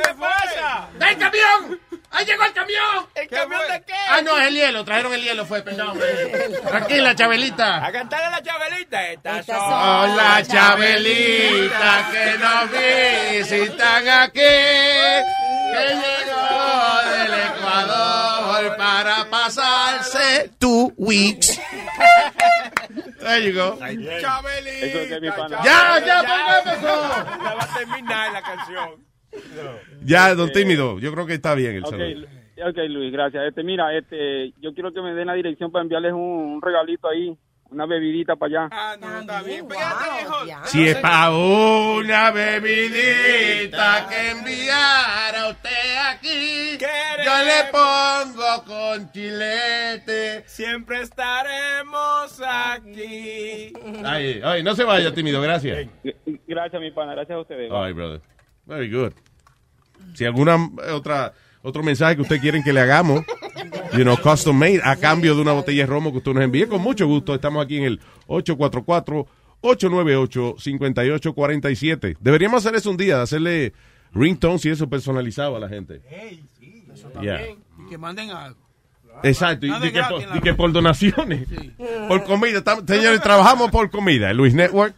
Speaker 12: ¿Qué pasa? ¡Ven, camión! ¡Ahí llegó el camión!
Speaker 9: ¿El camión de qué?
Speaker 12: Ah, no, es el hielo. Trajeron el hielo, fue, perdón. Tranquila, Chabelita.
Speaker 9: A cantarle a la Chabelita. Estas son
Speaker 12: Hola, Chabelita, que nos visitan aquí. Que llegó del Ecuador para pasarse two weeks. There you go.
Speaker 8: Chabelita.
Speaker 12: Ya, ya, empezó.
Speaker 9: Ya va a terminar la canción.
Speaker 6: Ya, don Tímido, yo creo que está bien el
Speaker 24: Ok,
Speaker 6: saludo.
Speaker 24: ok, Luis, gracias. Este, mira, este, yo quiero que me den la dirección para enviarles un, un regalito ahí, una bebidita para allá.
Speaker 8: Ah, no, está bien. Hijo.
Speaker 6: Si es pa' una bebidita que enviar a usted aquí, yo le pongo con chilete.
Speaker 9: Siempre estaremos aquí.
Speaker 6: Ay, ay, no se vaya, tímido, gracias.
Speaker 24: Gracias, mi pana, gracias a ustedes.
Speaker 6: Ay, brother. Very good. Si alguna eh, otra otro mensaje que usted quieren que le hagamos, you know, custom made, a cambio de una botella de romo que usted nos envíe, con mucho gusto. Estamos aquí en el 844-898-5847. Deberíamos hacer eso un día, hacerle ringtones y eso personalizado a la gente. Yeah.
Speaker 8: Y que manden algo.
Speaker 6: Exacto, y, que, por,
Speaker 8: en la
Speaker 6: y que por donaciones, por comida. Señores, trabajamos por comida, el Luis Network.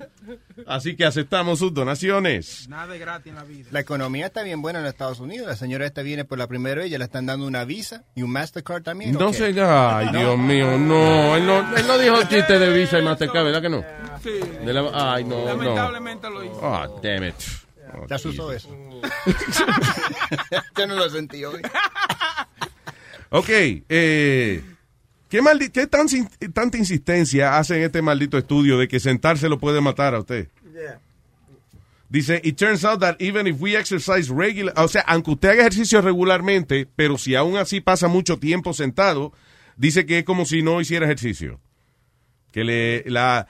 Speaker 6: Así que aceptamos sus donaciones.
Speaker 8: Nada es gratis en la vida.
Speaker 16: La economía está bien buena en los Estados Unidos. La señora esta viene por la primera vez, ya le están dando una visa y un Mastercard también.
Speaker 6: No sé, ay, Dios mío, no. Él no, él no dijo el chiste de Visa y Mastercard, ¿verdad que no?
Speaker 8: Sí.
Speaker 6: De la- ay, no, no.
Speaker 8: Lamentablemente lo hizo.
Speaker 6: Ah, damn it. Oh,
Speaker 16: Ya se usó
Speaker 6: Jesus.
Speaker 16: eso. Yo no lo sentí hoy.
Speaker 6: Ok, eh, ¿qué, maldi- qué tan, tanta insistencia hace en este maldito estudio de que sentarse lo puede matar a usted? Dice, it turns out that even if we exercise regular, o sea, aunque usted haga ejercicio regularmente, pero si aún así pasa mucho tiempo sentado, dice que es como si no hiciera ejercicio. Que le, la,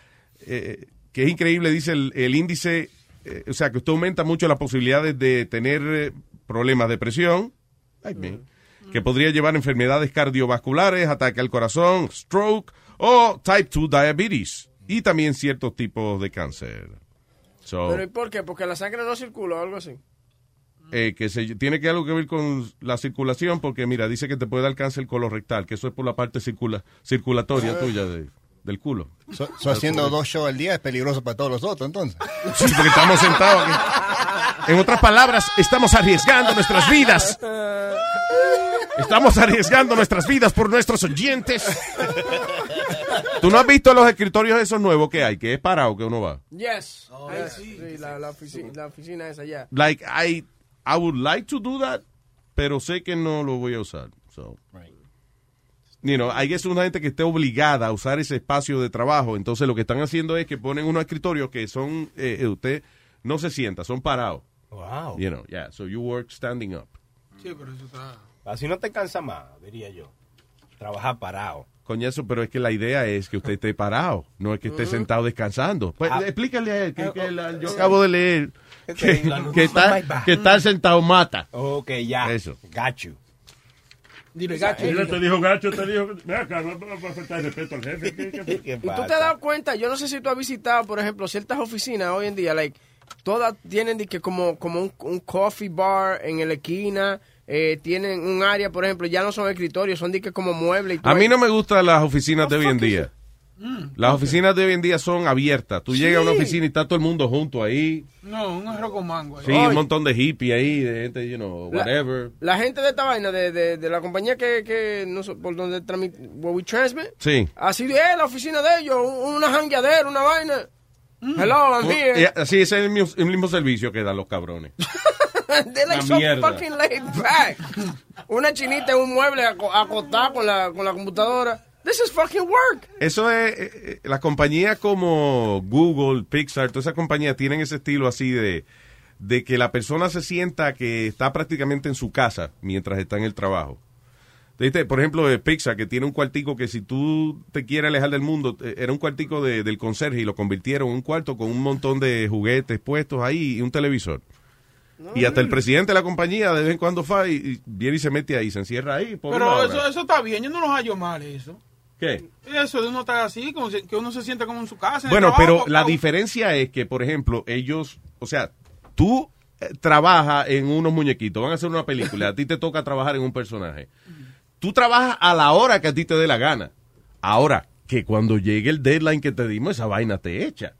Speaker 6: eh, que es increíble, dice el, el índice, eh, o sea, que usted aumenta mucho las posibilidades de tener eh, problemas de presión, ay, me, que podría llevar a enfermedades cardiovasculares, ataque al corazón, stroke o type 2 diabetes y también ciertos tipos de cáncer. So,
Speaker 7: ¿Pero y por qué? Porque la sangre no circula o algo así.
Speaker 6: eh, que se, tiene que algo que ver con la circulación, porque mira, dice que te puede dar cáncer colorectal, que eso es por la parte circula, circulatoria tuya de- del culo.
Speaker 16: So- so haciendo dos shows al día es peligroso para todos los otros, entonces.
Speaker 6: Sí, porque estamos sentados aquí. En otras palabras, estamos arriesgando nuestras vidas. Estamos arriesgando nuestras vidas por nuestros oyentes. ¿Tú no has visto los escritorios esos nuevos que hay? Que es parado que uno va.
Speaker 7: Yes. Ahí sí. la, la, oficina, la oficina esa ya.
Speaker 6: Like, I, I would like to do that, pero sé que no lo voy a usar. So. You know, hay que ser una gente que esté obligada a usar ese espacio de trabajo. Entonces lo que están haciendo es que ponen unos escritorios que son, eh, eh, usted no se sienta, son parados.
Speaker 9: Wow.
Speaker 6: You know, yeah, so you work standing up.
Speaker 8: Sí, pero eso está...
Speaker 9: Así no te cansa más, diría yo. Trabajar parado.
Speaker 6: Coñazo, pero es que la idea es que usted esté parado, no es que esté sentado descansando. Pues,
Speaker 15: Ah.
Speaker 6: explícale a él que, que la- yo acabo de leer que,
Speaker 9: la-
Speaker 6: que está, que está sentado mata.
Speaker 9: Ok, ya.
Speaker 6: Eso.
Speaker 9: You.
Speaker 8: Dile, gacho.
Speaker 11: Mira, te dijo gacho, te dijo. Ven acá, no a faltar respeto al jefe. ¿Qué- qué-
Speaker 9: ¿Qué
Speaker 7: Y tú te has dado cuenta, yo no sé si tú has visitado, por ejemplo, ciertas oficinas hoy en día, like, todas tienen de que como, como un, un coffee bar en la esquina, eh, tienen un área, por ejemplo, ya no son escritorios, son de que como muebles. y todo.
Speaker 6: A mí no me gustan las oficinas de hoy en día. Las oficinas de hoy en día son abiertas. Tú llegas a una
Speaker 8: Sí.
Speaker 6: oficina y está todo el mundo junto ahí.
Speaker 8: No, un arroz con mango. ahí.
Speaker 6: Sí, un montón de hippie ahí, de gente, you know, whatever.
Speaker 7: La gente de esta vaina, de, de, de la compañía que, que no sé, por donde transmit, where we transmit,
Speaker 6: Sí.
Speaker 7: así de eh, la oficina de ellos, un- una jangueadera, una vaina. Hello, I'm here.
Speaker 6: Y así ese es el mismo, el mismo servicio que dan los cabrones.
Speaker 7: They're like
Speaker 6: La
Speaker 7: so
Speaker 6: mierda.
Speaker 7: fucking laid back. Una chinita en un mueble aco- acostada con la, con la computadora. This is fucking work.
Speaker 6: Eso es, eh, eh, las compañías como Google, Pixar, todas esas compañías tienen ese estilo así de, de que la persona se sienta que está prácticamente en su casa mientras está en el trabajo. ¿Viste? Por ejemplo, de Pixar, que tiene un cuartico que si tú te quieres alejar del mundo, eh, era un cuartico de- del conserje y lo convirtieron en un cuarto con un montón de juguetes puestos ahí y un televisor. Y hasta el presidente de la compañía de vez en cuando fa y, y viene y se mete ahí, se encierra ahí. por
Speaker 8: Pero eso, eso está bien, yo no los hallo mal eso.
Speaker 6: ¿Qué?
Speaker 8: Eso de uno estar así, como si- que uno se siente como en su casa. en
Speaker 6: Bueno,
Speaker 8: trabajo,
Speaker 6: pero
Speaker 8: como-
Speaker 6: la diferencia es que, por ejemplo, ellos, o sea, tú eh, trabajas en unos muñequitos, van a hacer una película, a ti te toca trabajar en un personaje. Tú trabajas a la hora que a ti te dé la gana. Ahora, que cuando llegue el deadline que te dimos, esa vaina te echa.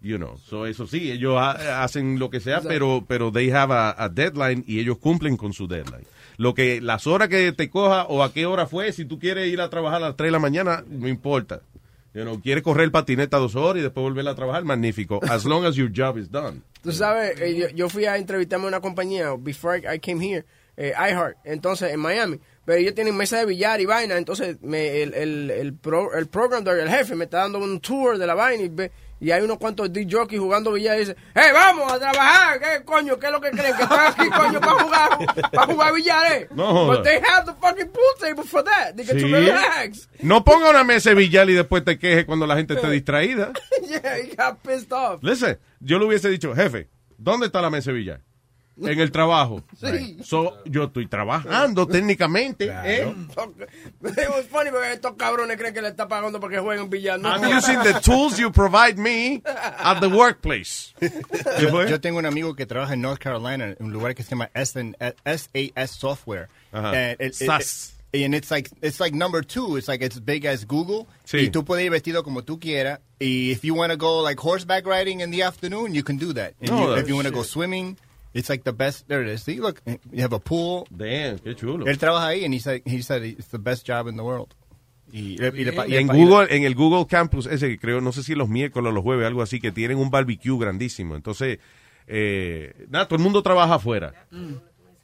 Speaker 6: You know, so eso sí, ellos ha- hacen lo que sea, pero, pero they have a, a deadline y ellos cumplen con su deadline. Lo que, las horas que te coja o a qué hora fue, si tú quieres ir a trabajar a las 3 de la mañana, no importa. You know, quieres correr el patineta dos horas y después volver a trabajar, magnífico. As long as your job is done.
Speaker 7: Tú sabes, eh, yo, yo fui a entrevistarme a una compañía, before I, I came here, eh, iHeart, entonces en Miami. Pero ellos tienen mesa de billar y vaina, entonces me, el, el, el, pro, el program el jefe, me está dando un tour de la vaina y, ve- y hay unos cuantos DJ jockeys jugando billar y dice, hey, vamos a trabajar, ¿qué coño? ¿Qué es lo que creen? Que estoy aquí, coño, para jugar, para jugar billar, eh.
Speaker 6: No.
Speaker 7: But they have the fucking pool table for that. They get to
Speaker 6: Sí.
Speaker 7: relax.
Speaker 6: No ponga una mesa de billar y después te queje cuando la gente esté distraída.
Speaker 7: yeah, he got pissed off.
Speaker 6: Listen, yo le hubiese dicho, jefe, ¿dónde está la mesa de billar? En el trabajo.
Speaker 7: Sí.
Speaker 6: So, yo estoy trabajando técnicamente. ¿eh?
Speaker 7: It was funny porque estos cabrones creen que le está pagando porque jueguen billar. No,
Speaker 6: I'm using the tools you provide me at the workplace.
Speaker 16: Yo, yo tengo un amigo que trabaja en North Carolina, en un lugar que se llama S- SAS Software.
Speaker 6: Ajá.
Speaker 16: And it- it-
Speaker 6: SAS.
Speaker 16: it- and it's like it's like number two. It's like it's big as Google.
Speaker 6: Sí.
Speaker 16: Y tú puedes ir vestido como tú quieras. Y if you want to go like horseback riding in the afternoon, you can do that. And
Speaker 6: No,
Speaker 16: you- if you want to go swimming, it's like the best. There it is. See, look, you have a pool.
Speaker 6: Damn, qué chulo.
Speaker 16: Él trabaja ahí, and he said he said it's the best job in the world. Y, y le pa- y
Speaker 6: en Google, en el Google Campus, ese que creo, no sé si los miércoles o los jueves, algo así, que tienen un barbecue grandísimo. Entonces, eh, nada, todo el mundo trabaja afuera.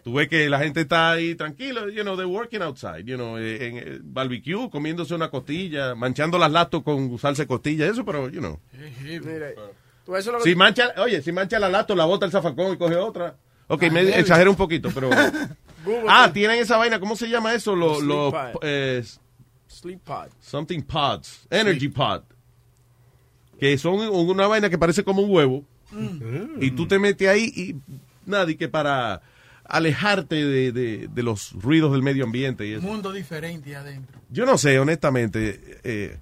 Speaker 6: Tú ves que la gente está ahí tranquila, you know, they're working outside, you know, eh, en el barbecue, comiéndose una costilla, manchando las latos con salsa de costilla, eso, pero, you know.
Speaker 7: Mira, que-
Speaker 6: Si mancha, oye, si mancha la lato, la bota el zafacón y coge otra. Ok,
Speaker 7: Ah,
Speaker 6: me exagero un poquito, pero...
Speaker 7: Google
Speaker 6: ah,
Speaker 7: Sleep-
Speaker 6: tienen esa vaina, ¿cómo se llama eso? Los,
Speaker 7: Sleep
Speaker 6: eh,
Speaker 7: Sleep pod.
Speaker 6: something pods, energy pod, que son una vaina que parece como un huevo y tú te metes ahí y nada, y que para alejarte de, de- de los ruidos del medio ambiente y eso.
Speaker 8: mundo diferente adentro.
Speaker 6: Yo no sé, honestamente, eh,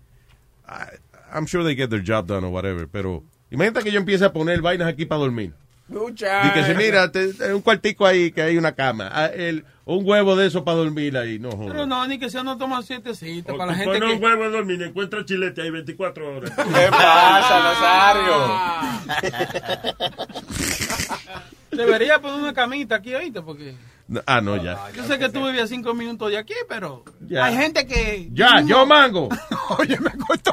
Speaker 6: I- I'm sure they get their job done or whatever, pero imagínate que yo empiece a poner vainas aquí para dormir.
Speaker 7: Mucha.
Speaker 6: Y que se mira, te- un cuartico ahí que hay una cama, ah, el- un huevo de eso para dormir ahí, no jodas.
Speaker 8: Pero no, ni que sea no toma siete citas
Speaker 11: O
Speaker 8: para la gente que...
Speaker 11: un huevo a dormir y encuentra chilete ahí 24 horas.
Speaker 9: ¿Qué pasa,
Speaker 8: Debería poner una camita aquí ahorita porque...
Speaker 6: Ah, no, ya.
Speaker 8: Yo sé que tú vivías cinco minutos de aquí, pero
Speaker 6: Ya.
Speaker 8: hay gente que...
Speaker 6: Ya,
Speaker 8: No.
Speaker 6: yo mango.
Speaker 8: Oye, me cortó.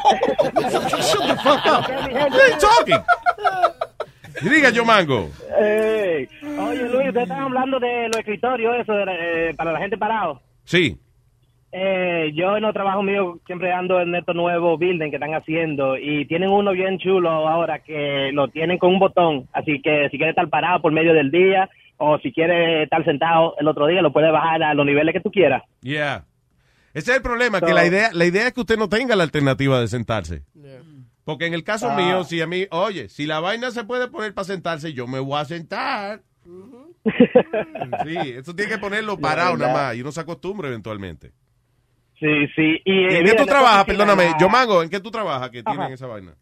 Speaker 6: Shut the fuck up. What are you talking? Diga yo mango.
Speaker 25: Ey, Oye, Luis, ustedes están hablando de los escritorios, eso, de la- eh, para la gente parado.
Speaker 6: Sí.
Speaker 25: Eh, yo en los trabajos míos siempre ando en estos nuevos buildings que están haciendo y tienen uno bien chulo ahora que lo tienen con un botón, así que si quieres estar parado por medio del día o si quieres estar sentado el otro día lo puedes bajar a los niveles que tú quieras.
Speaker 6: Yeah. Ese es el problema, que la idea, la idea es que usted no tenga la alternativa de sentarse. Porque en el caso
Speaker 26: Ah.
Speaker 6: mío, si a mí, oye, si la vaina se puede poner para sentarse, yo me voy a sentar. Sí, eso tiene que ponerlo parado nada más y uno se acostumbra eventualmente.
Speaker 26: Sí, sí. Y,
Speaker 6: ¿Y ¿En qué tú trabajas? Perdóname,
Speaker 26: la-
Speaker 6: yo mango, ¿en qué tú trabajas que
Speaker 26: Ajá.
Speaker 6: tienen esa vaina?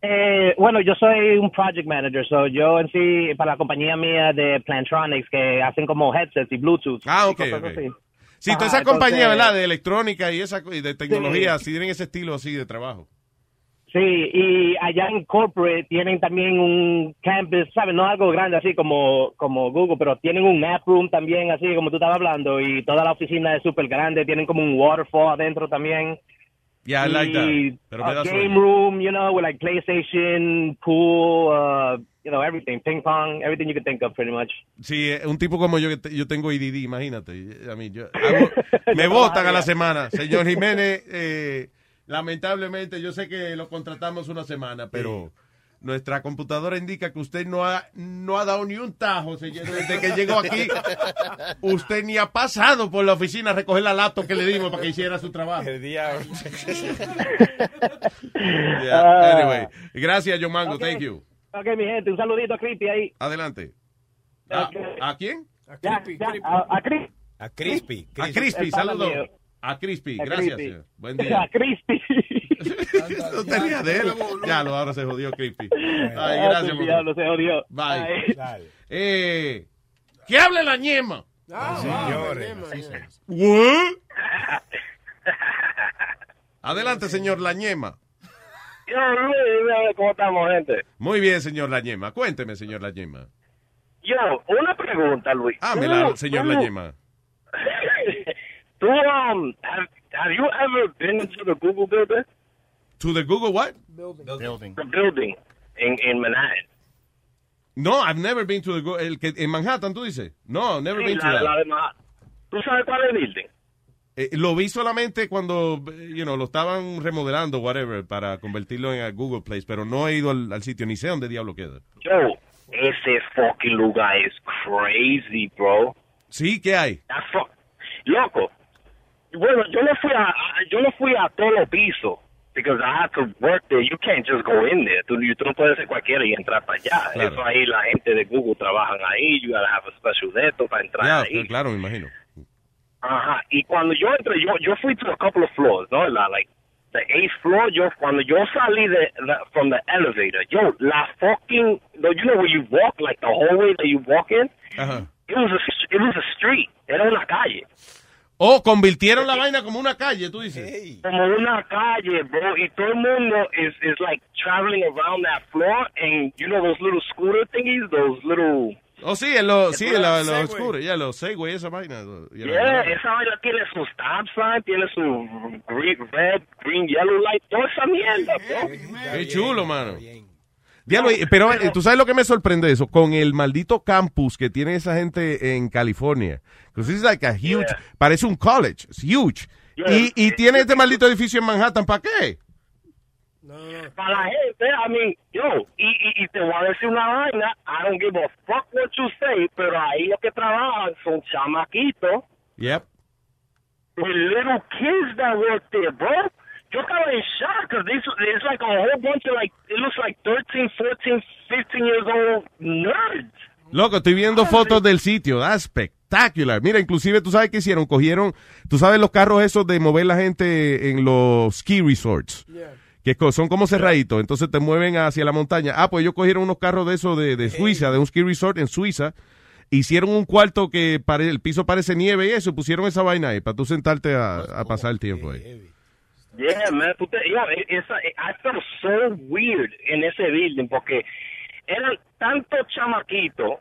Speaker 26: Eh, bueno, yo soy un project manager, so yo en sí, para la compañía mía de Plantronics, que hacen como headsets y Bluetooth.
Speaker 6: Ah,
Speaker 26: y
Speaker 6: ok,
Speaker 26: cosas
Speaker 6: ok.
Speaker 26: así.
Speaker 6: Sí, toda esa
Speaker 26: entonces-
Speaker 6: compañía, ¿verdad? De electrónica y esa y de tecnología, sí tienen ese estilo así de trabajo.
Speaker 26: Sí, y allá en corporate tienen también un campus, ¿sabes? No algo grande así como, como Google, pero tienen un app room también, así como tú estabas hablando, y toda la oficina es súper grande, tienen como un waterfall adentro también.
Speaker 6: Yeah, I like
Speaker 26: Y
Speaker 6: that. Pero
Speaker 26: game
Speaker 6: sueño.
Speaker 26: room, you know, with like PlayStation, pool, uh, you know, everything, ping pong, everything you can think of pretty much.
Speaker 6: Sí, eh, un tipo como yo, que te- yo tengo IDD, imagínate. A mí, yo, hago- me votan a la semana. Señor Jiménez, eh, lamentablemente yo sé que lo contratamos una semana, pero nuestra computadora indica que usted no ha, no ha dado ni un tajo, señor, desde que llegó aquí. Usted ni ha pasado por la oficina a recoger la laptop que le dimos para que hiciera su trabajo.
Speaker 9: El diablo.
Speaker 6: Yeah, Anyway, gracias, John Mango,
Speaker 26: Ok.
Speaker 6: thank you.
Speaker 26: Ok, mi gente, un saludito a Creepy ahí.
Speaker 6: Adelante. ¿A, ¿a quién?
Speaker 26: Ya, ya, a, a Cri-
Speaker 9: A Crispy.
Speaker 6: A Crispy,
Speaker 26: El pana
Speaker 6: saludos. A Crispy,
Speaker 26: A
Speaker 6: gracias.
Speaker 26: Crispy.
Speaker 6: Buen día.
Speaker 26: A Crispy.
Speaker 6: No tenía de él. Ya lo ahora se jodió Crispy. Ay,
Speaker 26: Ah,
Speaker 6: gracias. moco.
Speaker 26: diablo, se jodió.
Speaker 6: Bye.
Speaker 26: Ay.
Speaker 6: Eh, que hable la ñema.
Speaker 9: Señores.
Speaker 6: What? Adelante, señor La Ñema.
Speaker 25: Yo, Luis, ¿cómo estamos, gente?
Speaker 6: Muy bien, señor La Ñema. Cuénteme, señor La Ñema.
Speaker 25: Yo, una pregunta, Luis.
Speaker 6: Hámela, señor
Speaker 25: tú-
Speaker 6: La Ñema.
Speaker 25: Tú, um, have, have you ever been to the Google building?
Speaker 6: To the Google what?
Speaker 16: Building.
Speaker 25: The building in, in Manhattan.
Speaker 6: No, I've never been to the Google. El que, en Manhattan, tú dices. No, never
Speaker 25: Sí,
Speaker 6: been to
Speaker 25: la,
Speaker 6: that.
Speaker 25: la de Manhattan. ¿Tú sabes cuál es el building?
Speaker 6: Eh, lo vi solamente cuando, you know, lo estaban remodelando, whatever, para convertirlo en a Google Place, pero no he ido al, al sitio, ni sé dónde diablo queda.
Speaker 25: Yo, ese fucking lugar es crazy, bro.
Speaker 6: Sí, ¿qué hay?
Speaker 25: Loco. Bueno, yo no fui a, a- yo no fui a todos los pisos. Because I had to work there. You can't just go in there. Tú, tú no puedes ser cualquiera y entrar para allá.
Speaker 6: Claro.
Speaker 25: Eso ahí, la gente de Google trabajan ahí. You gotta have a special de esto para entrar
Speaker 6: Ya,
Speaker 25: ahí.
Speaker 6: claro, me imagino.
Speaker 25: Ajá. Y cuando yo entré, yo, yo fui to a couple of floors, ¿no? La, like, the eighth floor, yo, cuando yo salí de, the, from the elevator, yo, la fucking, you know where you walk, like the hallway that you walk in?
Speaker 6: Ajá.
Speaker 25: It was a, it was a street. Era una calle.
Speaker 6: Oh, convirtieron la vaina como una calle, tú dices.
Speaker 25: Como una calle, bro. Y todo el mundo is, is like traveling around that floor and you know those little scooter thingies, those little...
Speaker 6: Oh, sí, en los, sí, en la- los oscuros, ya, los Segway, esa vaina. know,
Speaker 25: Yeah, esa vaina tiene su stop sign, tiene su green, red, green, yellow light, toda esa mierda, bro.
Speaker 6: Qué chulo, mano. Diablo, pero eh, tú sabes lo que me sorprende de eso, con el maldito campus que tiene esa gente en California. Because it's like a huge, parece un college, it's huge. Y, y tiene este maldito edificio en Manhattan, ¿para qué?
Speaker 25: Para la gente, I mean, yo, y, y, y te voy a decir una vaina, I don't give a fuck what you say, pero ahí los que trabajan son chamaquitos,
Speaker 6: Yep.
Speaker 25: with little kids that work there, bro. Yo estaba en shock, because there's like a whole bunch of like, it looks like 13, 14, 15 years old nerds.
Speaker 6: Loco, estoy viendo fotos del sitio, that's spectacular. Mira, inclusive, ¿tú sabes qué hicieron? Cogieron, tú sabes los carros esos de mover la gente en los ski resorts. Que son como cerraditos, entonces te mueven hacia la montaña. Ah, pues ellos cogieron unos carros de esos de, de Suiza, de un ski resort en Suiza. Hicieron un cuarto que pare- el piso parece nieve y eso, pusieron esa vaina ahí para tú sentarte a, a pasar el tiempo ahí.
Speaker 25: Yeah, man. Tú te- yeah, it- it's a- I felt so weird en ese building porque eran tantos chamaquitos.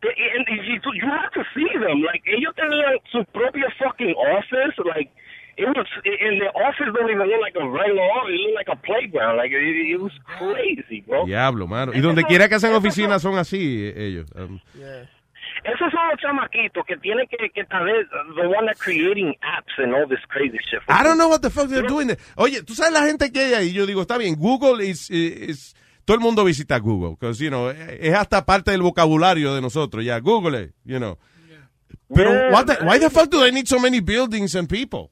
Speaker 25: que- and you, you have to see them. Like, ellos tenían su propio fucking office. Like, it was, and the office don't even look like a regular office. It looked like a playground. Like, it, it was crazy, bro.
Speaker 6: Diablo, mano. Y donde quiera que hacen oficinas son así, eh, ellos. Um,
Speaker 25: Esos son los chamaquitos que tienen que, que tal vez, the one that creating apps and all this crazy shit.
Speaker 6: I don't know what the fuck they're doing there. Oye, tú sabes la gente que hay ahí. Yo digo, está bien, Google is, is- todo el mundo visita Google, because, you know, es hasta parte del vocabulario de nosotros. Ya, Google it, you know. Pero,
Speaker 25: Yeah,
Speaker 6: what the- why the fuck do they need so many buildings and people?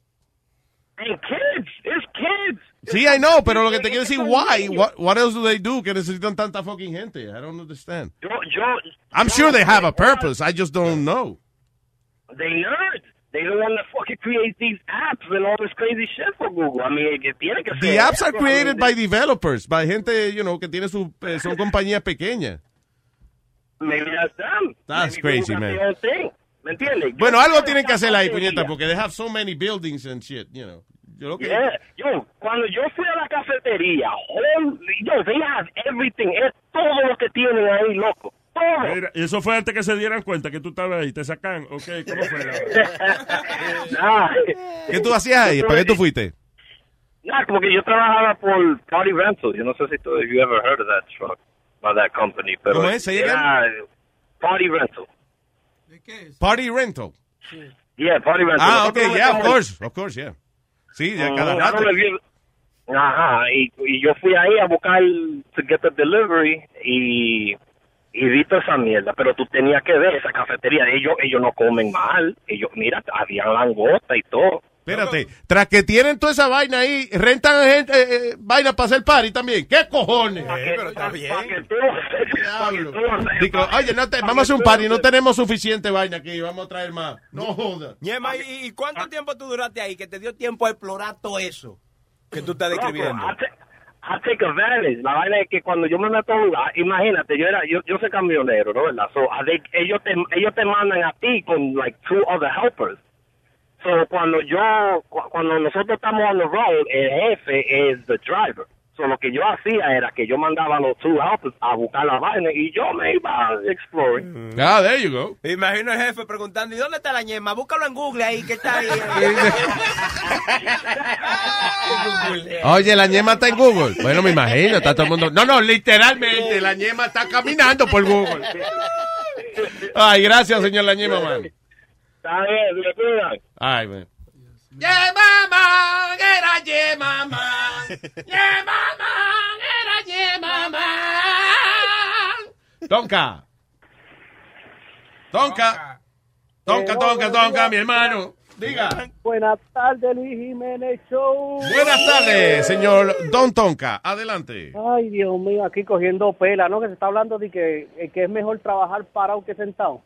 Speaker 6: Sí, I know, pero lo que te quiero decir, why? What, what else do they do que necesitan tanta fucking gente? I don't understand.
Speaker 25: Yo, yo,
Speaker 6: I'm sure they have a purpose. I just don't know.
Speaker 25: they nerds. They the one that fucking create these apps and all this crazy shit for Google. I mean, que tiene que
Speaker 6: The apps are created by developers, by gente, you know, que tiene su, eh, son compañías pequeñas.
Speaker 25: Maybe that's them.
Speaker 6: That's
Speaker 25: Maybe
Speaker 6: crazy, man. Bueno, algo tienen que hacer ahí, puñeta, porque they have so many buildings and shit, you know. Yo lo que...
Speaker 25: Yeah. Yo, cuando yo fui a la cafetería, holy, yo, they have everything. Es todo lo que tienen ahí, loco. Todo.
Speaker 11: Mira, eso fue antes que se dieran cuenta que tú estabas ahí. Te sacan, ok, ¿cómo fue?
Speaker 25: Nah.
Speaker 6: ¿Qué tú hacías ahí? ¿Para qué tú fuiste?
Speaker 25: Nah, porque yo trabajaba por Party Rental. Yo no sé si tú, if you ever heard of that truck, by that company. Pero
Speaker 6: ¿Cómo es?
Speaker 25: Era Party Rental.
Speaker 6: Party rental.
Speaker 25: Yeah, Party Rental.
Speaker 6: Ah, okay, yeah, of course, of course, yeah. Sí, cada rato.
Speaker 25: le- Ajá, y, y yo fui ahí a buscar to get the delivery y, y vi toda esa mierda, pero tú tenías que ver esa cafetería, ellos ellos no comen mal, ellos, mira, había langota y todo.
Speaker 6: Espérate, tras que tienen toda esa vaina ahí, rentan gente, eh, eh, vaina para hacer party también. ¿Qué cojones?
Speaker 25: pero está bien.
Speaker 6: Digo, oye, no te- vamos a hacer un party, no tenemos suficiente vaina aquí, vamos a traer más. No jodas.
Speaker 9: Ñema, ¿y, y cuánto tiempo tú duraste ahí que te dio tiempo a explorar todo eso que tú estás describiendo?
Speaker 25: I, ta- I take advantage. La vaina es que cuando yo me meto a un lugar, imagínate, yo era, yo, yo soy camionero, ¿no? ¿Verdad? So, they- ellos te, ellos te mandan a ti con like two other helpers. So, cuando yo, cu- cuando nosotros estamos on the road, el jefe es the driver. So, lo que yo hacía era que yo mandaba a los two helpers a buscar la vaina y yo me iba exploring.
Speaker 6: Ah, there you go.
Speaker 9: Imagino el jefe preguntando, ¿y dónde está la ñema? Búscalo en Google ahí, que está ahí.
Speaker 6: Oye, la ñema está en Google. Bueno, me imagino, está todo el mundo. No, no, literalmente, la ñema está caminando por Google. Ay, gracias, señor la ñema, man.
Speaker 25: Está bien, me cuidan.
Speaker 6: Ay, man.
Speaker 12: Yeah, mama, era yeah, mama. Yeah, mama, era yeah, mama.
Speaker 6: Tonka. Tonka. Tonka, tonka, tonka, mi hermano. Diga.
Speaker 27: Buenas tardes, Luis Jiménez Show.
Speaker 6: Buenas tardes, señor Don Tonka. Adelante.
Speaker 27: Ay, Dios mío, aquí cogiendo pela, ¿no? Que se está hablando de que, eh, que es mejor trabajar parado que sentado.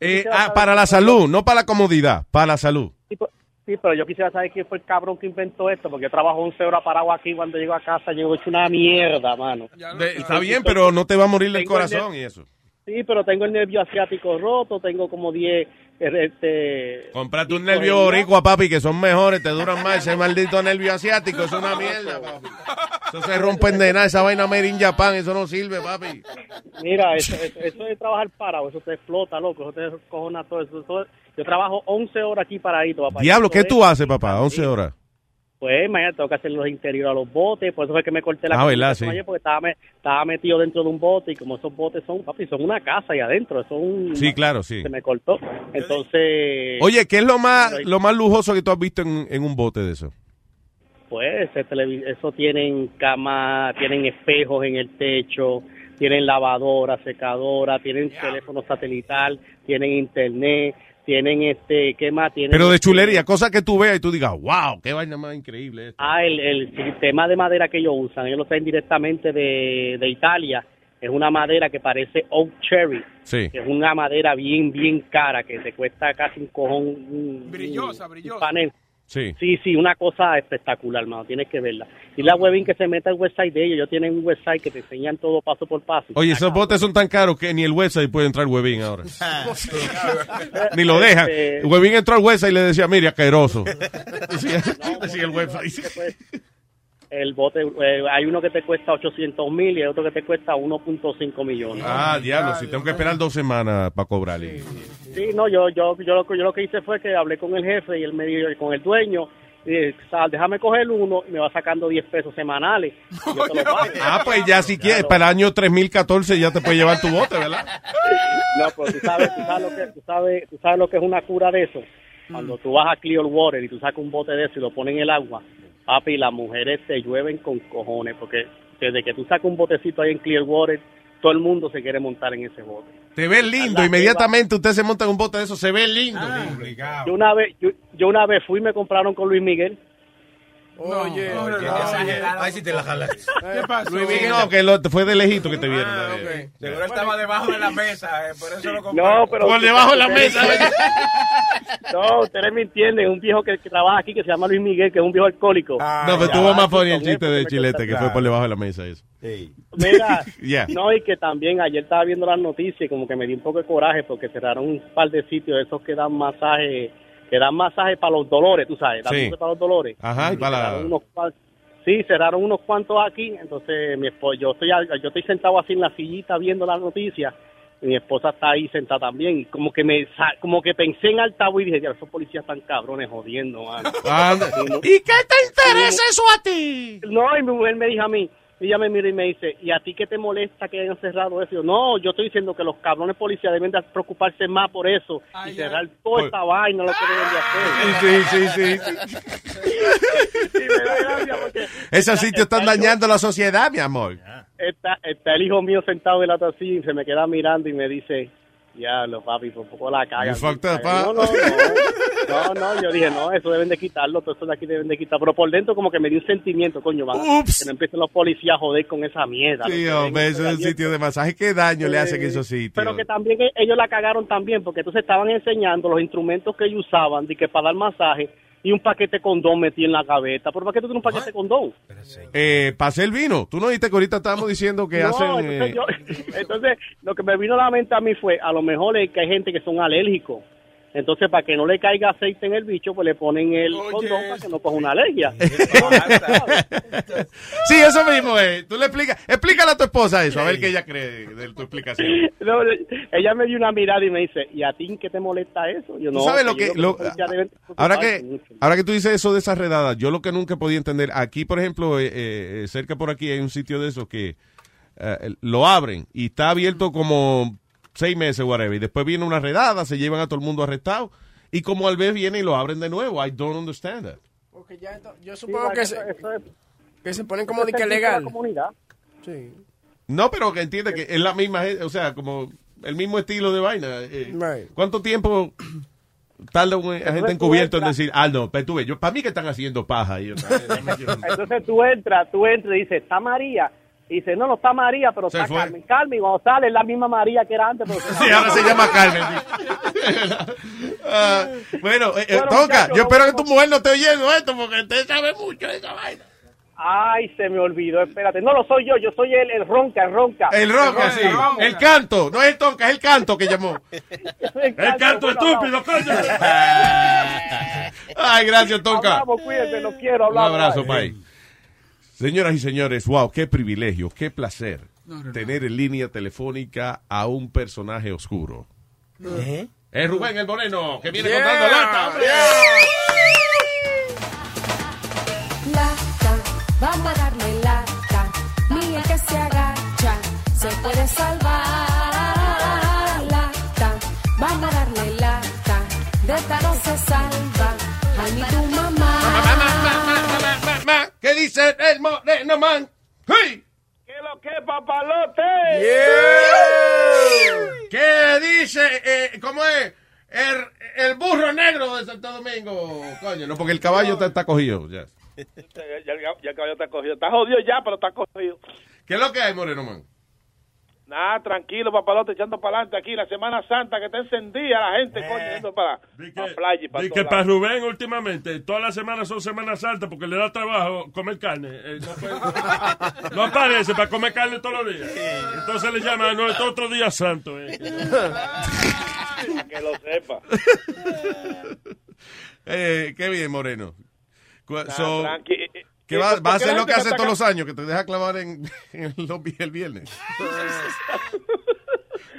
Speaker 6: Eh, ah, para la salud, no para la comodidad, para la salud.
Speaker 27: Sí, pero- Sí, pero yo quisiera saber quién fue el cabrón que inventó esto, porque yo trabajo 11 horas parado aquí cuando llego a casa, llego hecho una mierda, mano.
Speaker 6: De- está bien, pero no te va a morir el
Speaker 27: el
Speaker 6: corazón
Speaker 27: de-
Speaker 6: y eso.
Speaker 27: Sí, pero tengo el nervio asiático roto, tengo como 10... eh, Este,
Speaker 6: Comprate un nervio boricua, papi, que son mejores, te duran más. Ese maldito nervio asiático es una mierda, papi. Eso se rompen de nada, esa vaina made in Japan, eso no sirve, papi.
Speaker 27: Mira, eso, eso, eso de trabajar parado, eso te explota, loco, eso te cojona todo eso. eso- yo trabajo 11 horas aquí paradito, papá.
Speaker 6: Diablo, ¿qué tú
Speaker 27: es-
Speaker 6: haces, papá? 11 horas.
Speaker 27: Pues, mañana tengo que hacer los interiores a los botes, por eso fue que me corté la
Speaker 6: Ah,
Speaker 27: comunicación
Speaker 6: Sí.
Speaker 27: ayer, porque estaba, me- estaba metido dentro de un bote y como esos botes son, papi, son una casa ahí adentro, son...
Speaker 6: Sí, claro, sí.
Speaker 27: Se me cortó. Entonces...
Speaker 6: Oye, ¿qué es lo más, lo más lujoso que tú has visto en, en un bote de eso?
Speaker 27: Pues eso tienen cama, tienen espejos en el techo, tienen lavadora, secadora, tienen teléfono satelital, tienen internet, tienen este, ¿qué más? Tienen
Speaker 6: Pero de chulería, cosas que tú veas y tú digas, wow, qué vaina más increíble. esto".
Speaker 27: Ah, el, el sistema de madera que ellos usan, ellos lo traen directamente de, de Italia. Es una madera que parece oak cherry.
Speaker 6: Sí.
Speaker 27: que es una madera bien, bien cara, que te cuesta casi un cojón. un-
Speaker 8: Brillosa,
Speaker 27: un
Speaker 8: brillosa.
Speaker 27: panel.
Speaker 6: Sí.
Speaker 27: Sí, sí, una cosa espectacular, hermano, tienes que verla. Y la webin que se meta al website de ellos, ellos tienen un website que te enseñan todo paso por paso.
Speaker 6: Oye, esos botes son tan caros que ni el website puede entrar Webin ahora. ni lo dejan.
Speaker 27: Este-
Speaker 6: Webin entró al website y le decía, mire, asqueroso. Decía, decía el website.
Speaker 27: El bote, eh, hay uno que te cuesta 800 mil y hay otro que te cuesta 1.5 millones.
Speaker 6: Ah, diablo, si tengo que esperar dos semanas para cobrarle.
Speaker 27: Sí, no, yo, yo, yo, lo, que- yo lo que hice fue que hablé con el jefe y él me dijo, con el dueño, y dije, "Sal, déjame coger uno y me va sacando 10 pesos semanales. Y yo te lo pago.
Speaker 6: Ah, pues ya si quieres, para el año 3014 ya te puedes llevar tu bote, ¿verdad?
Speaker 27: No, pero tú sabes, tú sabes, lo que, tú, sabes, tú sabes lo que es una cura de eso. Cuando tú vas a Clearwater y tú sacas un bote de eso y lo pones en el agua, papi, las mujeres te llueven con cojones, porque desde que tú sacas un botecito ahí en Clearwater, todo el mundo se quiere montar en ese bote.
Speaker 6: Te ves lindo, inmediatamente usted se monta en un bote de eso, se ve lindo.
Speaker 27: Yo una vez, yo, yo una vez fui y me compraron con Luis Miguel.
Speaker 7: Oye,
Speaker 9: Ay, si te la jalas.
Speaker 7: ¿Qué pasó?
Speaker 6: Luis Miguel, no, que lo- fue de lejito que te vieron.
Speaker 9: Seguro estaba debajo de la mesa, eh, por eso lo compré.
Speaker 27: No, pero
Speaker 6: Por debajo de la mesa.
Speaker 27: no, ustedes me entienden, un viejo que, que trabaja aquí que se llama Luis Miguel, que es un viejo alcohólico.
Speaker 6: No, pero tuvo más funny el chiste de Chilete, que fue por debajo de la mesa eso.
Speaker 27: Mira,
Speaker 6: Ya.
Speaker 27: no, y que también ayer estaba viendo las noticias y como que me dio un poco de coraje porque cerraron un par de sitios esos que dan masaje, que dan masaje para los dolores, tú sabes, dan
Speaker 6: Sí.
Speaker 27: masaje para los dolores.
Speaker 6: Ajá, y para la-
Speaker 27: cerraron unos Sí, cerraron unos cuantos aquí, entonces mi esposo, yo estoy, al- yo estoy sentado así en la sillita viendo las noticias y mi esposa está ahí sentada también y como que me como que pensé en altavoz y dije, ya, esos policías están cabrones jodiendo, mano".
Speaker 6: Anda.
Speaker 27: Y no-
Speaker 12: ¿Y qué te interesa eso a ti?
Speaker 27: no, y mi mujer me dijo a mí, ella me mira y me dice, ¿y a ti qué te molesta que hayan cerrado eso? Y yo, no, yo estoy diciendo que los cabrones policías deben de preocuparse más por eso y cerrar toda esta vaina, lo que deben de hacer.
Speaker 6: Sí, sí, sí.
Speaker 27: Y porque
Speaker 6: Esos sitios están
Speaker 27: está
Speaker 6: dañando la sociedad, mi amor.
Speaker 27: Está, está el hijo mío sentado en la taxi y se me queda mirando y me dice, ya, los papi, por poco la cagan.
Speaker 6: You fucked up,
Speaker 27: no, no, no, no, no, yo dije, no, eso deben de quitarlo, todo eso de aquí deben de quitar, pero por dentro como que me dio un sentimiento, coño, van que no empiecen los policías a joder con esa mierda.
Speaker 6: Sí, hombre, eso es un sitio de masaje. ¿Qué daño le hacen esos sitios?
Speaker 27: Pero que también ellos la cagaron también, porque entonces estaban enseñando los instrumentos que ellos usaban, de que para dar masaje, y un paquete de condón metí en la gaveta. ¿Por qué tú tienes un paquete de condón?
Speaker 6: Eh, pasé el vino. ¿Tú no viste que ahorita estábamos diciendo que
Speaker 27: No,
Speaker 6: hacen...
Speaker 27: entonces,
Speaker 6: eh,
Speaker 27: yo- entonces, lo que me vino a la mente a mí fue, a lo mejor es que hay gente que son alérgicos. Entonces, para que no le caiga aceite en el bicho, pues le ponen el condón para que no coja una alergia.
Speaker 6: Sí, eso mismo es. Tú le explicas... Explícale a tu esposa eso, a ver qué ella cree de tu explicación.
Speaker 27: No, ella me dio una mirada y me dice, ¿y a ti en qué te molesta eso? Yo
Speaker 6: ¿Tú
Speaker 27: no,
Speaker 6: sabes lo que... lo- ahora que ahora que tú dices eso de esas redadas, yo lo que nunca podía entender, aquí, por ejemplo, eh, eh, cerca por aquí hay un sitio de esos que eh, lo abren y está abierto como seis meses, whatever, y después viene una redada, se llevan a todo el mundo arrestado, y como al vez viene y lo abren de nuevo. I don't understand that.
Speaker 7: Porque ya esto- yo supongo
Speaker 27: Sí,
Speaker 7: que,
Speaker 27: eso-
Speaker 7: se,
Speaker 27: eso es-
Speaker 7: que se ponen como de que
Speaker 27: la
Speaker 7: legal.
Speaker 27: comunidad.
Speaker 7: Sí.
Speaker 6: No, pero que entiende que es la misma, o sea, como el mismo estilo de vaina. eh, ¿Cuánto tiempo tarda un agente encubierto en decir, ah, no, pero tú ves, yo, para mí que están haciendo paja
Speaker 27: Entonces tú entras, tú entras y dices, ¿está María? Y dice, no, no está María, pero
Speaker 6: Se
Speaker 27: está
Speaker 6: fue.
Speaker 27: Carmen. Carmen, sale es la misma María que era antes. Pero
Speaker 6: Sí, ahora se llama Carmen. Ah, bueno, eh, eh,
Speaker 27: Bueno,
Speaker 6: Toca, yo espero que tu mujer no esté oyendo esto porque usted sabe mucho de esa vaina.
Speaker 27: Ay, se me olvidó, espérate. No lo soy yo, yo soy el, el ronca, el ronca.
Speaker 6: El ronca, sí. El canto, no es el tonca, es el canto que llamó.
Speaker 27: El
Speaker 11: canto estúpido, coño.
Speaker 6: Ay, gracias, Tonka.
Speaker 27: Hablamos, cuídense, los quiero,
Speaker 6: Un abrazo,
Speaker 27: Bye.
Speaker 6: Pai. Señoras y señores, wow, qué privilegio, qué placer tener en línea telefónica a un personaje oscuro. Es Rubén el Moreno, que viene
Speaker 12: Yeah.
Speaker 6: contando lata, hombre.
Speaker 28: Lata, vamos a darle lata. El que se agacha se puede salvar.
Speaker 6: ¿Qué dice el Moreno Man? ¡Hey!
Speaker 1: ¿Qué lo que, papalote?
Speaker 6: ¿Qué dice, eh, cómo es? El, el burro negro de Santo Domingo. Coño, no, porque el caballo está, está cogido. Ya.
Speaker 1: Ya, ya- ya el caballo está cogido. Está jodido ya, pero está cogido.
Speaker 6: ¿Qué es lo que hay, Moreno Man?
Speaker 1: Nada, tranquilo, papalote, echando para adelante aquí. La Semana Santa que está encendida la gente, coño, yendo para la playa y para
Speaker 11: Y que para. Rubén últimamente, todas las semanas son Semanas Santas porque le da trabajo comer carne. Eh, no, puede- no aparece para comer carne todos los días. Entonces le llaman, no, es otro día santo. eh.
Speaker 1: Para que lo sepa.
Speaker 6: Eh, qué bien, Moreno.
Speaker 1: Nah,
Speaker 6: so,
Speaker 1: tranqui- eh,
Speaker 6: ¿qué
Speaker 1: eh,
Speaker 6: va,
Speaker 1: ¿por
Speaker 6: va a hacer lo que hace todos los años, que te deja clavar en, en los vi- el viernes?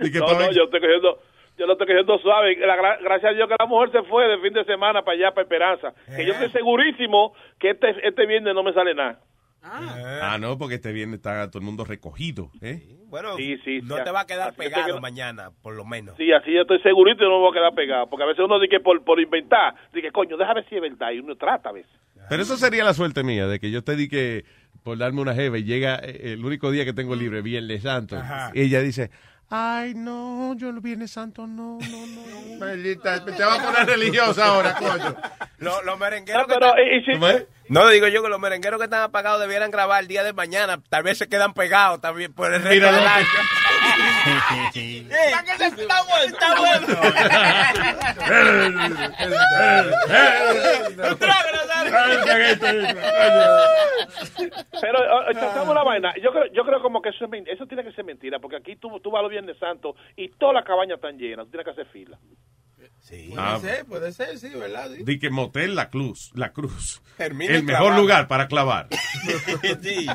Speaker 6: Y que
Speaker 1: no, no, yo estoy cogiendo, yo lo estoy cogiendo suave. La gra- gracias a Dios que la mujer se fue de fin de semana para allá, para Esperanza. Que yo estoy segurísimo que este, este viernes no me sale nada.
Speaker 6: Ah, no, porque este viernes está todo el mundo recogido. ¿eh?
Speaker 9: Bueno,
Speaker 1: Sí, sí,
Speaker 9: no
Speaker 1: sí.
Speaker 9: te va a quedar
Speaker 1: que
Speaker 9: pegado mañana, por lo menos.
Speaker 1: Sí, así yo estoy segurito y no me voy a quedar pegado. Porque a veces uno dice que por, por inventar, dice coño, déjame ver si es verdad. Y uno trata a veces.
Speaker 6: Pero eso sería la suerte mía, de que yo te di que por darme una jeva y llega eh, el único día que tengo libre, Viernes Santo.
Speaker 29: Ajá.
Speaker 6: Y ella dice, ay, no, yo el Viernes Santo no, no, no. Maldita, te va a poner religiosa ahora, coño.
Speaker 9: Los, los merengueros que
Speaker 30: pero, y- y si-
Speaker 6: ¿Cómo es?
Speaker 9: No, digo yo que los merengueros que están apagados debieran grabar el día de mañana. Tal vez se quedan pegados también por el resto del año. Está bueno,
Speaker 30: Pero, ¿sabes una vaina? Yo creo, yo creo como que eso, es eso tiene que ser mentira, porque aquí tú, tú vas los Viernes Santo y todas las cabañas están llenas, tú tienes que hacer fila.
Speaker 8: Puede
Speaker 6: Ah.
Speaker 8: ser, puede ser, sí, ¿verdad? Sí.
Speaker 6: Di que Motel La Cruz, La Cruz. El mejor lugar para clavar.
Speaker 9: Sí.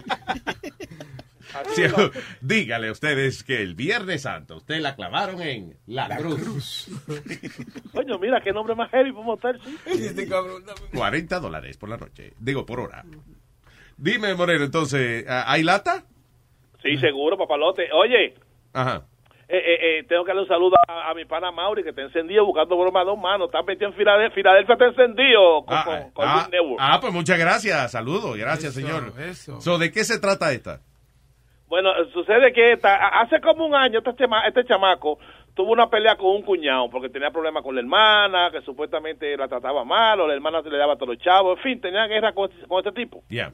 Speaker 6: Sí, dígale a ustedes que el Viernes Santo usted la clavaron en La, Cruz.
Speaker 30: Coño, mira, qué nombre más heavy para motel, sí.
Speaker 6: 40 dólares por la noche. Digo, por hora. Dime, Moreno, entonces, ¿ah, ¿hay lata?
Speaker 30: Sí, seguro, papalote. Oye,
Speaker 6: Ajá.
Speaker 30: Eh, eh, eh, tengo que darle un saludo a, a mi pana Mauri, que está encendido buscando broma a dos manos. Está metido en Filadelfia. Filadelfia está encendido con,
Speaker 6: Ah,
Speaker 30: con, con
Speaker 6: ah,
Speaker 30: Big Network.
Speaker 6: ah, pues muchas gracias. Saludos. Gracias,
Speaker 30: Eso,
Speaker 6: señor.
Speaker 30: eso.
Speaker 6: So, ¿De qué se trata esta?
Speaker 30: Bueno, sucede que esta- hace como un año este, chama- este chamaco tuvo una pelea con un cuñado porque tenía problemas con la hermana, que supuestamente la trataba mal, o la hermana se le daba a todos los chavos, en fin, tenía guerra con, este- con este tipo.
Speaker 6: Ya.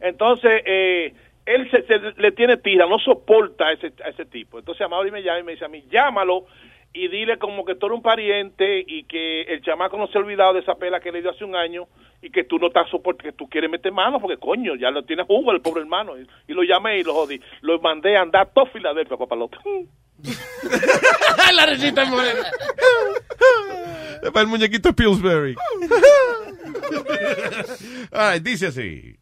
Speaker 30: Entonces, eh, él se, se- le tiene tira, no soporta a ese, a ese tipo. Entonces, a Mauri me llama y me dice a mí, llámalo y dile como que tú eres un pariente y que el chamaco no se ha olvidado de esa pela que le dio hace un año y que tú no estás soportando, que tú quieres meter mano porque coño, ya lo tienes jugo el pobre hermano. Y, y lo llamé y lo jodí. Lo mandé a andar todo Filadelfia, papalote.
Speaker 12: la recita morena.
Speaker 6: Para el muñequito Pillsbury. Ay, dice así.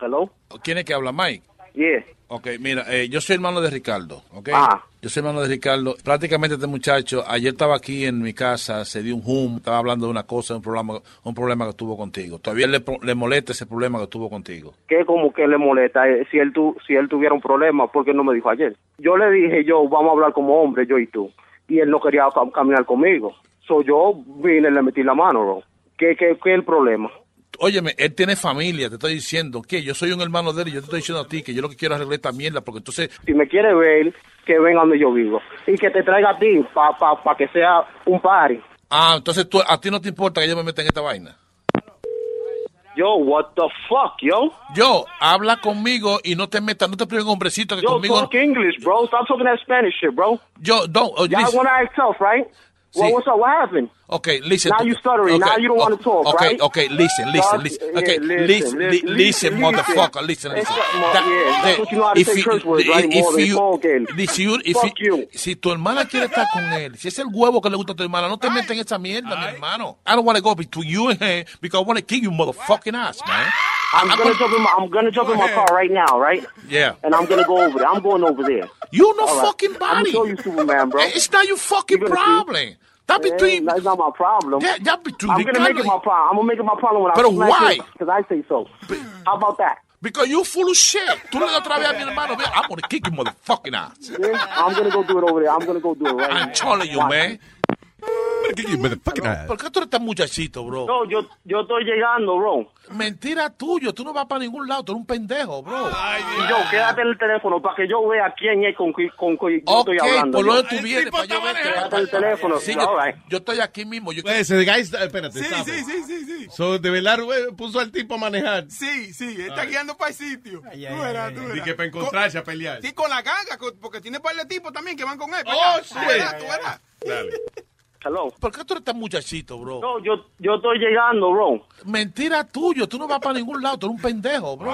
Speaker 29: Hello.
Speaker 31: ¿Quién es que habla, Mike?
Speaker 29: Yeah.
Speaker 31: Ok, mira, eh, yo soy hermano de Ricardo, ¿ok?
Speaker 29: Ah.
Speaker 31: Yo soy hermano de Ricardo. Prácticamente este muchacho, ayer estaba aquí en mi casa, se dio un hum, estaba hablando de una cosa, un problema, un problema que tuvo contigo. Todavía le, le molesta ese problema que tuvo contigo.
Speaker 29: ¿Qué como que le molesta? Eh, Si él, tu, si él tuviera un problema, ¿por qué no me dijo ayer? Yo le dije, yo, vamos a hablar como hombre, yo y tú. Y él no quería cam- caminar conmigo. So yo vine y le metí la mano, bro. ¿Qué, qué, qué es el problema?
Speaker 31: Óyeme, él tiene familia, te estoy diciendo que yo soy un hermano de él y yo te estoy diciendo a ti que yo lo que quiero es arreglar esta mierda porque entonces
Speaker 29: Si me quiere ver, que venga donde yo vivo. Y que te traiga a ti para pa, pa que sea un party.
Speaker 31: Ah, entonces tú, a ti no te importa que yo me meta en esta vaina.
Speaker 29: Yo, what the fuck, yo?
Speaker 31: Yo, habla conmigo y no te metas, no te prives un hombrecito que
Speaker 29: Yo,
Speaker 31: conmigo.
Speaker 29: talk English, bro. Stop talking that Spanish shit, bro.
Speaker 31: Yo, don't. Oh,
Speaker 29: Y'all wanna act tough, right? Well,
Speaker 31: Sí.
Speaker 29: what's up? What happened?
Speaker 31: Okay, listen.
Speaker 29: Now you stuttering.
Speaker 31: okay,
Speaker 29: Now you don't
Speaker 31: oh,
Speaker 29: want to talk,
Speaker 31: okay,
Speaker 29: right?
Speaker 31: Okay, listen, listen, listen.
Speaker 29: yeah,
Speaker 31: Okay,
Speaker 29: listen,
Speaker 31: listen,
Speaker 29: li-
Speaker 31: li-
Speaker 29: listen,
Speaker 31: listen, motherfucker, listen, listen. That-
Speaker 29: yeah, that's what you know how to
Speaker 31: if
Speaker 29: say
Speaker 31: you-
Speaker 29: curse words, right?
Speaker 31: if
Speaker 29: More than
Speaker 31: you- if you- if
Speaker 29: Fuck
Speaker 31: you-
Speaker 29: you.
Speaker 31: Si tu hermana quiere estar con él, si es el huevo que le gusta a tu hermana, no te metas en esa mierda, mi hermano. I don't want to go between you and her because I want to kick you motherfucking ass, man.
Speaker 29: I'm gonna jump in my I'm gonna jump in my car right now, right?
Speaker 31: Yeah.
Speaker 29: And I'm gonna go over there. I'm going over there.
Speaker 31: You no
Speaker 29: right.
Speaker 31: fucking
Speaker 29: I'm
Speaker 31: body.
Speaker 29: gonna show you Superman, bro.
Speaker 31: It's not your fucking
Speaker 29: You're see.
Speaker 31: problem. That
Speaker 29: Yeah,
Speaker 31: between
Speaker 29: That's not my problem.
Speaker 31: Yeah, that between
Speaker 29: I'm gonna make it my problem. I'm gonna make it my problem when
Speaker 31: Pero
Speaker 29: I
Speaker 31: why?
Speaker 29: because I say so. How about that?
Speaker 31: Because you full of shit. Tú le das otra vez a mi hermano. I'm gonna kick your motherfucking ass.
Speaker 29: Yeah, I'm gonna go do it over there. I'm gonna go do it right
Speaker 31: I'm
Speaker 29: now.
Speaker 31: telling you,
Speaker 29: Watch.
Speaker 31: man. ¿Por qué tú eres tan muchachito, bro?
Speaker 29: No, yo, yo estoy llegando, bro.
Speaker 31: Mentira tuyo. Tú no vas para ningún lado. Tú eres un pendejo, bro.
Speaker 29: Y yo, quédate en el teléfono para que yo vea quién es con qui- con qui- yo
Speaker 31: Ok,
Speaker 29: estoy hablando.
Speaker 31: por
Speaker 29: yo.
Speaker 31: donde tú vienes, para yo verte.
Speaker 29: Quédate en el teléfono.
Speaker 31: Sí, yo,
Speaker 29: right.
Speaker 31: yo estoy aquí mismo. Yo
Speaker 6: Pues, guy espérate,
Speaker 8: Sí, sí, sí, sí, sí.
Speaker 6: So, de verdad, güey, puso al tipo a manejar.
Speaker 8: Sí, sí, está guiando para el sitio. tú verás, tú
Speaker 6: Y
Speaker 8: verás.
Speaker 6: que para encontrarse a pelear.
Speaker 8: Sí, con la ganga, con- porque tiene par de tipos también que van con él.
Speaker 31: Oh, sí.
Speaker 8: Tú verás, tú verás.
Speaker 6: Dale.
Speaker 29: Hello.
Speaker 31: ¿Por qué tú eres tan muchachito, bro?
Speaker 29: No, yo, yo estoy llegando, bro.
Speaker 31: Mentira tuyo. Tú no vas para ningún lado. Tú eres un pendejo, bro.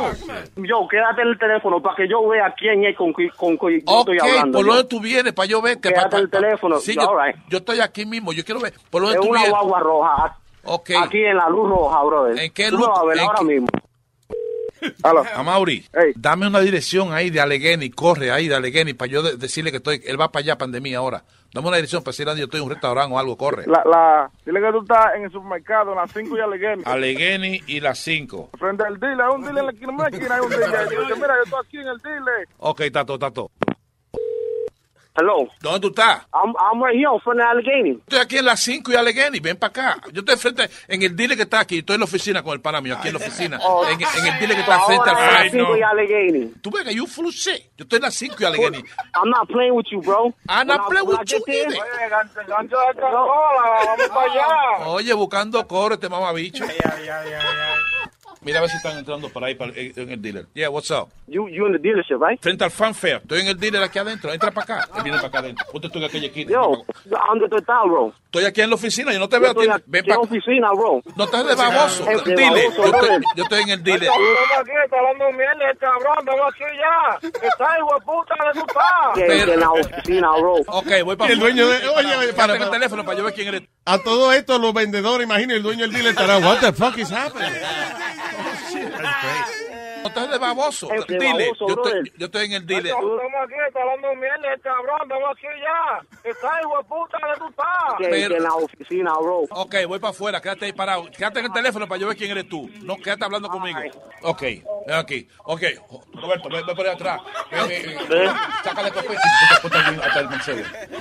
Speaker 29: Yo, quédate en el teléfono para que yo vea quién es con qui- con qui- yo
Speaker 31: Ok,
Speaker 29: estoy hablando.
Speaker 31: por
Speaker 29: yo.
Speaker 31: donde tú vienes, para yo verte.
Speaker 29: Quédate en el teléfono.
Speaker 31: Sí, yo,
Speaker 29: right.
Speaker 31: yo estoy aquí mismo. Yo quiero ver. Por donde
Speaker 29: Es
Speaker 31: tú
Speaker 29: una
Speaker 31: vienes.
Speaker 29: guagua roja.
Speaker 31: Ok.
Speaker 29: Aquí en la luz roja, brother.
Speaker 31: ¿En qué
Speaker 29: Tú
Speaker 31: luz?
Speaker 29: vas a ver ahora
Speaker 31: qué-
Speaker 29: mismo.
Speaker 31: A Mauri, dame una dirección ahí de Allegheny, corre ahí de Allegheny para yo de- decirle que estoy, él va para allá, pandemia ahora. Dame una dirección para decirle a yo estoy en un restaurante o algo, corre.
Speaker 1: La, la, dile que tú estás en el supermercado, en las 5 y Allegheny.
Speaker 31: Allegheny y las 5.
Speaker 1: Frente al dealer, hay un dealer en la esquina, hay un dealer. Yo mira, yo estoy aquí en el dealer.
Speaker 31: Ok, Tato, Tato.
Speaker 27: Hello.
Speaker 31: ¿Dónde tú estás?
Speaker 27: I'm, I'm right here on front of Allegheny.
Speaker 31: Estoy aquí en las 5 y Allegheny, ven para acá. Yo estoy frente, en el dealer que está aquí, estoy en la oficina con el pana mío, aquí en la oficina.
Speaker 27: Oh.
Speaker 31: En, en el dealer que está frente al
Speaker 27: a las
Speaker 31: frente.
Speaker 27: 5 y Allegheny.
Speaker 31: Tú ves que you full of shit. Yo estoy en las 5 y Allegheny.
Speaker 27: I'm not playing with you, bro.
Speaker 31: I'm not playing with you either.
Speaker 32: Gancho de Coca-Cola, vamos para allá.
Speaker 31: Oye, buscando coro este mamabicho. Mira a ver si están entrando por ahí para- en en el dealer. Yeah, what's up?
Speaker 27: You, you in the dealership, right?
Speaker 31: Frente al fanfare. Estoy en el dealer aquí adentro. Entra para acá. Él viene para acá adentro. Ponte tú en aquella esquina.
Speaker 27: Yo, ¿dónde tú estás, bro?
Speaker 31: Estoy aquí en la oficina. Yo no te veo.
Speaker 27: estoy
Speaker 31: Ven para
Speaker 27: la oficina, bro.
Speaker 31: No estás de baboso.
Speaker 27: De
Speaker 31: Dile. Yo estoy, yo estoy en el dealer.
Speaker 32: Estamos aquí, está hablando mierda, el cabrón, aquí ya. Está hijo de puta, ¿dónde tú estás?
Speaker 27: Que- que en la oficina, bro.
Speaker 31: Ok, voy para
Speaker 6: el dueño de- oye, oye, para-
Speaker 31: el teléfono para yo ver quién eres.
Speaker 6: A todo esto, los vendedores, imagínate, el dueño del dealer estará, what the fuck is happening?
Speaker 31: No estás de baboso.
Speaker 32: Es de
Speaker 31: Dile.
Speaker 32: baboso,
Speaker 31: Yo estoy, yo estoy en el dealer.
Speaker 32: Estamos aquí, está hablando mierda, el cabrón, estamos aquí ya. Está hijo de puta, ¿dónde tú estás?
Speaker 27: Que, que en la oficina, bro.
Speaker 31: Ok, voy para afuera, quédate ahí parado. Quédate en el teléfono para yo ver quién eres tú. No, quédate hablando conmigo. Ok, ven aquí. Ok, Roberto, ven, ven por ahí atrás. Ven, ven, ven. Sácale. Yo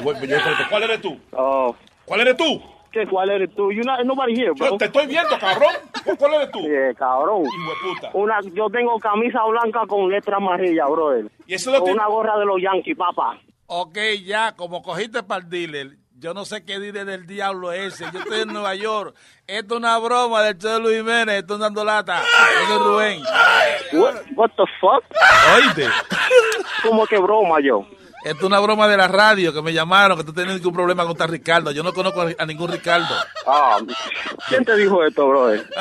Speaker 31: voy- yo voy- ¿Cuál eres tú?
Speaker 27: Oh.
Speaker 31: ¿Cuál eres tú?
Speaker 27: ¿Qué? ¿Cuál eres tú? You not, nobody here, bro.
Speaker 31: Yo te estoy viendo, cabrón. ¿Cuál eres tú?
Speaker 27: Yeah, cabrón.
Speaker 31: puta.
Speaker 27: Una, yo tengo camisa blanca con letra amarilla, brother.
Speaker 31: ¿Y eso lo
Speaker 27: Con
Speaker 31: tiene-
Speaker 27: una gorra de los Yankees, papá.
Speaker 31: Ok, ya, como cogiste para el dealer, yo no sé qué dealer del diablo es ese. Yo estoy en Nueva York. Esto es una broma del show de Luis Jiménez. Estoy dando lata. Yo soy Rubén.
Speaker 27: What, what the fuck?
Speaker 31: Oíste.
Speaker 27: ¿Cómo que broma yo?
Speaker 31: Esto es una broma de la radio que me llamaron que tú tienes un problema con tal Ricardo. Yo no conozco a, ningún Ricardo.
Speaker 27: Ah, ¿quién te dijo esto, brother?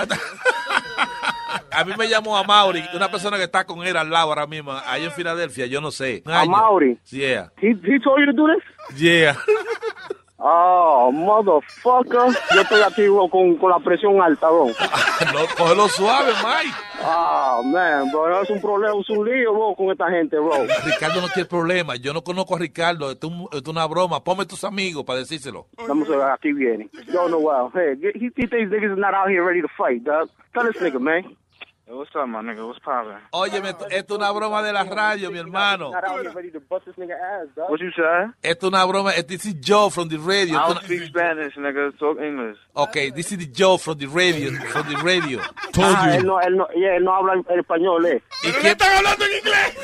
Speaker 31: A mí me llamó a Mauri, una persona que está con él al lado ahora mismo, ahí en Filadelfia, yo no sé.
Speaker 27: ¿A. Mauri?
Speaker 31: Yeah.
Speaker 27: He, he told you to do this?
Speaker 31: Yeah.
Speaker 27: Oh, motherfucker. Yo estoy aquí bro, con, con la presión alta, bro.
Speaker 31: no, cógelo suave, Mike.
Speaker 27: Ah, man, bro, es un problema, es un lío, bro, con esta gente, bro.
Speaker 31: Ricardo no tiene problema. Yo no conozco a Ricardo. Esto es, un- es una broma. Ponme tus amigos para decírselo.
Speaker 27: Vamos a ver, aquí viene. Yo no wow. Hey, he, he thinks niggas not out here ready to fight, dog. Tell this nigga, man.
Speaker 32: What's up, my nigga? What's poppin'?
Speaker 31: Óyeme, esto, es una broma de la radio, mi hermano.
Speaker 32: What you say?
Speaker 31: Esto es una broma. This is Joe from the radio.
Speaker 32: I don't speak Spanish, nigga. Talk English.
Speaker 31: Okay, this is the Joe from the radio. From the radio.
Speaker 27: Ah, él no, él no, yeah, él no habla el español, eh.
Speaker 31: ¿Y quién
Speaker 32: están hablando en inglés?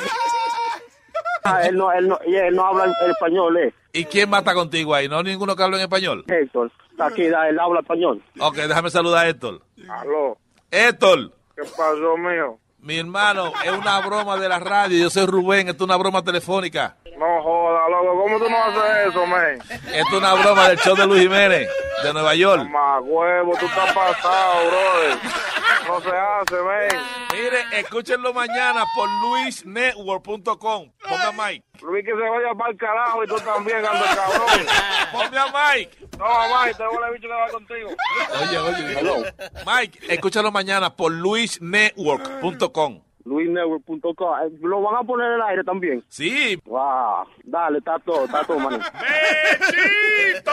Speaker 27: Ah, él no, él no, yeah, él no habla el español, eh.
Speaker 31: ¿Y quién mata contigo ahí? ¿No hay ninguno que hable en español?
Speaker 27: Héctor, aquí, él habla español.
Speaker 31: Ok, déjame saludar a Héctor.
Speaker 32: Aló.
Speaker 31: Héctor,
Speaker 32: ¿Qué pasó, mío?
Speaker 31: mi hermano, es una broma de la radio. Yo soy Rubén, esto es una broma telefónica.
Speaker 32: No joda, loco. ¿Cómo tú no haces eso, man?
Speaker 31: Esto es una broma del show de Luis Jiménez, de Nueva York.
Speaker 32: Más huevo, tú estás pasado, brother. No se hace, man.
Speaker 31: Mire, escúchenlo mañana por luisnetwork.com. Ponga Mike.
Speaker 32: Luis que se vaya para el carajo y tú también, ando cabrón.
Speaker 31: Ponme a Mike.
Speaker 32: No, Mike, te voy a bicho que va contigo.
Speaker 31: Oye, oye. Mike, escúchalo mañana por luisnetwork.com.
Speaker 27: luisnetwork.com. Eh, Lo van a poner en el aire también.
Speaker 31: Sí.
Speaker 27: Wow. Dale, está todo, está todo, man.
Speaker 32: ¡Bechito!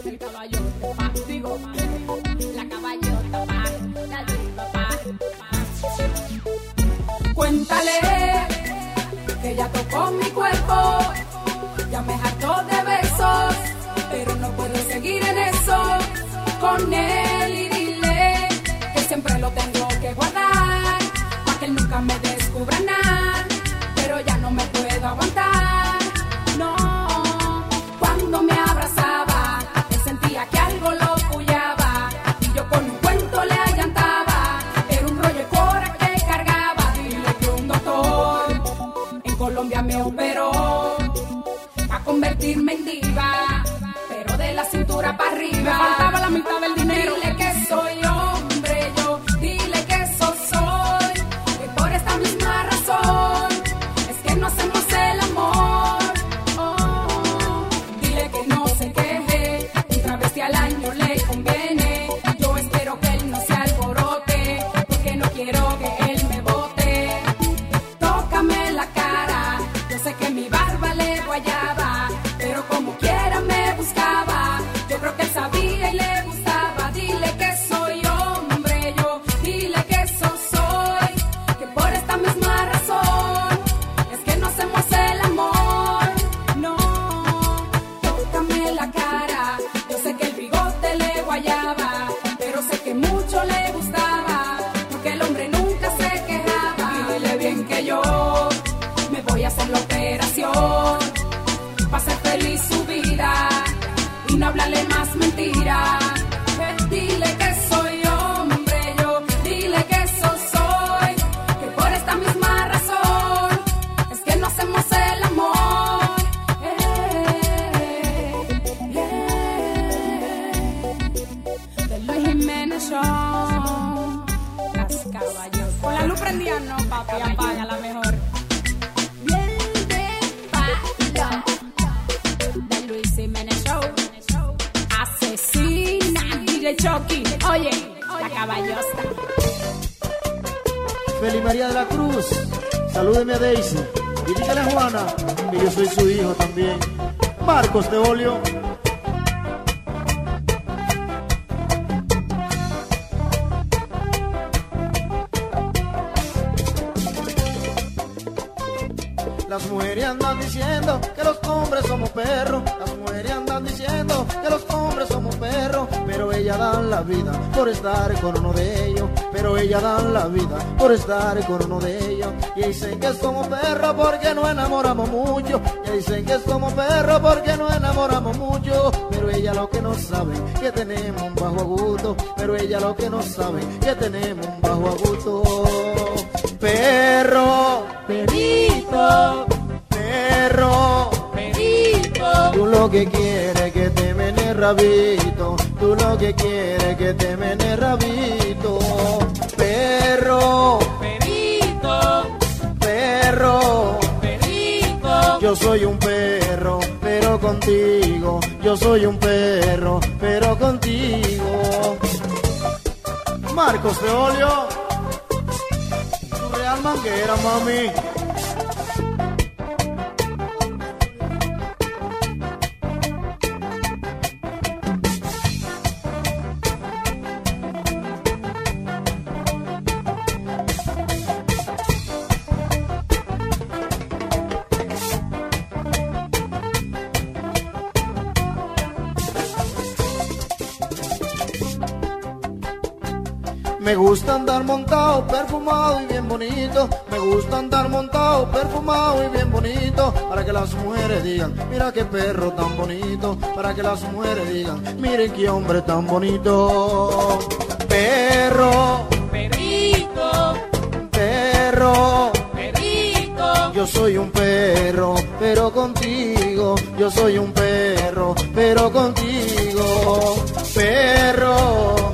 Speaker 28: Cuéntale que ya tocó mi cuerpo, ya me hartó de besos, pero no puedo seguir en eso con él y dile que siempre lo tengo que guardar, para que él nunca me descubra cintura
Speaker 33: estar con uno de ellos. Y dicen que somos perros porque no enamoramos mucho. Y dicen que somos perros porque no enamoramos mucho. Pero ella lo que no sabe que tenemos un bajo agudo. Pero ella lo que no sabe que tenemos un bajo agudo. Perro, perito, perro, perito. Tú lo que quieres que te mene rabito. Tú lo que quieres que te mene rabito. Perro, perito, perro, perito. Yo soy un perro, pero contigo. Yo soy un perro, pero contigo. Marcos de Olio. Tu real manguera, mami. Gusta andar montado, perfumado y bien bonito. Me gusta andar montado, perfumado y bien bonito. Para que las mujeres digan, mira qué perro tan bonito. Para que las mujeres digan, miren qué hombre tan bonito. Perro, perrito, perro, perrito. Yo soy un perro, pero contigo. Yo soy un perro, pero contigo. Perro,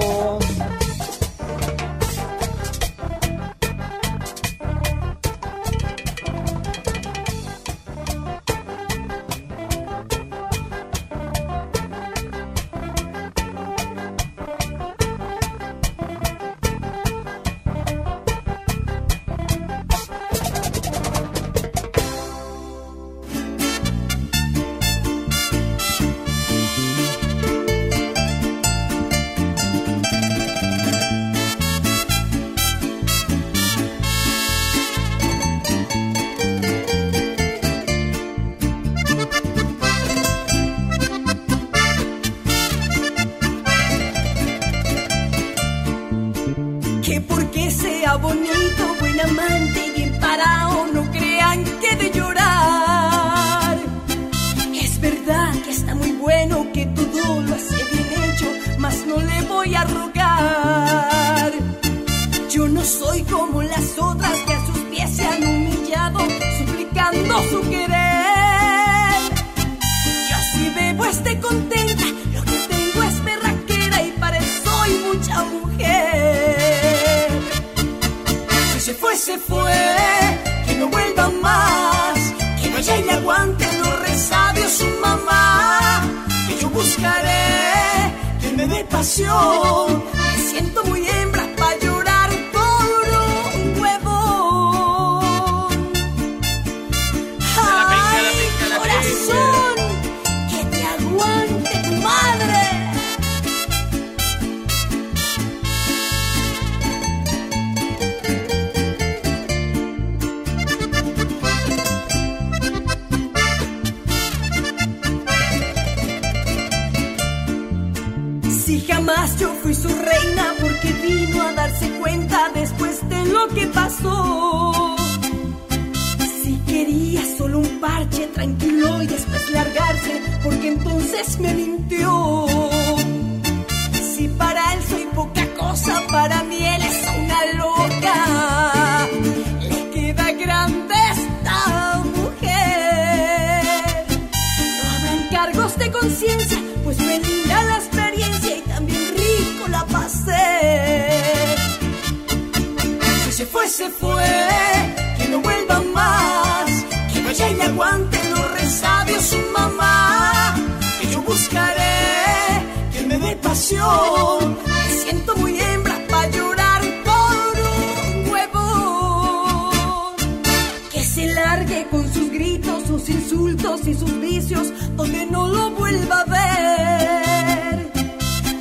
Speaker 34: Y sus vicios, donde no lo vuelva a ver.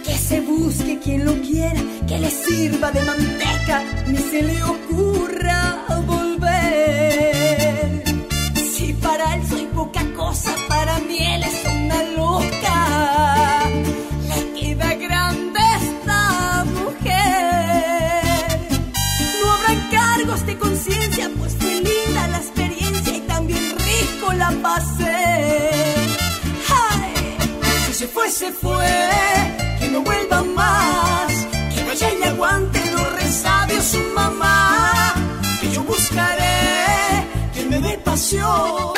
Speaker 34: Que se busque quien lo quiera, que le sirva de manteca, ni se le ocurra si se fue, que no vuelva más, que vaya y aguante los resabios su mamá, que yo buscaré que me dé pasión.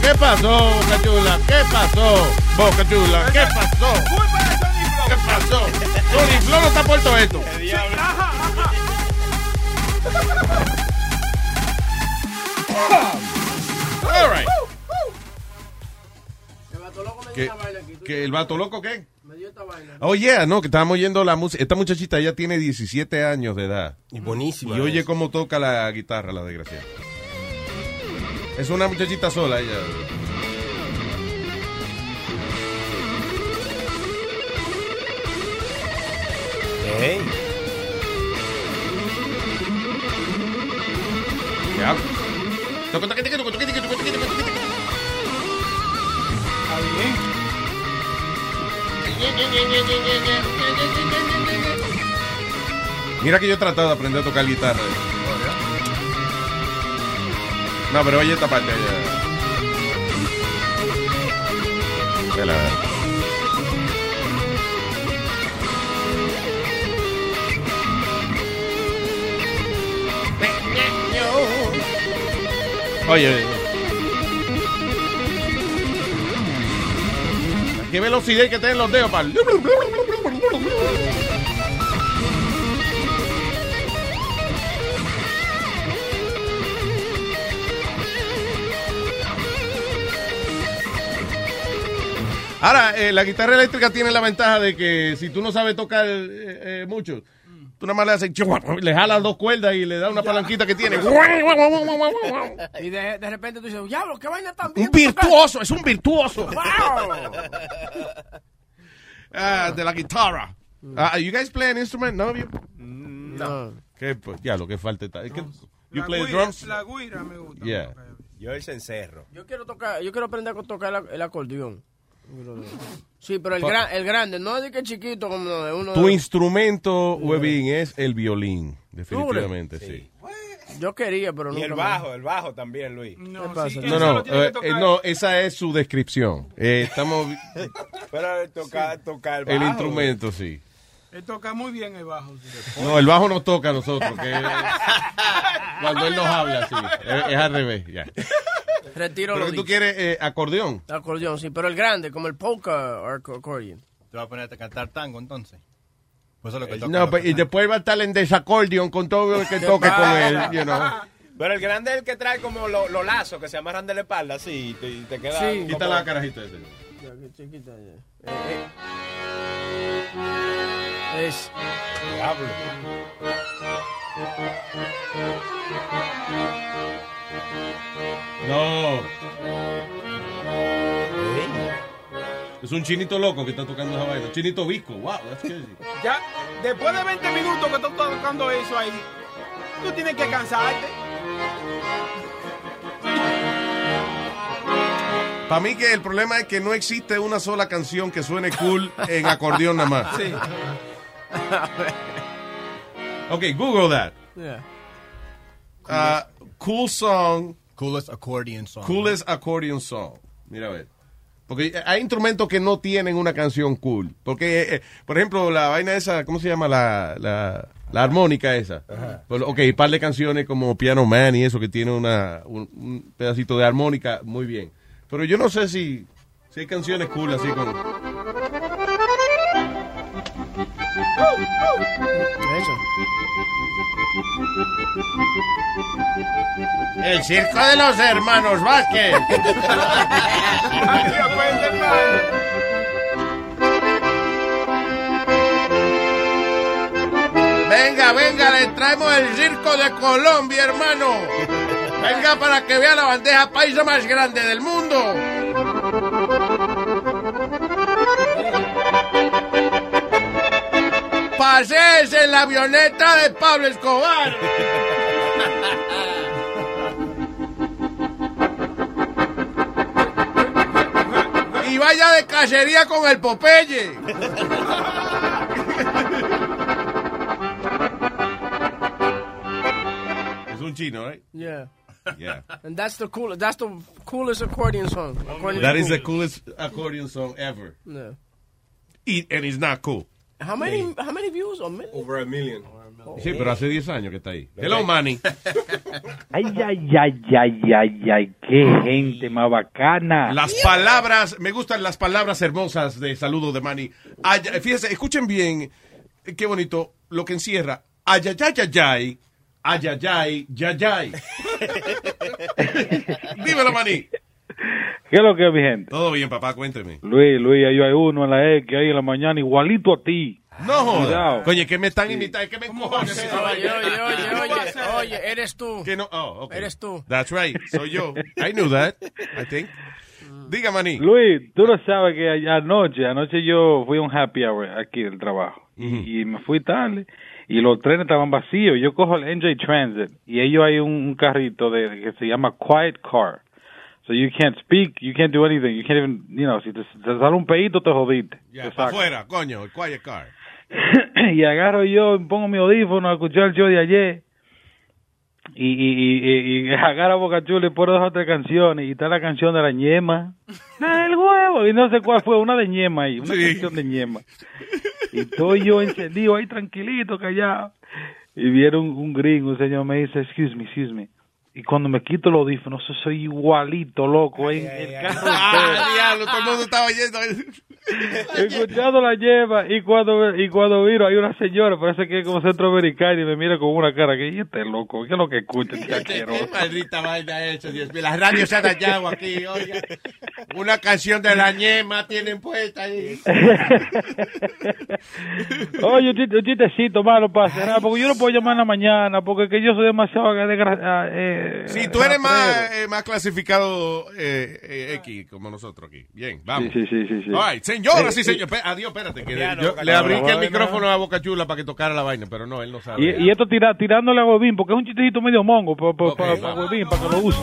Speaker 6: ¿Qué pasó, Boca Chula? ¿Qué pasó, Boca Chula? ¿Qué pasó? ¿Qué pasó? Tony Flo no está puesto esto. All right. ¿Qué, qué, ¿El vato loco qué? Oh, yeah, no, que estábamos oyendo la música. Esta muchachita ya tiene 17 años de edad.
Speaker 9: Y buenísima.
Speaker 6: Y oye
Speaker 9: es.
Speaker 6: cómo toca la guitarra, la desgracia. Es una muchachita sola ella.
Speaker 9: Ey.
Speaker 6: Ya. Mira que yo he tratado de aprender a tocar guitarra. No, pero oye esta parte. ya. Vela. Oye, oye. ¿Qué velocidad que tienen los dedos, pal? Ahora, eh, la guitarra eléctrica tiene la ventaja de que si tú no sabes tocar eh, eh, mucho, tú nada más le haces, le jalas dos cuerdas y le das una palanquita que tiene.
Speaker 7: Y de, de repente tú dices, diablo, qué vaina tan bien.
Speaker 6: Un virtuoso, es un virtuoso. Ah, de la guitarra. Ah, you guys play an instrument? None of you?
Speaker 7: No.
Speaker 6: ¿Qué, pues, ya, lo que falta está. es que- you
Speaker 8: La
Speaker 6: play the
Speaker 8: guira-
Speaker 6: drums?
Speaker 8: La guira me gusta.
Speaker 6: Yeah.
Speaker 9: Yo el cencerro.
Speaker 7: Yo quiero tocar, yo quiero aprender a tocar el, el acordeón. Sí, pero el,
Speaker 6: Pa-
Speaker 7: gran, el grande, no es de que chiquito como de uno.
Speaker 6: Tu
Speaker 7: de-
Speaker 6: instrumento, Webin, es el violín. Definitivamente, sí.
Speaker 7: Yo quería, pero no.
Speaker 9: Y el bajo, el bajo también, Luis.
Speaker 7: No, pasa?
Speaker 6: No, no, eh, eh, no, esa es su descripción. Eh, estamos.
Speaker 9: Pero tocar, tocar el bajo.
Speaker 6: El instrumento, sí.
Speaker 8: Él toca muy bien el bajo.
Speaker 6: No, el bajo nos toca a nosotros. que cuando él nos habla, sí. Es, es al revés, ya.
Speaker 7: Retiro
Speaker 6: Pero
Speaker 7: lo
Speaker 6: que tú
Speaker 7: dicho.
Speaker 6: quieres eh, acordeón.
Speaker 7: Acordeón, sí, pero el grande, como el polka accordion.
Speaker 16: Te vas a ponerte a cantar tango entonces. Pues eso es lo que toca.
Speaker 6: No, pues, y después va a estar en desacordeón con todo el que toque con él, you know.
Speaker 9: Pero el grande es el que trae como los lo lazos que se amarran de la espalda, así, y te, y te queda...
Speaker 7: Sí.
Speaker 15: Quita la carajita ese.
Speaker 7: Ya, que chiquita ya. Eh, eh. Es.
Speaker 9: Diablo.
Speaker 15: No. Es un chinito loco que está tocando esa vaina. Chinito visco. Wow, that's crazy.
Speaker 8: Ya, después de 20 minutos que tú estás tocando eso ahí, tú tienes que cansarte.
Speaker 6: Para mí que el problema es que no existe una sola canción que suene cool en acordeón nada más.
Speaker 8: Sí.
Speaker 6: Ok, Google that.
Speaker 7: Yeah.
Speaker 6: Uh, cool song.
Speaker 16: Coolest accordion song.
Speaker 6: Coolest accordion song. Mira a ver. Porque hay instrumentos que no tienen una canción cool. Porque, eh, eh, por ejemplo, la vaina esa, ¿cómo se llama? La, la, la armónica esa. Pues, ok, un par de canciones como Piano Man y eso que tiene una, un, un pedacito de armónica, muy bien. Pero yo no sé si, si hay canciones cool así con...
Speaker 12: El circo de los hermanos Vázquez. Venga, venga, le traemos el circo de Colombia, hermano. Venga para que vea la bandeja paisa más grande del mundo. Pasees en la avioneta de Pablo Escobar. Y vaya de cacería con el Popeye.
Speaker 6: Es un chino, ¿eh?
Speaker 7: Yeah.
Speaker 6: Yeah.
Speaker 7: And that's the coolest. That's the coolest accordion song.
Speaker 6: That is the coolest accordion song ever.
Speaker 7: Yeah.
Speaker 6: Y- and it's not cool.
Speaker 7: How many? How many views? A million?
Speaker 9: Over a million.
Speaker 6: Sí, pero hace 10 años que está ahí. Hello, Manny.
Speaker 35: Ay, ay, ay, ay, ay, ay, qué gente más bacana.
Speaker 6: Las palabras, me gustan las palabras hermosas de saludo de Manny. Ay, ay, fíjense, escuchen bien, eh, qué bonito lo que encierra. Ayayayayay, ayayay, yayay. Dímelo, Manny.
Speaker 35: ¿Qué es lo que es, mi gente?
Speaker 6: Todo bien, papá, cuénteme.
Speaker 35: Luis, Luis, ahí hay uno en la X, ahí en la mañana, igualito a ti.
Speaker 6: No joda.
Speaker 35: Cuidado.
Speaker 6: Coño, que me están imitando, que me encojones.
Speaker 7: Oye, oye, oye, oye, oye, eres tú.
Speaker 6: Que no, oh, okay.
Speaker 7: Eres tú.
Speaker 6: That's right, soy yo. I knew that, I think. Diga, Manny.
Speaker 35: Luis, tú no sabes que anoche, anoche yo fui a un happy hour aquí del trabajo y, y me fui tarde y los trenes estaban vacíos. Yo cojo el NJ Transit y ellos hay un, un carrito de que se llama Quiet Car. So you can't speak, you can't do anything, you can't even, you know, si te, te sale un pedito te jodiste.
Speaker 6: Ya,
Speaker 35: saca.
Speaker 6: afuera, coño, el quiet car.
Speaker 35: y agarro yo, pongo mi audífono a escuchar el show de ayer. Y, y, y, y, y agarro a Boca Chula y pone dos o tres canciones. Y está la canción de la ñema. ¡Ah, el huevo! Y no sé cuál fue, una de ñema ahí, una canción de ñema. Y estoy yo encendido ahí tranquilito, callado. Y viene un, un gringo, un señor me dice, excuse me, excuse me. Y cuando me quito los audífonos, soy igualito, loco. en el carro
Speaker 6: Ah, diablo, todo el mundo estaba yendo.
Speaker 35: escuchando la lleva y cuando y cuando miro hay una señora parece que es como centroamericana y me mira con una cara que "Y este loco qué es lo que escucha este asqueroso?"
Speaker 12: Maldita vaina hecha, Dios mío. Las radios se han dañado aquí, oiga. Una canción de la ñema tienen puesta ahí.
Speaker 35: oye un chistecito malo para cerrar porque yo no puedo llamar en la mañana porque que yo soy demasiado desgraciado eh,
Speaker 6: Sí, tú eres más, eh, más clasificado eh, eh, X, como nosotros aquí. Bien, vamos.
Speaker 35: Sí, sí, sí, sí.
Speaker 6: All right, señoras
Speaker 35: Eh,
Speaker 6: y señores. Pe- Adiós, espérate. Que
Speaker 35: Ya no,
Speaker 6: yo
Speaker 35: Boca
Speaker 6: le abrí que el
Speaker 35: Bueno.
Speaker 6: micrófono a Boca Chula para que tocara la vaina, pero no, él no sabe.
Speaker 35: y, y esto tira, tirándole a Huevín porque es un chistecito medio mongo para Huevín para que lo use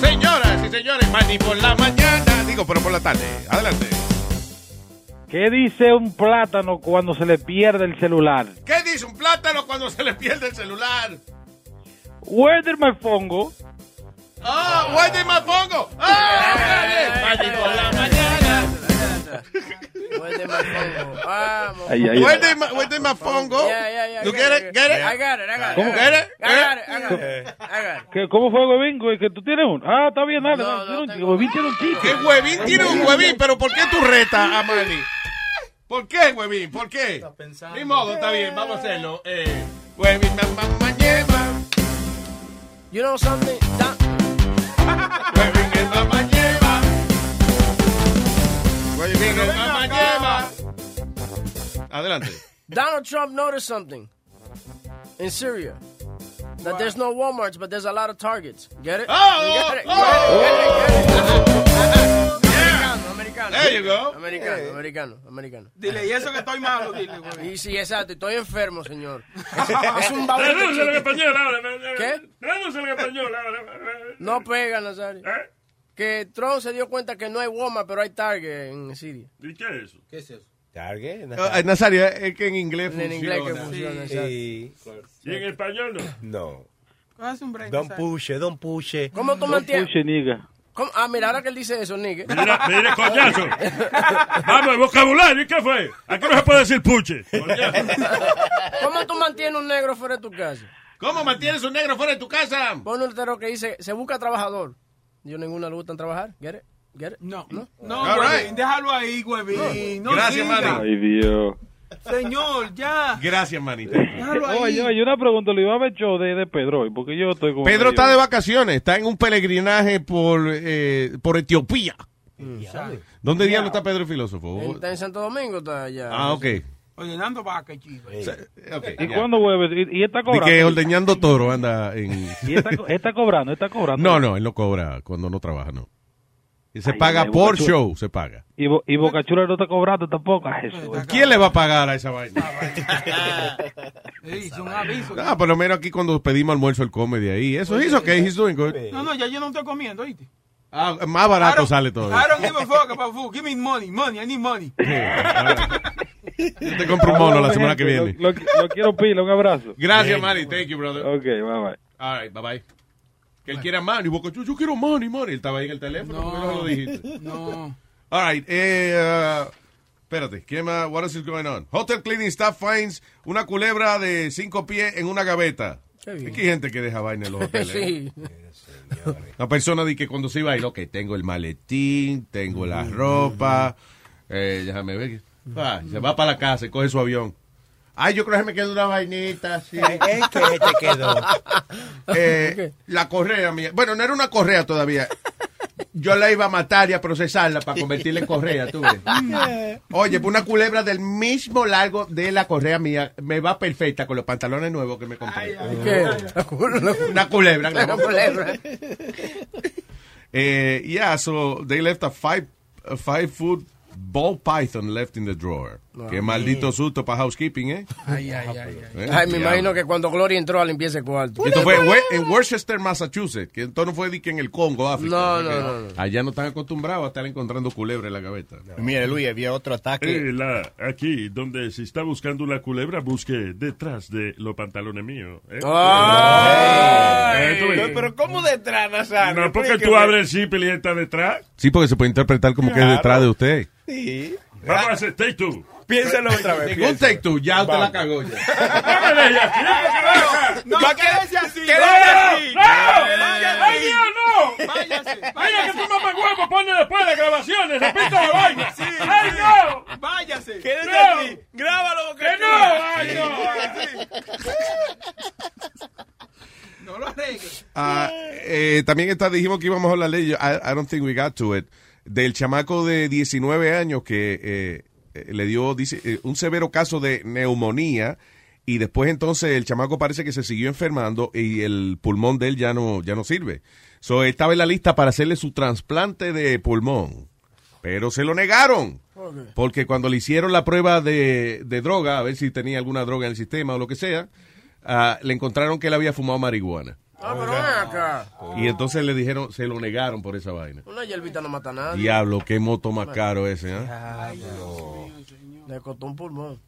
Speaker 6: Señoras y señores, Manny por la mañana. Digo, pero por la tarde. Adelante.
Speaker 35: ¿qué dice un plátano cuando se le pierde el celular?
Speaker 6: ¿Qué dice un plátano cuando se le pierde el celular?
Speaker 35: Where did my phone go?
Speaker 6: ¡Ah! ¡Where did my phone go? ¡Ah!
Speaker 12: Por la mañana.
Speaker 7: Vamos.
Speaker 35: Ay, ay,
Speaker 6: Where
Speaker 35: ay.
Speaker 6: did my, where did my phone go?
Speaker 7: Yeah, yeah, yeah.
Speaker 6: You
Speaker 7: I
Speaker 6: get
Speaker 7: got
Speaker 6: it? Get it?
Speaker 7: I got it, I got it.
Speaker 35: ¿Cómo?
Speaker 7: I got
Speaker 6: Get
Speaker 7: it,
Speaker 6: it?
Speaker 7: I got it, I got it. I got it.
Speaker 35: ¿Qué- ¿Cómo fue Huevín? güey? ¿Que tú tienes uno? Ah, está bien, dale.
Speaker 7: No.
Speaker 35: Huevín tiene un chiste.
Speaker 6: ¿Qué huevín tiene un huevín? ¿Pero por qué tú retas a Manny? ¿Por qué, huevín? ¿Por qué? Ni modo, está bien, vamos a hacerlo. Eh, huevín, ma, ma, ma, ñema.
Speaker 7: You know something? Da-
Speaker 6: Adelante.
Speaker 7: Donald Trump noticed something in Syria. That there's no Walmarts, but there's a lot of Targets. Get it?
Speaker 6: Oh,
Speaker 7: get it?
Speaker 6: oh,
Speaker 7: Get it? Get it? Americano, americano.
Speaker 6: There you go.
Speaker 7: Americano, americano, americano.
Speaker 8: Dile, y eso que estoy malo, dile, güey.
Speaker 7: Y sí, exacto, estoy enfermo, señor. Es, es un baúl.
Speaker 11: Tradúcelo en español ahora.
Speaker 7: ¿Qué?
Speaker 11: Tradúcelo en español ahora.
Speaker 7: No pega, Nazario.
Speaker 11: ¿Eh?
Speaker 7: Que Trump se dio cuenta que no hay Walmart, pero hay Target en Siria.
Speaker 11: ¿Y qué es eso?
Speaker 8: ¿Qué es eso?
Speaker 9: Target.
Speaker 6: Ah, Nazario, es que en inglés
Speaker 7: En inglés que
Speaker 6: funciona.
Speaker 7: funciona,
Speaker 9: Sí.
Speaker 11: ¿Y en español no?
Speaker 9: No.
Speaker 8: Haz un break.
Speaker 9: Don
Speaker 8: Nazario.
Speaker 9: Puche, Don Puche.
Speaker 7: ¿Cómo tú mantienes?
Speaker 35: Puche, niga.
Speaker 7: ¿Cómo? Ah, mira, ahora que él dice eso, nigga.
Speaker 11: Mira, mire, coñazo. Vamos, el vocabulario, ¿y qué fue? Aquí no se puede decir puche.
Speaker 7: ¿Cómo tú mantienes un negro fuera de tu casa?
Speaker 6: ¿Cómo mantienes un negro fuera de tu casa?
Speaker 7: Pon un letrero que dice, se busca trabajador. Yo ninguno le gustan trabajar. Get it? Get it?
Speaker 8: No,
Speaker 7: ¿No?
Speaker 8: no,
Speaker 6: right.
Speaker 8: déjalo ahí. No
Speaker 6: Gracias. Manny.
Speaker 35: Ay, Dios.
Speaker 8: Señor, ya.
Speaker 6: Gracias, manita.
Speaker 35: Oye, oye, una pregunta, le iba a ver show de, de Pedro hoy, porque yo estoy como...
Speaker 6: Pedro está de vacaciones, está en un peregrinaje por, eh, por Etiopía. ¿Dónde diablo está Pedro el filósofo?
Speaker 7: Él está en Santo Domingo, está allá.
Speaker 6: Ah, ok.
Speaker 8: Ordenando vaca y chiva.
Speaker 6: okay
Speaker 35: ¿Y
Speaker 6: ya.
Speaker 35: cuándo vuelve? ¿Y, y está
Speaker 6: Di
Speaker 35: cobrando?
Speaker 6: que ordeñando toro anda en...
Speaker 35: ¿Y está, está cobrando? ¿Está cobrando?
Speaker 6: No, no, él no cobra cuando no trabaja, no. Y se
Speaker 35: Ay,
Speaker 6: paga por show, se paga.
Speaker 35: Y, Bo- y Bocachula no está cobrando tampoco. Ah, eso.
Speaker 6: ¿Quién le va a pagar a esa vaina?
Speaker 8: Un aviso.
Speaker 6: Ah, por lo menos aquí cuando pedimos almuerzo, él come de ahí. Eso hizo ok, he's doing good.
Speaker 8: No, no, ya yo no estoy comiendo, ¿oíste?
Speaker 6: Ah, más barato sale todo.
Speaker 8: I don't give a fuck about food. Give me money, money, I need money.
Speaker 6: Yo te compro un mono la semana que viene.
Speaker 35: Lo, lo- lo quiero pila, un abrazo.
Speaker 6: Gracias, Manny. Thank you, brother.
Speaker 35: Ok, bye bye.
Speaker 6: All right, bye bye. Que él quiera money. Boca, yo, yo quiero money, money. Él estaba ahí en el teléfono. ¿por qué no lo dijiste?
Speaker 8: No.
Speaker 6: All right, eh, uh, espérate. ¿Qué más? What else is going on? Hotel cleaning staff finds una culebra de cinco pies en una gaveta.
Speaker 7: Qué bien.
Speaker 6: Hay gente que deja vaina en los hoteles. ¿eh?
Speaker 7: sí.
Speaker 6: Una persona dice que cuando se iba a ir, ok, tengo el maletín, tengo la ropa, eh, déjame ver. Ah, se va para la casa y coge su avión. Ay, yo creo que me quedó una vainita así.
Speaker 9: ¿En qué te quedó?
Speaker 6: Eh, la correa mía. Bueno, no era una correa todavía. Yo la iba a matar y a procesarla para convertirla en correa, tú ves. Oye, pues una culebra del mismo largo de la correa mía me va perfecta con los pantalones nuevos que me compré.
Speaker 7: ¿Qué?
Speaker 6: Una culebra.
Speaker 7: Una culebra.
Speaker 6: Eh, yeah, so they left a five, a five foot ball python left in the drawer. Qué maldito susto para housekeeping, ¿eh?
Speaker 7: Ay, ay, ay. ay.
Speaker 6: Eh,
Speaker 7: Ay, me imagino que cuando Gloria entró a limpiar ese cuarto.
Speaker 6: Esto fue en Worcester, Massachusetts, que entonces no fue de que en el Congo, África.
Speaker 7: No, no, no, no.
Speaker 6: Allá no están acostumbrados a estar encontrando culebra en la gaveta.
Speaker 16: Mira, Luis, había otro ataque.
Speaker 11: Eh, la, aquí, donde si está buscando una culebra, busque detrás de los pantalones míos. ¿eh?
Speaker 9: Ay,
Speaker 11: Eh,
Speaker 9: pero ¿cómo detrás, Nazario?
Speaker 11: No, porque tú abres el zip y está detrás.
Speaker 6: Sí, porque se puede interpretar como que es detrás de usted.
Speaker 9: Sí.
Speaker 11: Vamos a hacer take two.
Speaker 9: Piénsalo otra vez.
Speaker 6: Ningún take two, ya usted la cagó ya.
Speaker 11: Dame de ella, ¿quieres que
Speaker 8: No, quédese así.
Speaker 9: quédese
Speaker 11: ¡No!
Speaker 9: así.
Speaker 11: ¡No! ¡Ay, Dios, no!
Speaker 8: Váyase,
Speaker 11: Mira que tu mamá huevo pone después de grabaciones, repita la vaina. ¡Ay, no!
Speaker 8: Váyase.
Speaker 9: Quédese
Speaker 11: No.
Speaker 9: así. Grábalo,
Speaker 11: ¡Que no! ¡Ay, no!
Speaker 8: No lo arregles.
Speaker 6: Ah, eh, también está, dijimos que íbamos a hablar de ello. I, I don't think we got to it. Del chamaco de 19 años que eh, eh, le dio dice, eh, un severo caso de neumonía y después entonces el chamaco parece que se siguió enfermando y el pulmón de él ya no, ya no sirve. So, estaba en la lista para hacerle su trasplante de pulmón, pero se lo negaron. Porque cuando le hicieron la prueba de, de droga, a ver si tenía alguna droga en el sistema o lo que sea, ah, le encontraron que él había fumado marihuana.
Speaker 7: Ah, pero ven acá.
Speaker 6: Y entonces le dijeron, se lo negaron por esa vaina.
Speaker 7: Una hierbita no mata a nadie.
Speaker 6: Diablo, qué moto más caro ese, ¿eh?
Speaker 7: Le costó un pulmón.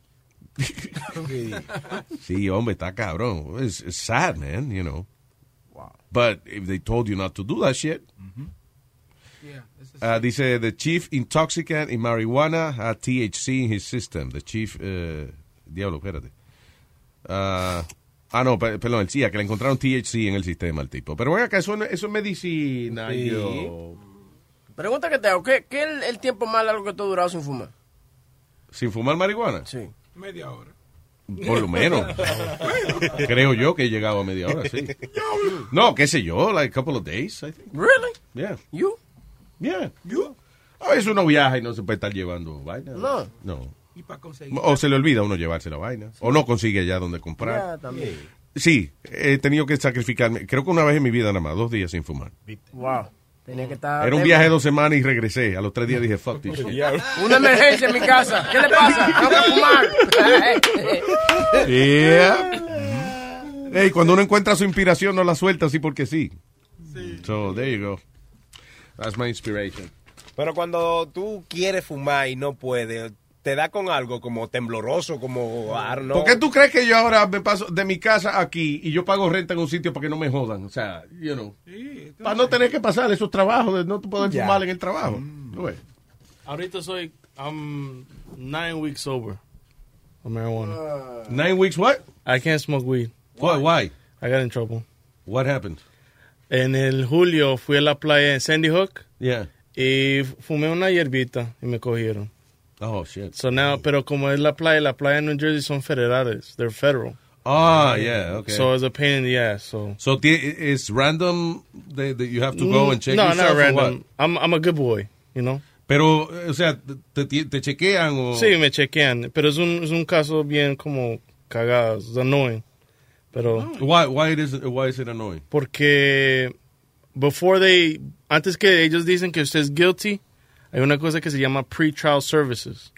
Speaker 6: Sí, hombre, está cabrón. It's, it's sad, man, you know. But if they told you not to do that shit.
Speaker 8: Is-
Speaker 6: Uh, dice, the chief intoxicant in marijuana had THC in his system. The chief, eh, diablo, espérate. Ah, ah, no, pe- perdón, el CIA, que le encontraron THC en el sistema al tipo. Pero bueno, acá eso, no- eso es medicina.
Speaker 9: Sí.
Speaker 6: yo.
Speaker 7: Pregunta que te hago, ¿qué, qué es el, el tiempo más largo que tú has durado sin fumar?
Speaker 6: ¿Sin fumar marihuana?
Speaker 7: Sí.
Speaker 8: Media hora.
Speaker 6: Por lo menos. Creo yo que he llegado a media hora, sí. No, qué sé yo, like a couple of days, I think.
Speaker 7: Really?
Speaker 6: Yeah.
Speaker 7: You?
Speaker 6: Yeah. You? A veces uno viaja y no se puede estar llevando vaina.
Speaker 7: No.
Speaker 6: No.
Speaker 8: Y para conseguir.
Speaker 6: O se le olvida a uno llevarse la vaina. O no consigue allá donde comprar.
Speaker 7: Ya, también.
Speaker 6: Sí, he tenido que sacrificarme. Creo que una vez en mi vida nada más, dos días sin fumar.
Speaker 7: Wow. Tenía que estar.
Speaker 6: Era un viaje de dos semanas y regresé. A los tres días dije, fuck this shit.
Speaker 7: Una emergencia en mi casa. ¿Qué le pasa? Tengo que fumar.
Speaker 6: Yeah. Hey, cuando uno encuentra su inspiración, no la suelta así porque sí. So, there you go. That's my inspiration.
Speaker 9: Pero cuando tú quieres fumar y no puedes, te da con algo como tembloroso, como Arno.
Speaker 6: ¿Por qué tú crees que yo ahora me paso de mi casa aquí y yo pago renta en un sitio para que no me jodan? O sea, you know, para no tener que pasar esos trabajos de no poder
Speaker 36: Ya.
Speaker 6: fumar en el trabajo.
Speaker 36: Mm.
Speaker 6: ¿Tú ves?
Speaker 36: Ahorita soy, I'm nine weeks sober of marijuana.
Speaker 6: Nine weeks what?
Speaker 36: I can't smoke weed.
Speaker 6: Why? Why?
Speaker 36: I got in trouble.
Speaker 6: What happened?
Speaker 36: En el julio fui a la playa en Sandy Hook
Speaker 6: Yeah.
Speaker 36: y fumé una hierbita y me cogieron.
Speaker 6: Oh, shit.
Speaker 36: So now, pero como es la playa, la playa en New Jersey son federales. They're federal.
Speaker 6: Ah, yeah, okay.
Speaker 36: So it's a pain in the ass. So
Speaker 6: So it's random that, that you have to go and check
Speaker 36: no,
Speaker 6: yourself
Speaker 36: not random. I'm, I'm a good boy, you know.
Speaker 6: Pero, o sea, te, te, te chequean o...
Speaker 36: Sí, me chequean, pero es un, es un caso bien como cagado, es annoying. Pero
Speaker 6: Why, why, it is, why is it annoying?
Speaker 36: porque before they antes que ellos dicen que usted es guilty, hay una cosa que se llama pre-trial services.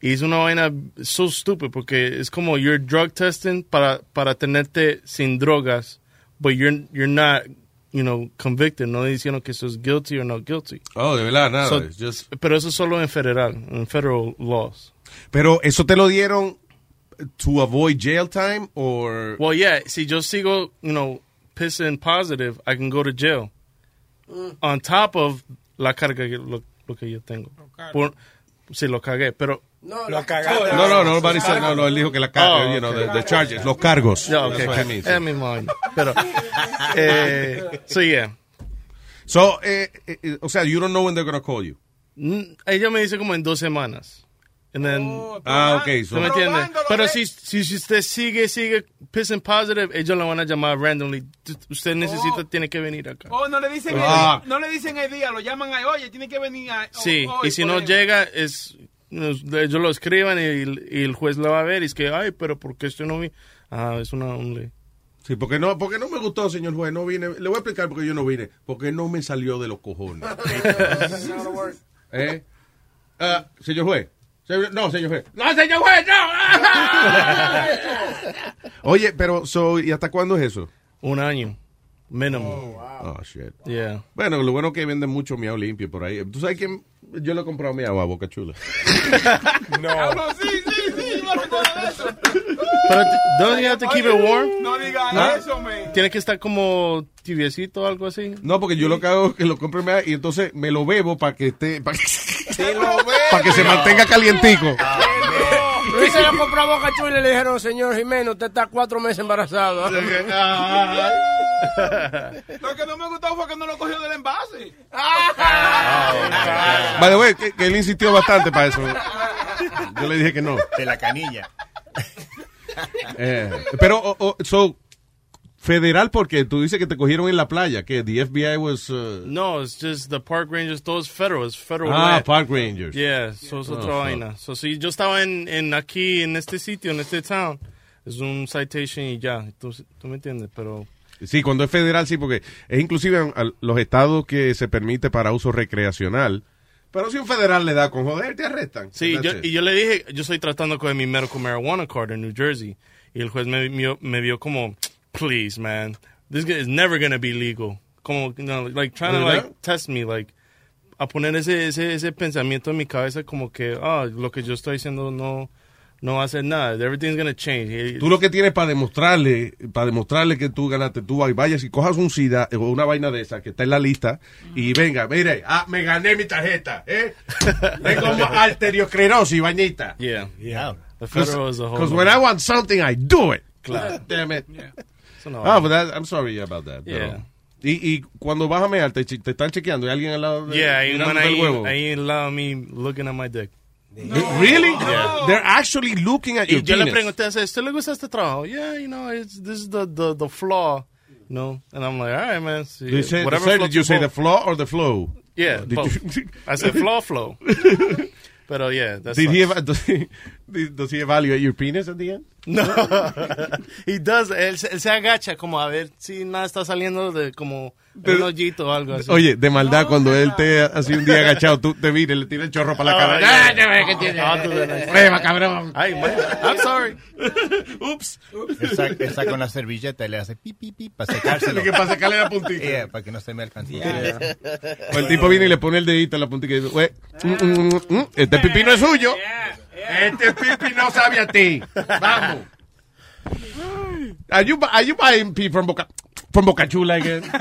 Speaker 36: Y es una vaina so stupid porque es como you're drug testing para para tenerte sin drogas, but you're you're not, you know, convicted, no diciendo que sos guilty or not guilty.
Speaker 6: Oh, de verdad, nada.
Speaker 36: So-
Speaker 6: just-
Speaker 36: Pero eso es solo en federal, en federal laws.
Speaker 6: Pero eso te lo dieron to avoid jail time or...
Speaker 36: Well, yeah, si yo sigo, you know, pissing positive, I can go to jail. On top of la carga que lo, que yo tengo. Por, sí, lo cagué, pero...
Speaker 7: No,
Speaker 9: lo
Speaker 36: cagaste.
Speaker 6: No, no, no, nobody said, no, no, él dijo que la carga,
Speaker 36: Oh,
Speaker 6: you know,
Speaker 36: okay.
Speaker 6: the, the charges, los cargos.
Speaker 36: Yeah,
Speaker 6: That's
Speaker 36: okay, okay. Es mismo vaina. Pero, eh, so yeah.
Speaker 6: So, eh, eh, o sea, you don't know when they're going to call you.
Speaker 36: Ella me dice como en dos semanas. And then,
Speaker 6: Ah, ok, so-
Speaker 36: ¿tú me entiendes? Pero si, si, si usted sigue, sigue pissing positive, ellos la van a llamar randomly. Usted necesita, tiene que venir acá.
Speaker 8: Oh, no le dicen
Speaker 36: Ah.
Speaker 8: el, no le dicen el día, lo llaman ahí, oye, tiene que venir a,
Speaker 36: Sí,
Speaker 8: hoy,
Speaker 36: y si no
Speaker 8: ejemplo.
Speaker 36: llega, es ellos lo escriban y, el- y el juez lo va a ver y es que, ay, pero ¿por qué esto no vi? Ah, es una un ley.
Speaker 6: Sí, porque no, porque no me gustó, señor juez, no vine. Le voy a explicar por qué yo no vine. Porque no me salió de los cojones. ¿Eh? Ah, señor juez. Señor- no, señor juez.
Speaker 37: No, señor juez, no.
Speaker 6: Oye, pero, so, ¿y hasta cuándo es eso?
Speaker 36: Un año, mínimo.
Speaker 6: Oh, shit.
Speaker 36: Yeah.
Speaker 6: Bueno, lo bueno es que venden mucho miau limpio por ahí. ¿Tú sabes quién? Yo le he comprado miau a Boca Chula.
Speaker 8: Diablo, sí, sí, sí, eso.
Speaker 36: Pero, don't you have to keep it warm?
Speaker 8: No digas
Speaker 6: ¿Ah?
Speaker 8: eso, man.
Speaker 36: Tiene que estar como tibiecito o algo así.
Speaker 6: No, porque yo lo que hago es que lo compro y entonces me lo bebo para que esté, para que, para que se mantenga calientico.
Speaker 7: Luis se lo compró a Boca Chula y le dijeron, señor Jiménez, usted está cuatro meses embarazado.
Speaker 8: Lo que no me gustó fue que no lo cogió del envase.
Speaker 6: By the way, que, que él insistió bastante para eso. Yo le dije que no.
Speaker 16: De la canilla.
Speaker 6: Eh, pero, o- o- so, federal, porque tú dices que te cogieron en la playa, que the FBI was... uh,
Speaker 36: No, it's just the park rangers, todo es federal, es federal.
Speaker 6: Ah,
Speaker 36: land.
Speaker 6: park rangers.
Speaker 36: Yeah, so es
Speaker 6: Oh,
Speaker 36: otra vaina. So si yo estaba en, en aquí, en este sitio, en este town, es un citation y ya. Tú, tú me entiendes, pero...
Speaker 6: Sí, cuando es federal, sí, porque es inclusive a los estados que se permite para uso recreacional. Pero si un federal le da con joder, te arrestan.
Speaker 36: Sí, yo, y yo le dije, yo estoy tratando con mi medical marijuana card en New Jersey. Y el juez me, vio- me vio como, please, man, this is never going to be legal. Como, you know, like, trying to, like, test me, like, a poner ese, ese, ese pensamiento en mi cabeza como que, ah, lo que yo estoy haciendo no, no va a hacer nada. Everything's going to change.
Speaker 6: Tú lo que tienes para demostrarle, para demostrarle que tú ganaste, tú ahí vayas y cojas un SIDA o una vaina de esa que está en la lista y venga, mire, ah, me gané mi tarjeta, ¿eh? Tengo arteriosclerosis, bañita.
Speaker 36: Yeah.
Speaker 16: Yeah.
Speaker 36: The federal is a whole...
Speaker 6: Because when I want something, I do it.
Speaker 36: Claro.
Speaker 6: Damn it.
Speaker 36: Eso no
Speaker 6: Ah, but that, I'm sorry about that. pero-
Speaker 36: Yeah.
Speaker 6: Y, y cuando vas a mear, te, te están chequeando, ¿hay alguien al lado de
Speaker 36: Yeah, hay un ahí,
Speaker 6: huevo?
Speaker 36: ahí al lado de mí looking at my dick.
Speaker 6: Really? They're actually looking at
Speaker 36: Y
Speaker 6: your
Speaker 36: yo le
Speaker 6: penis.
Speaker 36: pregunté, ¿a ¿usted le gusta este trabajo? Yeah, you know, it's, this is the, the, the flaw. No, and I'm like, all right, man. see,
Speaker 6: Did you say,
Speaker 36: whatever
Speaker 6: did you say
Speaker 36: boat."
Speaker 6: the flaw or the flow?
Speaker 36: Yeah,
Speaker 6: Did
Speaker 36: both.
Speaker 6: you-
Speaker 36: I said flaw, flow. Pero yeah, that's
Speaker 6: Did he eva- does, he, does he evaluate your penis at the end?
Speaker 36: No, he does. Él, se- él se agacha como a ver si nada está saliendo de como un hoyito o algo así.
Speaker 6: Oye, de maldad, cuando él te así un día agachado, tú te mires, le tiras el chorro para la cara.
Speaker 36: Ah,
Speaker 6: ¡Ah, te ves que tiene! Prueba, cabrón.
Speaker 36: Ay, man, I'm sorry.
Speaker 6: Ups.
Speaker 16: Él saca, una servilleta y le hace pi, pi, pi para secárselo.
Speaker 6: Que para sacarle la puntita.
Speaker 16: Yeah, para que no se me alcance.
Speaker 6: O el tipo viene y le pone el dedito en la puntita y dice, "Güey, mm, mm, mm, este pipí no es suyo. Este pipi no sabe a ti. Vamos. Are you, are you buying pee from Boca, from Boca Chula again?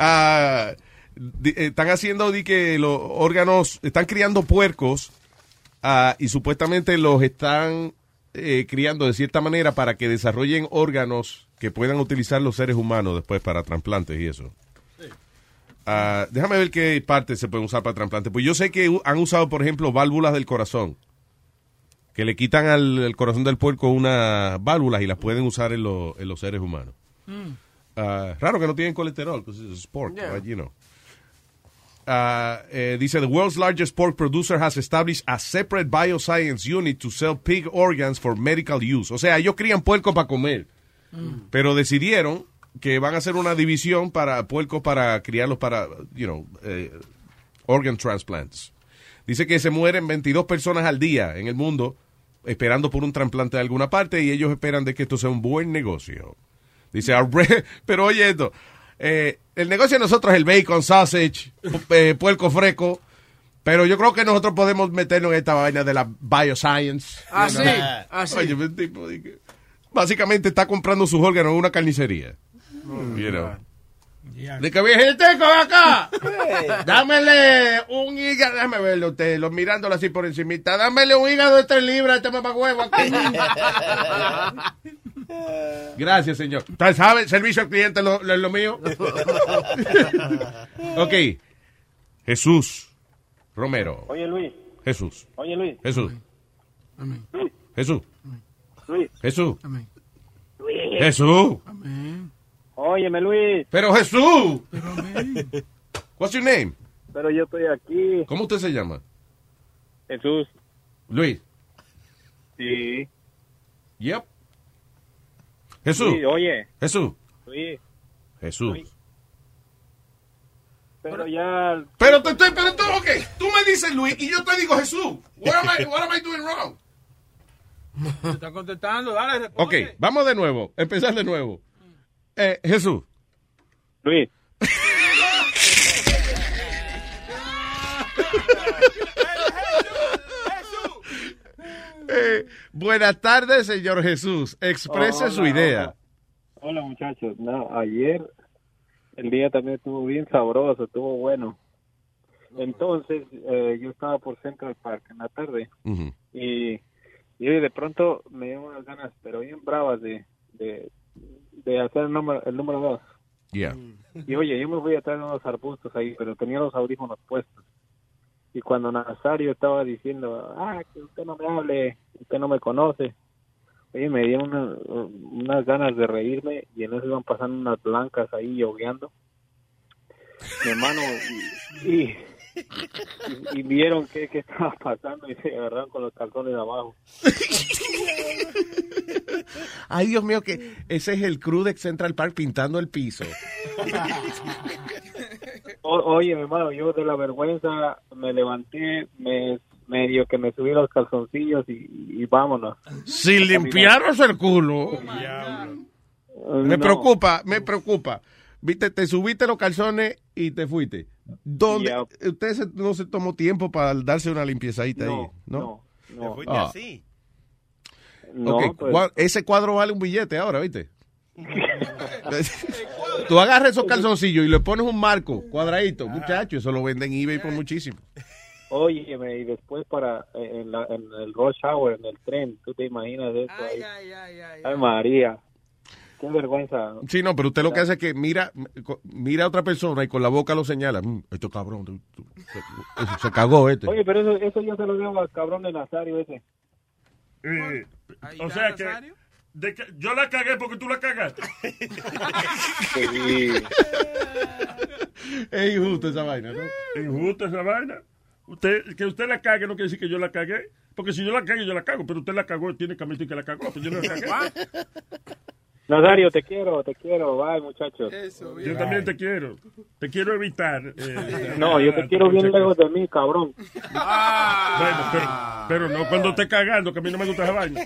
Speaker 6: Ah, di- están haciendo di que los órganos, están criando puercos ah, y supuestamente los están eh, criando de cierta manera para que desarrollen órganos que puedan utilizar los seres humanos después para trasplantes y eso. Ah, déjame ver qué partes se pueden usar para trasplantes. Pues yo sé que han usado, por ejemplo, válvulas del corazón. Que le quitan al, al corazón del puerco unas válvulas y las pueden usar en, lo- en los seres humanos. Ah, raro que no tienen colesterol, because it's pork,
Speaker 7: Yeah.
Speaker 6: you know. Ah, eh, dice, the world's largest pork producer has established a separate bioscience unit to sell pig organs for medical use. O sea, ellos crían puerco para comer, pero decidieron que van a hacer una división para puercos para criarlos para, you know, eh, organ transplants. Dice que se mueren 22 personas al día en el mundo esperando por un trasplante de alguna parte y ellos esperan de que esto sea un buen negocio. Dice, "Our bre- pero oye esto, eh, el negocio de nosotros es el bacon, sausage, eh, puerco fresco, pero yo creo que nosotros podemos meternos en esta vaina de la bioscience.
Speaker 7: Ah,
Speaker 6: You
Speaker 7: sí,
Speaker 6: know?
Speaker 7: ah, sí.
Speaker 6: Oye, el tipo de que- básicamente está comprando sus órganos en una carnicería. You know. De que viejete, ven acá. Dámele un hígado, déjame verlo usted, lo mirándolo así por encimita. Dámele un hígado de tres libras a este mamacuevo aquí. Gracias, señor. ¿Usted sabe? Servicio al cliente es lo, lo- lo mío. ok. Jesús Romero.
Speaker 38: Oye, Luis.
Speaker 6: Jesús.
Speaker 38: Oye, Luis.
Speaker 6: Jesús.
Speaker 38: Luis.
Speaker 6: Jesús.
Speaker 38: Luis.
Speaker 6: Jesús.
Speaker 38: Luis.
Speaker 6: Jesús.
Speaker 38: Óyeme, Luis.
Speaker 6: Pero Jesús. What's your name?
Speaker 38: Pero yo estoy aquí.
Speaker 6: ¿Cómo usted se llama?
Speaker 38: Jesús.
Speaker 6: Luis.
Speaker 38: Sí.
Speaker 6: Yep. Jesús.
Speaker 38: Sí, oye.
Speaker 6: Jesús.
Speaker 38: Luis.
Speaker 6: Jesús.
Speaker 38: Pero ya.
Speaker 6: Pero te estoy, pero tú, ok, tú me dices Luis y yo te digo Jesús. What am I, what am I doing wrong?
Speaker 8: Te está contestando, dale,
Speaker 6: Ok,
Speaker 8: responde.
Speaker 6: vamos de nuevo, empezar de nuevo. Eh, Jesús.
Speaker 38: Luis.
Speaker 6: Eh, buenas tardes, señor Jesús. Exprese
Speaker 38: Hola,
Speaker 6: su idea.
Speaker 38: Hola, muchachos. No, ayer el día también estuvo bien sabroso, estuvo bueno. Entonces, eh, yo estaba por Central Park en la tarde y, y de pronto me dieron unas ganas, pero bien bravas, de, de, de hacer el número, el número dos.
Speaker 6: Yeah.
Speaker 38: Y oye, yo me fui a traer unos arbustos ahí, pero tenía los audífonos puestos. Y cuando Nazario estaba diciendo, ah, que usted no me hable, usted no me conoce, oye, me dieron una- unas ganas de reírme y en eso iban pasando unas blancas ahí yogueando. Mi hermano, y, y, y vieron qué, qué estaba pasando y se agarraron con los calzones de abajo.
Speaker 6: Ay, Dios mío, que ese es el crew de Central Park pintando el piso.
Speaker 38: O- oye, mi hermano, yo de la vergüenza me levanté, me medio que me subí los calzoncillos y, y vámonos.
Speaker 6: Si limpiaros el culo. Me
Speaker 38: No.
Speaker 6: preocupa, me preocupa. Viste, te subiste los calzones y te fuiste. ¿Dónde? Usted se- no se tomó tiempo para darse una limpiezadita ahí, ¿no?
Speaker 38: no.
Speaker 9: fuiste
Speaker 6: Ah.
Speaker 9: así.
Speaker 38: No, pues-
Speaker 6: ese cuadro vale un billete ahora, ¿viste? Tú agarras esos calzoncillos y le pones un marco cuadradito, muchacho, eso lo venden en eBay por muchísimo.
Speaker 38: Óyeme, y después para eh, en, la- en el rush hour, en el tren, tú te imaginas eso ahí. Ay, María. Qué vergüenza.
Speaker 6: Sí, no, pero usted lo que hace es que mira, mira a otra persona y con la boca lo señala. Mm, esto cabrón, tú- tú- se, se cagó este.
Speaker 38: Oye, pero eso, eso yo se lo debo al cabrón de Nazario ese.
Speaker 11: Eh, o sea que, de que yo la cagué porque tú la cagaste.
Speaker 6: Es injusto esa vaina, ¿no?
Speaker 11: Injusto esa vaina. Usted, que usted la cague no quiere decir que yo la cagué. Porque si yo la cagué, yo la cago. Pero usted la cagó, tiene que admitir que la cagó. Pero yo no la cagué.
Speaker 38: Nazario, te quiero, te quiero. Bye, muchachos.
Speaker 11: Yo también te quiero. Te quiero evitar. eh,
Speaker 38: No, yo te quiero bien lejos de mí, cabrón.
Speaker 11: Bueno, pero, pero no cuando esté cagando, que a mí no me gusta esa vaina.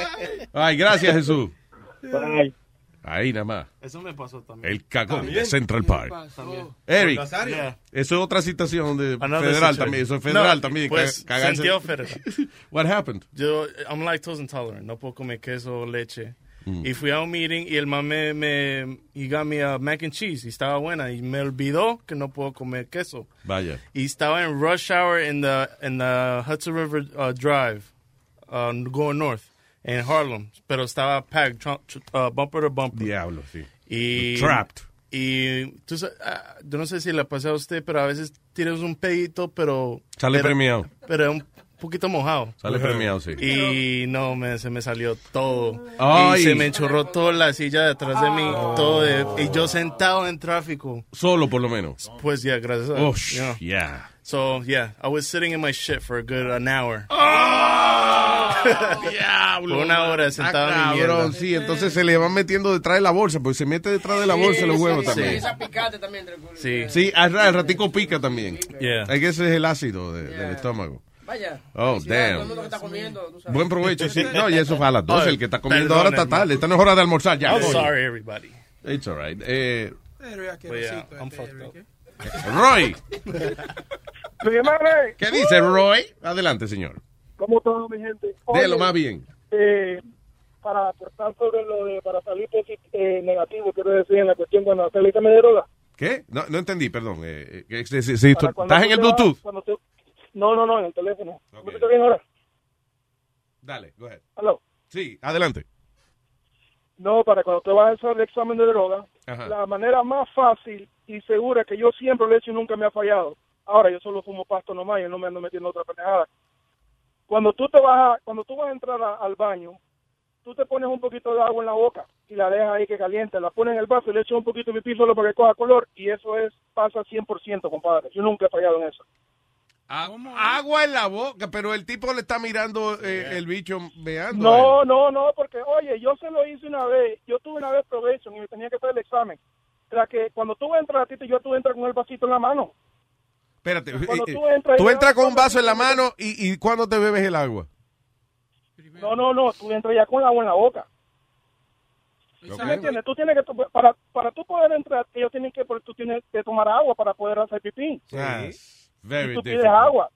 Speaker 6: Ay, gracias, Jesús.
Speaker 38: Bye.
Speaker 6: Ahí nada más.
Speaker 36: Eso me pasó también.
Speaker 6: El cagón
Speaker 36: También.
Speaker 6: de Central Park.
Speaker 36: También.
Speaker 6: Eric.
Speaker 36: Yeah.
Speaker 6: eso es otra citación de
Speaker 36: Another
Speaker 6: federal
Speaker 36: situation.
Speaker 6: también. Eso es federal
Speaker 36: No,
Speaker 6: también.
Speaker 36: Pues,
Speaker 6: ca- cagarse-
Speaker 36: federal.
Speaker 6: What happened?
Speaker 36: Yo, I'm lactose intolerant. No puedo comer queso o leche.
Speaker 6: Mm.
Speaker 36: Y fui a un meeting y el man me, me he got me a mac and cheese y estaba buena y me olvidó que no puedo comer queso.
Speaker 6: Vaya.
Speaker 36: Y estaba en rush hour in the in the Hudson River uh, Drive, uh, going north en Harlem, pero estaba packed uh, bumper to bumper.
Speaker 6: Diablo, sí.
Speaker 36: Y
Speaker 6: Trapped.
Speaker 36: Y sa- ah, yo no sé si le pasé a usted, pero a veces tienes un pedito, pero
Speaker 6: Sale
Speaker 36: pero-
Speaker 6: premiado.
Speaker 36: Pero un poquito mojado.
Speaker 6: Sale premiado, sí.
Speaker 36: Y no, me, se me salió todo.
Speaker 6: Ay.
Speaker 36: Y se me enchorró toda la silla detrás de mí. Todo de- y yo sentado en tráfico.
Speaker 6: Solo, por lo menos.
Speaker 36: Pues ya, gracias a
Speaker 6: Oh,
Speaker 36: you know.
Speaker 6: yeah.
Speaker 36: So, yeah, I was sitting in my shit for a good an hour.
Speaker 6: Diablo.
Speaker 36: Por una hora sentado en mi
Speaker 6: Ah, cabrón, sí, entonces se le van metiendo detrás de la bolsa, porque se mete detrás de la bolsa los huevos
Speaker 7: sí,
Speaker 6: también.
Speaker 7: Sí, esa picante también.
Speaker 36: Sí.
Speaker 6: Sí, al, al ratico pica también.
Speaker 36: Yeah.
Speaker 6: Hay que ese es el ácido de- del estómago.
Speaker 7: Vaya.
Speaker 6: Oh, damn.
Speaker 7: todo el mundo que está comiendo, tú sabes.
Speaker 6: Buen provecho, sí. No, y eso fue a las 12. El que está comiendo ahora está tarde. Esta no es hora de almorzar ya.
Speaker 36: I'm sorry, everybody.
Speaker 6: It's all right. Eh,
Speaker 36: But yeah, I'm fucked up.
Speaker 6: Roy,
Speaker 1: Dígame,
Speaker 6: ¿qué dice Roy? Adelante, señor.
Speaker 1: ¿cómo todo, mi gente?
Speaker 6: De lo más bien.
Speaker 1: eh, para aportar sobre lo de para salir eh, negativo, quiero decir, en la cuestión cuando hacer el examen de droga.
Speaker 6: ¿Qué? No, no entendí, perdón. Eh, eh, tú-
Speaker 1: Para cuando
Speaker 6: ¿Estás en el
Speaker 1: te
Speaker 6: Bluetooth?
Speaker 1: cuando tú- No, no, no, en el teléfono. ¿Me escuchas bien ahora?
Speaker 6: Dale, go ahead.
Speaker 1: Aló.
Speaker 6: Sí, adelante.
Speaker 1: No, para cuando te vas a hacer el examen de droga,
Speaker 6: Ajá.
Speaker 1: la manera más fácil y segura que yo siempre lo he hecho y nunca me ha fallado. Ahora yo solo fumo pasto nomás y no me ando metiendo otra pendejada. Cuando tú te vas a, cuando tú vas a entrar a- al baño, tú te pones un poquito de agua en la boca y la dejas ahí que caliente, la pones en el vaso y le echas un poquito de pipí solo para que coja color y eso es pasa 100%, compadre. Yo nunca he fallado en eso.
Speaker 6: Agua en la boca, pero el tipo le está mirando eh, el bicho veando.
Speaker 1: No, no, no, porque oye, yo se lo hice una vez, yo tuve una vez probation y me tenía que hacer el examen. Era que cuando tú entras a ti, yo tú entras con el vasito en la mano.
Speaker 6: Espérate,
Speaker 1: Cuando
Speaker 6: eh,
Speaker 1: tú
Speaker 6: eh,
Speaker 1: entras
Speaker 6: tú
Speaker 1: ya-
Speaker 6: entras con un vaso en la mano y, y ¿cuándo te bebes el agua?
Speaker 1: No, no, no, tú entras ya con el agua en la boca. ¿Sí
Speaker 6: Ok.
Speaker 1: me entiendes? Tú tienes que, para, para tú poder entrar, ellos tienen que, porque tú tienes que tomar agua para poder hacer pipí.
Speaker 6: Ah, very
Speaker 1: Y tú pides agua.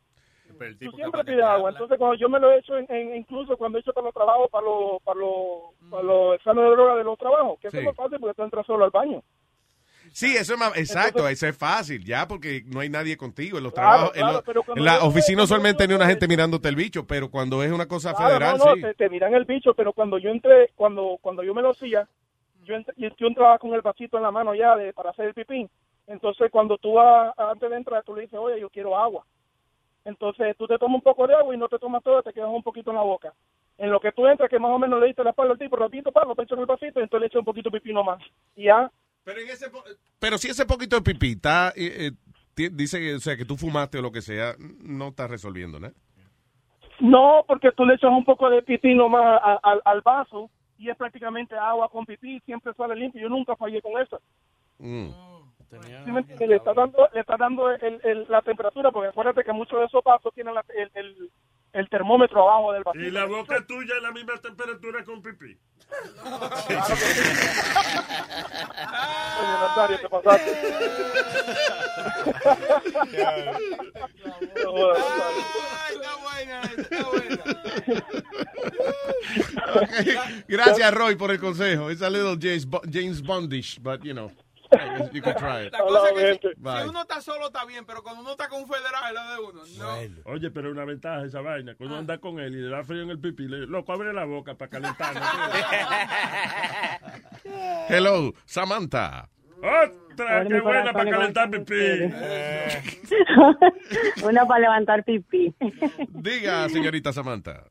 Speaker 1: Tú siempre pides agua. Entonces, cuando yo me lo he hecho, en, en- incluso cuando he hecho para los trabajos, para los, para los, para los exámenes de droga de los trabajos, que eso
Speaker 6: Sí.
Speaker 1: es lo fácil porque tú entras solo al baño.
Speaker 6: Sí, eso es más, exacto,
Speaker 1: Entonces-
Speaker 6: eso es fácil, ya, porque no hay nadie contigo en los
Speaker 1: Claro,
Speaker 6: trabajos.
Speaker 1: claro,
Speaker 6: en, lo-
Speaker 1: pero cuando
Speaker 6: en la oficina usualmente tiene una gente mirándote el bicho, pero cuando es una cosa
Speaker 1: Claro,
Speaker 6: federal,
Speaker 1: no, no,
Speaker 6: sí.
Speaker 1: te, te miran el bicho, pero cuando yo entré, cuando cuando yo me lo hacía, yo, ent- yo, entraba con el vasito en la mano ya de, para hacer el pipí. Entonces, cuando tú vas, antes de entrar, tú le dices, oye, yo quiero agua. Entonces, tú te tomas un poco de agua y no te tomas todo, te quedas un poquito en la boca. En lo que tú entras, que más o menos le diste la espalda al tipo, rapidito, para, lo pecho en el vasito, y entonces le echas un poquito de pipí nomás. Y ya,
Speaker 6: Pero si ese poquito de pipí está, eh, eh, dice que, o sea, que tú fumaste o lo que sea, no está resolviendo, ¿no?
Speaker 1: No, porque tú le echas un poco de pipí nomás al- al vaso y es prácticamente agua con pipí, siempre sale limpio. Yo nunca fallé con eso.
Speaker 6: Mm.
Speaker 1: ¿Sí me entiendes? Le está dando, le está dando el- el- la temperatura, porque acuérdate que muchos de esos vasos tienen la- el, el- el termómetro abajo del.
Speaker 11: Y la boca tuya es la misma temperatura con pipí.
Speaker 1: Oye, Nazario, te pasaste.
Speaker 6: Gracias, Roy, por el consejo. It's a little James, Bo- James Bondish, but, you know, you can try it.
Speaker 8: La cosa es que si, uno está solo está bien, pero cuando uno está con un federal es lo de uno. No.
Speaker 11: Oye, pero es una ventaja esa vaina. Cuando uno anda con él y le da frío en el pipí, le loco, abre la boca para calentar.
Speaker 6: Hello, Samantha.
Speaker 11: Otra, qué buena para calentar pipí.
Speaker 39: Una para levantar pipí.
Speaker 6: Diga, señorita Samantha.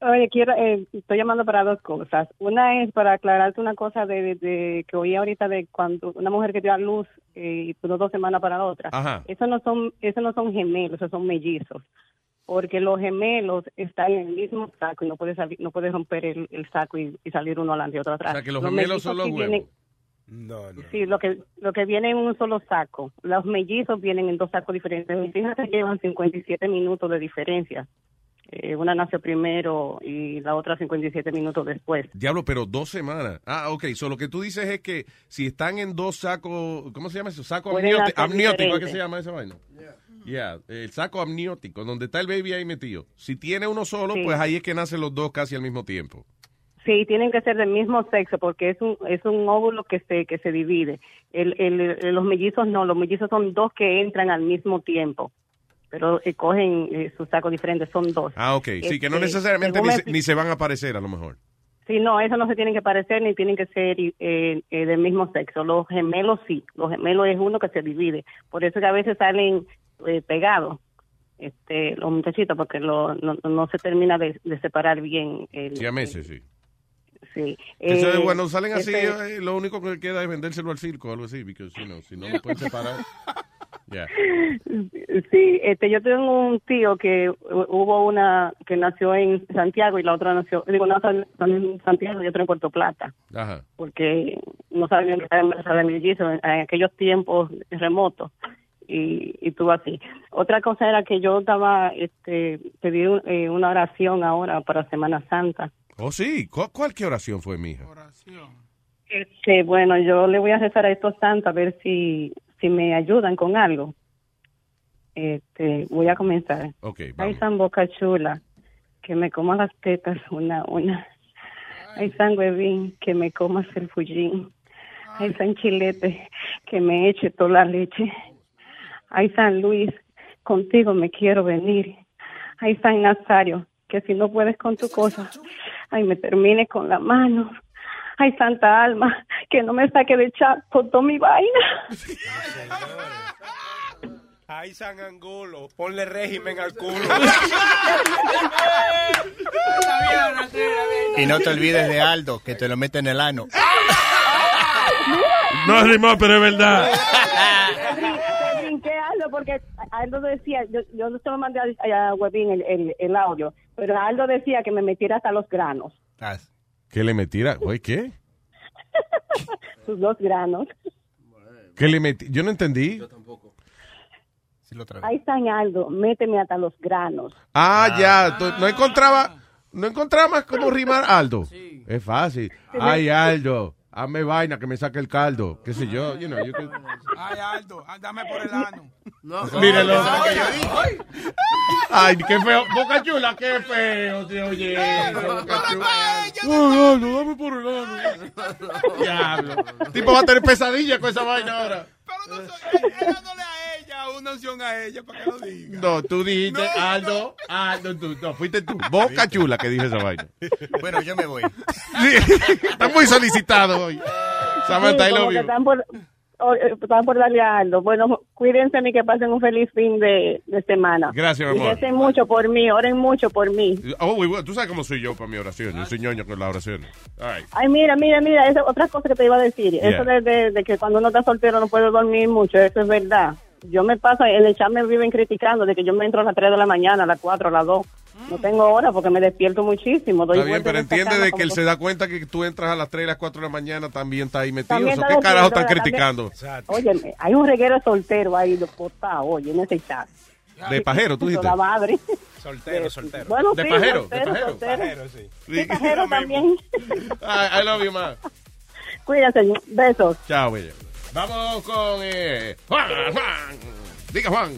Speaker 39: Oye, quiero, eh, estoy llamando para dos cosas. Una es para aclararte una cosa de, de- de que oí ahorita de cuando una mujer que dio a luz eh, y duró dos semanas para la otra.
Speaker 6: Ajá.
Speaker 39: Eso no son, eso no son gemelos, esos son mellizos. Porque los gemelos están en el mismo saco y no puedes salir, no puedes romper el, el saco y, y salir uno adelante y otro atrás.
Speaker 6: O sea, que los gemelos son los huevos.
Speaker 39: vienen-
Speaker 9: No, no.
Speaker 39: Sí, lo que, lo que viene en un solo saco. Los mellizos vienen en dos sacos diferentes. Mis hijas se llevan 57 minutos de diferencia. Eh, una nació primero y la otra 57 minutos después.
Speaker 6: Diablo, pero dos semanas. Ah, ok. So, lo que tú dices es que si están en dos sacos, ¿cómo se llama eso? Saco
Speaker 39: hacer
Speaker 6: amniótico, ¿qué se llama esa vaina? Ya, el saco amniótico, donde está el baby ahí metido. Si tiene uno solo,
Speaker 39: Sí.
Speaker 6: pues ahí es que nacen los dos casi al mismo tiempo.
Speaker 39: Sí, tienen que ser del mismo sexo porque es un, es un óvulo que se, que se divide. El, el- los mellizos no, los mellizos son dos que entran al mismo tiempo. Pero eh, cogen eh, sus sacos diferentes, son dos.
Speaker 6: Ah, ok. Sí, que no
Speaker 39: Este,
Speaker 6: necesariamente ni se, ni se van a aparecer a lo mejor.
Speaker 39: Sí, no, eso no se tienen que parecer ni tienen que ser eh, eh, del mismo sexo. Los gemelos sí, los gemelos es uno que se divide. Por eso que a veces salen eh, pegados este, los muchachitos, porque lo, no, no se termina de, de separar bien. El,
Speaker 6: Sí, a meses, sí.
Speaker 39: sí.
Speaker 6: Eso es
Speaker 39: Eh,
Speaker 6: bueno, salen así,
Speaker 39: este-
Speaker 6: eh, lo único que queda es vendérselo al circo o algo así, porque si no, si no lo pueden separar.
Speaker 39: Sí, este, yo tengo un tío que hu- hubo una que nació en Santiago y la otra nació, digo, no en Santiago y otra en Puerto Plata,
Speaker 6: Ajá.
Speaker 39: porque no sabían que estaba embarazada de mellizo en, en aquellos tiempos remotos y, y tuvo así. Otra cosa era que yo estaba, este, pedí un- eh, una oración ahora para Semana Santa.
Speaker 6: Oh, sí. ¿Cuál, cuál qué oración fue, mija?
Speaker 39: Este, bueno, yo le voy a rezar a estos santos a ver si, si me ayudan con algo. Este, voy a comenzar.
Speaker 6: Ok,
Speaker 39: Ay,
Speaker 6: vamos.
Speaker 39: San Boca Chula, que me comas las tetas una a una. Ay, San Huevín, que me comas el fullín. Ay, San Chilete, que me eche toda la leche. Ay, San Luis, contigo me quiero venir. Ay, San Nazario, que si no puedes con tu cosa, ay, me termine con la mano. Ay, Santa Alma, que no me saque de chat con toda mi vaina.
Speaker 9: Ay, San Angulo, ponle régimen al culo.
Speaker 16: Y no te olvides de Aldo, que te lo mete en el ano.
Speaker 11: No rimó, pero es verdad.
Speaker 39: Te brinqué Aldo porque Aldo decía, yo, yo no se lo mandé a, a Webin el, el, el audio, pero Aldo decía que me metiera hasta los granos,
Speaker 6: ¿Qué le metiera? Oye, ¿qué?
Speaker 39: sus dos granos.
Speaker 6: ¿Qué le metí? Yo no entendí.
Speaker 39: Ahí está Aldo, méteme hasta los granos.
Speaker 6: Ah, ya. tú- No encontraba, no encontraba más cómo rimar Aldo. Es fácil. Ay, Aldo, hazme vaina que me saque el caldo. ¿Qué sé yo? You know, you can-
Speaker 8: Ay, Aldo, dame por el ano.
Speaker 7: No,
Speaker 6: Mírelo. Ay, qué feo. Boca chula, qué feo. Se oye Boca chula. Ay, Aldo, dame por el ano. Diablo. Tipo va a tener pesadilla con esa vaina ahora.
Speaker 8: dándole a una opción a ella para que lo diga.
Speaker 6: No, tú dijiste, Aldo, Aldo, tú, no, fuiste tú. Boca chula que dije esa vaina.
Speaker 16: Bueno, yo me voy.
Speaker 6: Está muy solicitado hoy. Samantha, I
Speaker 39: Sí,
Speaker 6: you.
Speaker 39: están por, o- eh, están por darle a Aldo. Bueno, cuídense y que pasen un feliz fin de, de semana.
Speaker 6: Gracias, mi
Speaker 39: Y
Speaker 6: amor.
Speaker 39: recen mucho por mí, oren mucho por mí.
Speaker 6: Oh, bueno. Tú sabes cómo soy yo para mi oración. Yo soy ñoño con la oración. All right.
Speaker 39: Ay, mira, mira, mira, esa es otra cosa que te iba a decir.
Speaker 6: Yeah.
Speaker 39: Eso de, de- de que cuando uno está soltero no puede dormir mucho, eso es verdad. Yo me paso, en el chat me viven criticando de que yo me entro a las 3 de la mañana, a las 4, a las 2. No tengo hora porque me despierto muchísimo. Doy
Speaker 6: Está bien, pero entiende de que él
Speaker 39: que-
Speaker 6: se da cuenta que tú entras a las 3 y las 4 de la mañana, también está ahí metido.
Speaker 39: Está
Speaker 6: ¿Qué carajo están criticando?
Speaker 39: Óyeme, hay un reguero soltero ahí, de potado, oye, en ese chat.
Speaker 6: De pajero, tú dijiste.
Speaker 39: Toda madre.
Speaker 9: Soltero, soltero.
Speaker 39: Bueno,
Speaker 6: De
Speaker 39: sí,
Speaker 6: pajero,
Speaker 39: soltero,
Speaker 6: de pajero.
Speaker 39: soltero.
Speaker 9: Pajero, sí.
Speaker 39: Sí, pajero también.
Speaker 6: I, I love you, man.
Speaker 39: Cuídense, besos.
Speaker 6: Chao, bella. Vamos con eh, Juan, Juan. Diga, Juan.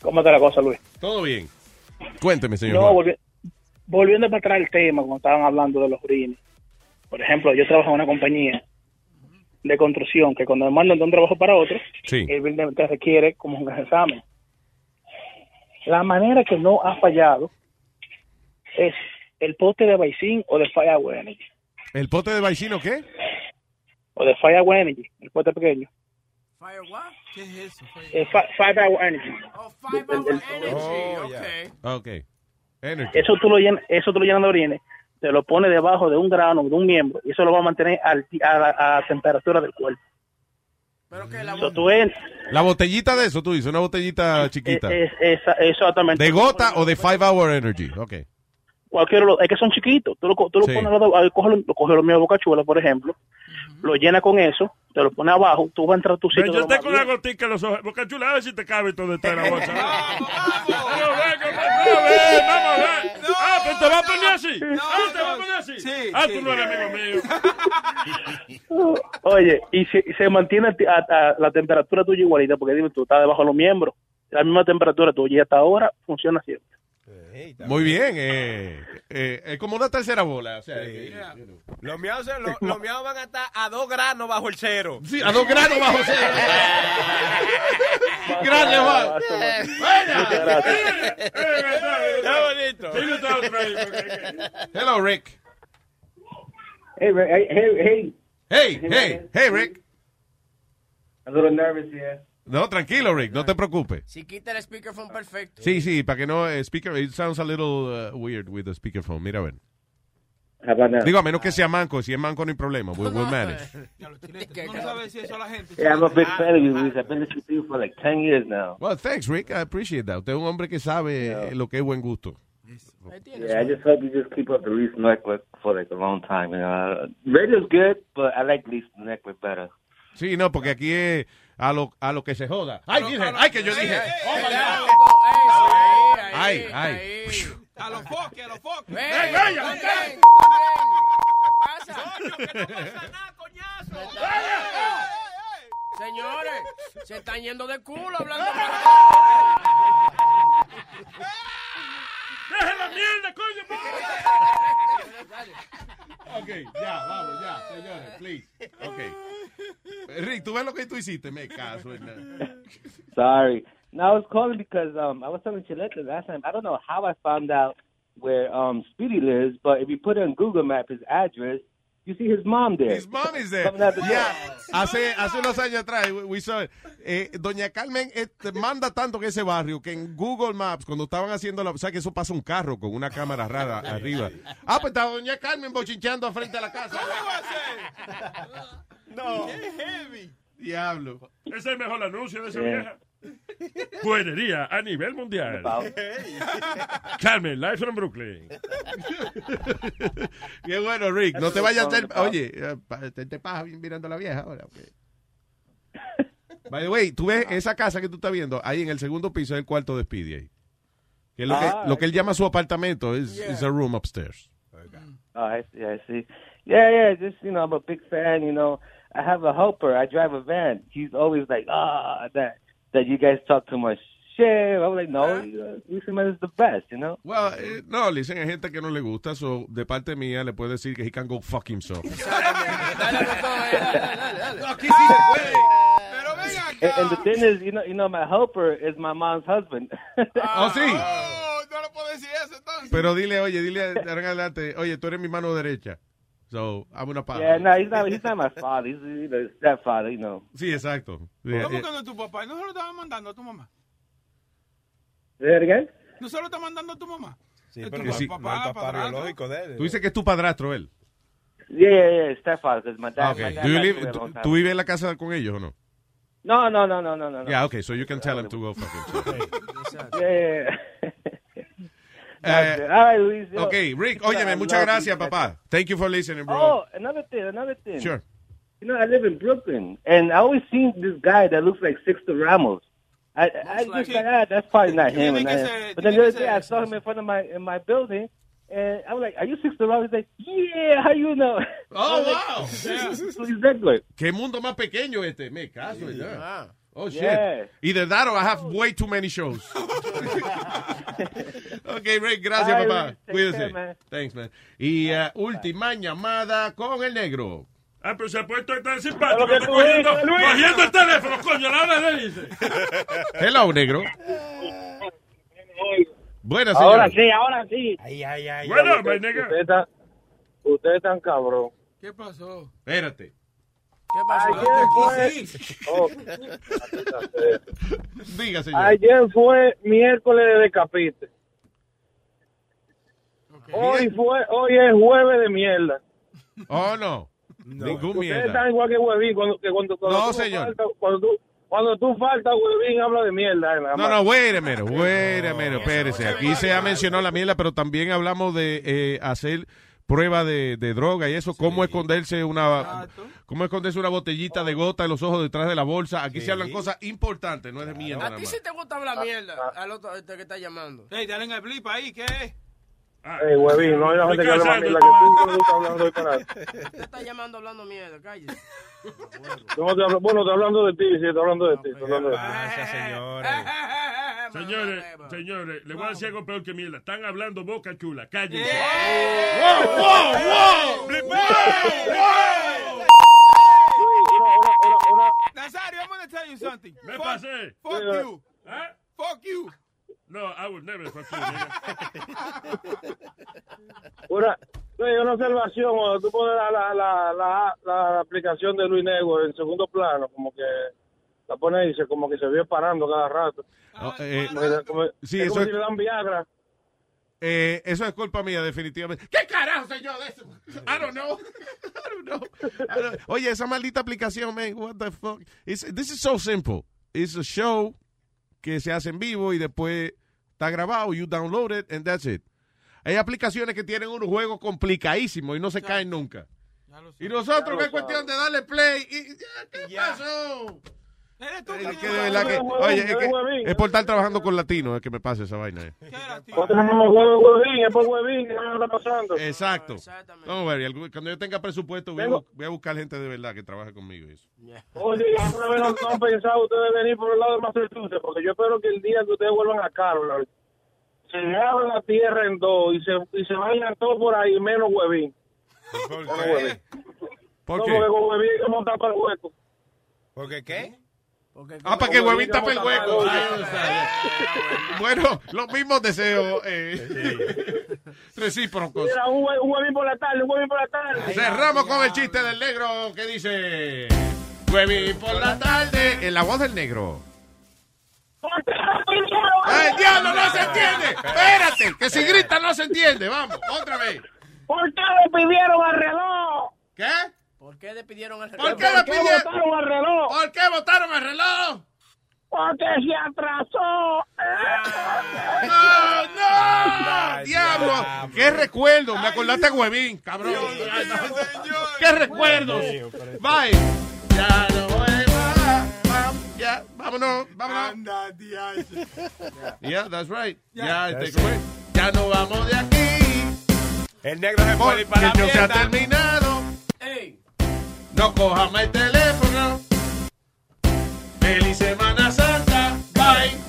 Speaker 21: ¿Cómo está la cosa, Luis?
Speaker 6: Todo bien. Cuénteme, señor.
Speaker 21: No,
Speaker 6: Juan.
Speaker 21: volvi- volviendo para atrás el tema, cuando estaban hablando de los orines. Por ejemplo, yo trabajo en una compañía de construcción que cuando me mandan de un trabajo para otro,
Speaker 6: Sí.
Speaker 21: el building te requiere como un examen. La manera que no ha fallado es el poste de Baicín o de Firewood Energy.
Speaker 6: ¿El pote de vaicino qué?
Speaker 21: O de Fire Hour Energy, el puente pequeño.
Speaker 7: Fire what?
Speaker 8: ¿Qué es eso?
Speaker 21: Eh, fi- Five Hour Energy.
Speaker 7: Oh, five hour energy.
Speaker 21: Oh,
Speaker 7: okay.
Speaker 6: Ok. Energy.
Speaker 21: Eso tú lo llenas, eso tú lo llenas de orines, te lo pones debajo de un grano, de un miembro, y eso lo va a mantener al ti- a, la, a temperatura del cuerpo.
Speaker 7: Pero que la
Speaker 21: So, tú en-
Speaker 6: La botellita de eso, tú dices, una botellita chiquita.
Speaker 21: es, es- exactamente.
Speaker 6: ¿De gota o de Five Hour Energy? Ok.
Speaker 21: Cualquiera, de los- es que son chiquitos. Tú lo, co- tú lo
Speaker 6: Sí.
Speaker 21: pones, al lado- ahí coge, lo, lo coge lo mío de Boca Chula, por ejemplo, lo llena con eso, te lo pones abajo, tú vas a entrar a tu sitio.
Speaker 11: yo tengo una gotica en los ojos. Boca chula, a ver si te cabe todo detrás de la bolsa. Pero vamos a ver, vamos a ver. Ah, pues te va a poner así. Ah, te va a poner así. Ah, tú no eres amigo mío.
Speaker 21: Oye, y se, mantiene a, ti- a- a la temperatura tuya igualita, porque dime, tú estás debajo de los miembros. La misma temperatura tuya y hasta ahora funciona siempre.
Speaker 6: Muy bien. Eh, eh, es como una tercera bola. O sea, que-
Speaker 9: Los míos, los, los míos van a estar a dos granos bajo el cero.
Speaker 6: Sí, a dos granos bajo cero. Gracias, Juan.
Speaker 9: Qué bonito.
Speaker 6: Hello, Rick.
Speaker 40: Hey, Rick. Hey, hey,
Speaker 6: Hey, hey, hey, Rick.
Speaker 40: A little nervous here.
Speaker 6: No, tranquilo, Rick, no te preocupes.
Speaker 7: Si quita el speakerphone perfecto.
Speaker 6: Sí, sí, para que no, eh, speaker, it sounds a little uh, weird with the speakerphone. Mira, a ver. Digo, a menos que sea manco, si es manco no hay problema, we, we'll manage.
Speaker 8: No sabes si eso a la gente.
Speaker 40: Yeah, I'm a big fan of you, Luis. I've been listening to you for like 10 years now.
Speaker 6: Well, thanks, Rick, I appreciate that. Usted es un hombre que sabe eh, lo que es buen gusto.
Speaker 40: Yeah, I just hope you just keep up the Reese Network for like a long time. You know, uh, radio's good, but I like Reese Network better.
Speaker 6: Sí, no, porque aquí es a lo, a lo que se joda. Ay, dije, ay, que yo dije. Ay, ay.
Speaker 8: A los foques, a los foques. ¡Ey, vaya!
Speaker 7: también, tú también. ¿Qué pasa? Señores, se están yendo de culo hablando.
Speaker 11: ¡Dejen la mierda, coño!
Speaker 6: Ok, ya, vamos, ya, señores, please. Ok. Rick, ¿tú ves lo que tú hiciste? Me caso en.
Speaker 40: Sorry. No, I was calling because um, I was telling Chilete last time. I don't know how I found out where um, Speedy lives, but if you put in Google Map his address, you see his mom there.
Speaker 6: His mom is there.
Speaker 40: The.
Speaker 6: Yeah. Hace, hace unos años atrás, we- we saw it. Eh, Doña Carmen este, manda tanto que ese barrio que en Google Maps, cuando estaban haciendo la. O sea, que eso pasa un carro con una cámara rara arriba. Ah, pues está Doña Carmen bochincheando frente a la casa.
Speaker 9: No.
Speaker 8: heavy.
Speaker 6: Diablo.
Speaker 11: Ese es el mejor anuncio de esa
Speaker 40: Yeah.
Speaker 11: vieja. Puedería a nivel mundial. Carmen, live from Brooklyn.
Speaker 6: Qué bueno, Rick. No te vayas a hacer. Oye, eh, te, te pajas mirando a la vieja ahora. ok. By the way, tú ves esa casa que tú estás viendo, ahí en el segundo piso es el cuarto de Speedy. ahí. Que es lo, que,
Speaker 40: Ah,
Speaker 6: lo que él llama su apartamento es is a room upstairs.
Speaker 40: Oh, I see, I see. Yeah, yeah, just, you know, I'm a big fan, you know. I have a helper. I drive a van. He's always like, ah, that, that you guys talk too much shit. I'm like, no, uh, Luciman is the best, you know?
Speaker 6: Well, eh, no, le dicen a gente que no le gusta, so de parte mía le puedo decir que he can go fuck himself.
Speaker 8: Aquí sí se puede. Pero ven
Speaker 40: And,
Speaker 8: acá.
Speaker 40: and the thing is, you know, you know, my helper is my mom's husband.
Speaker 6: Oh, sí.
Speaker 8: Oh, no le puedo decir eso entonces.
Speaker 6: Pero dile, oye, dile adelante, oye, tú eres mi mano derecha. So, I'm una pa.
Speaker 40: yeah, no, he's not. He's not my father. He's you know, his stepfather. You know.
Speaker 6: Sí, exacto. Sí,
Speaker 8: ¿Cómo que no es tu papá? ¿No se lo estaba mandando a tu mamá?
Speaker 40: Say that again.
Speaker 8: ¿No se lo está mandando a tu mamá?
Speaker 9: Sí,
Speaker 8: Es
Speaker 9: pero
Speaker 8: tu
Speaker 9: no,
Speaker 6: sí.
Speaker 9: no el papá biológico de él.
Speaker 6: Tú dices que es tu padrastro él.
Speaker 40: Yeah, yeah, yeah, stepfather. My dad.
Speaker 6: Ah,
Speaker 40: my
Speaker 6: okay.
Speaker 40: dad
Speaker 6: Do you live- tú, vives en la casa con ellos o no?
Speaker 40: No, no, no, no, no, no. no.
Speaker 6: Yeah, okay, so you can tell him to go fuck himself.
Speaker 40: Yeah, yeah. yeah.
Speaker 6: Eh,
Speaker 40: All right, Luis. yo-
Speaker 6: okay, Rick, óyeme,
Speaker 40: I
Speaker 6: muchas gracias, papá. Thank you for listening, bro.
Speaker 40: Oh, another thing, another thing.
Speaker 6: Sure.
Speaker 40: You know, I live in Brooklyn, and I always seen this guy that looks like Sixto Ramos. I, I just like, ah, that's probably not him.
Speaker 8: Tiene
Speaker 40: and
Speaker 8: que
Speaker 40: not him.
Speaker 8: ser-
Speaker 40: But then the other day,
Speaker 8: ser
Speaker 40: I saw him in front of my in my building, and I was like, "Are you Sixto Ramos?" He's like, "Yeah, how you know?"
Speaker 6: Oh,
Speaker 40: I was
Speaker 6: wow.
Speaker 40: like, "This is Luis Ziegler."
Speaker 6: Qué mundo más pequeño este, me caso, ¿verdad? Oh, shit.
Speaker 40: Yeah.
Speaker 6: Either that or I have way too many shows. ok, Rick, gracias, papá.
Speaker 40: Rick, take
Speaker 6: Cuídese.
Speaker 40: care, man.
Speaker 6: Thanks, man. Y uh, última llamada con el negro.
Speaker 11: Ah, pero se ha puesto tan simpático.
Speaker 40: Lo que
Speaker 11: Está
Speaker 40: tú
Speaker 11: cogiendo, cogiendo el teléfono, coño, la hora le dice.
Speaker 6: Hello, negro. Buenas,
Speaker 40: Ahora
Speaker 6: señor.
Speaker 40: sí, ahora sí.
Speaker 9: Ay, ay, ay.
Speaker 11: Bueno,
Speaker 40: Usted-
Speaker 11: my nigga.
Speaker 40: Usted está, usted cabrón.
Speaker 8: ¿Qué pasó?
Speaker 6: Espérate.
Speaker 7: ¿Qué pasó?
Speaker 32: Ayer fue. Oh.
Speaker 6: Diga, señor.
Speaker 32: Ayer fue miércoles de decapite. Hoy fue, hoy es jueves de mierda.
Speaker 6: Oh, no. Ningún
Speaker 32: Ustedes
Speaker 6: mierda.
Speaker 32: están igual que Huevín cuando, que cuando, cuando
Speaker 6: No,
Speaker 32: tú
Speaker 6: señor.
Speaker 32: faltas- cuando tú, cuando tú faltas, Huevín habla de mierda. eh,
Speaker 6: No, no, wait a minute, wait a minute, espérese. Aquí se ha mencionado la mierda, pero también hablamos de eh, hacer prueba de, de droga y eso, cómo esconderse una cómo esconderse una botellita de gota en los ojos detrás de la bolsa. Aquí se hablan cosas importantes, no es de mierda
Speaker 7: A ti sí te gusta hablar mierda. Al otro este que está llamando.
Speaker 8: Ey, dale en el blip ahí, ¿qué es?
Speaker 32: Ey, Huevín, no hay la gente que hable más mierda que tú. tú estás hablando de disparate.
Speaker 7: Usted está llamando hablando mierda, cállese.
Speaker 32: No, te hablo- bueno, estoy hablando de ti, sí, estoy hablando de ti. Hablando de ti.
Speaker 11: Señores, señores, le voy a decir algo peor que mierda. Están hablando boca chula. Cállense.
Speaker 8: ¡Wow, wow, Nazario, I'm gonna tell you something.
Speaker 11: Me
Speaker 8: Fuck-
Speaker 11: pasé.
Speaker 8: Fuck you.
Speaker 11: ¿Eh?
Speaker 8: Fuck you.
Speaker 11: No, I would never fuck you, nigga.
Speaker 32: Una, oye, una observación, cuando tú pones la, la, la, la, la aplicación de Luis Negro en segundo plano, como que la pones y dice como que se ve parando cada rato.
Speaker 6: Oh, eh,
Speaker 32: Como que- como-
Speaker 6: sí,
Speaker 32: es
Speaker 6: eso
Speaker 32: como
Speaker 6: es-
Speaker 32: si le dan Viagra.
Speaker 6: Eh, eso es culpa mía, definitivamente. ¿Qué carajo sé yo de eso? I don't know. I don't know. I don't- Oye, esa maldita aplicación, man, what the fuck? It's- this is so simple. It's a show que se hace en vivo y después está grabado, you download it and that's it. Hay aplicaciones que tienen unos juegos complicadísimos y no se caen nunca. Y nosotros, que es cuestión de darle play. Y, ¿Qué pasó? Es que de verdad que- oye, es, que, es por estar trabajando con latinos es que me pasa esa vaina. eh.
Speaker 32: No.
Speaker 6: Exacto. Vamos a ver, algún- cuando yo tenga presupuesto voy a, bu- voy a buscar gente de verdad que trabaje conmigo. Eso.
Speaker 32: Oye, ¿alguna vez no, no han pensado ustedes venir por el lado de Massachusetts? Porque yo espero que el día que ustedes vuelvan a Carolina, se abra la tierra en dos y se, y se vayan todos por ahí, menos huevín.
Speaker 6: ¿Por
Speaker 32: no,
Speaker 6: qué?
Speaker 32: porque huevín montar para el hueco.
Speaker 9: ¿Por qué qué?
Speaker 6: Ah, para que Huevín tape el hueco. Ah, bueno, los mismos deseos eh, recíprocos.
Speaker 32: Mira, un, hue- un huevín por la tarde, un huevín por la tarde.
Speaker 6: Cerramos con el chiste del negro que dice: Huevín por la tarde. En la voz del negro. ¡El diablo no se entiende! Espérate, que si grita no se entiende. Vamos, otra vez.
Speaker 32: ¿Por qué le pidieron al reloj?
Speaker 6: ¿Qué?
Speaker 7: ¿Por qué le pidieron el reloj?
Speaker 6: ¿Por qué le pidieron?
Speaker 32: votaron al reloj?
Speaker 6: ¿Por qué votaron el reloj?
Speaker 32: Porque se atrasó.
Speaker 6: ¡No, no! ¡Diablo! ¡Qué recuerdo! Me acordaste de Huevín, cabrón. ¡Qué recuerdos! Bye. Ya no Ya, vámonos, vámonos. Yeah, that's right. Ya, este, ¿cómo es? ya no vamos de aquí.
Speaker 9: El negro se puede ir para la
Speaker 6: se ha
Speaker 9: mierda.
Speaker 6: terminado no coja más teléfono. Feliz Semana Santa, bye.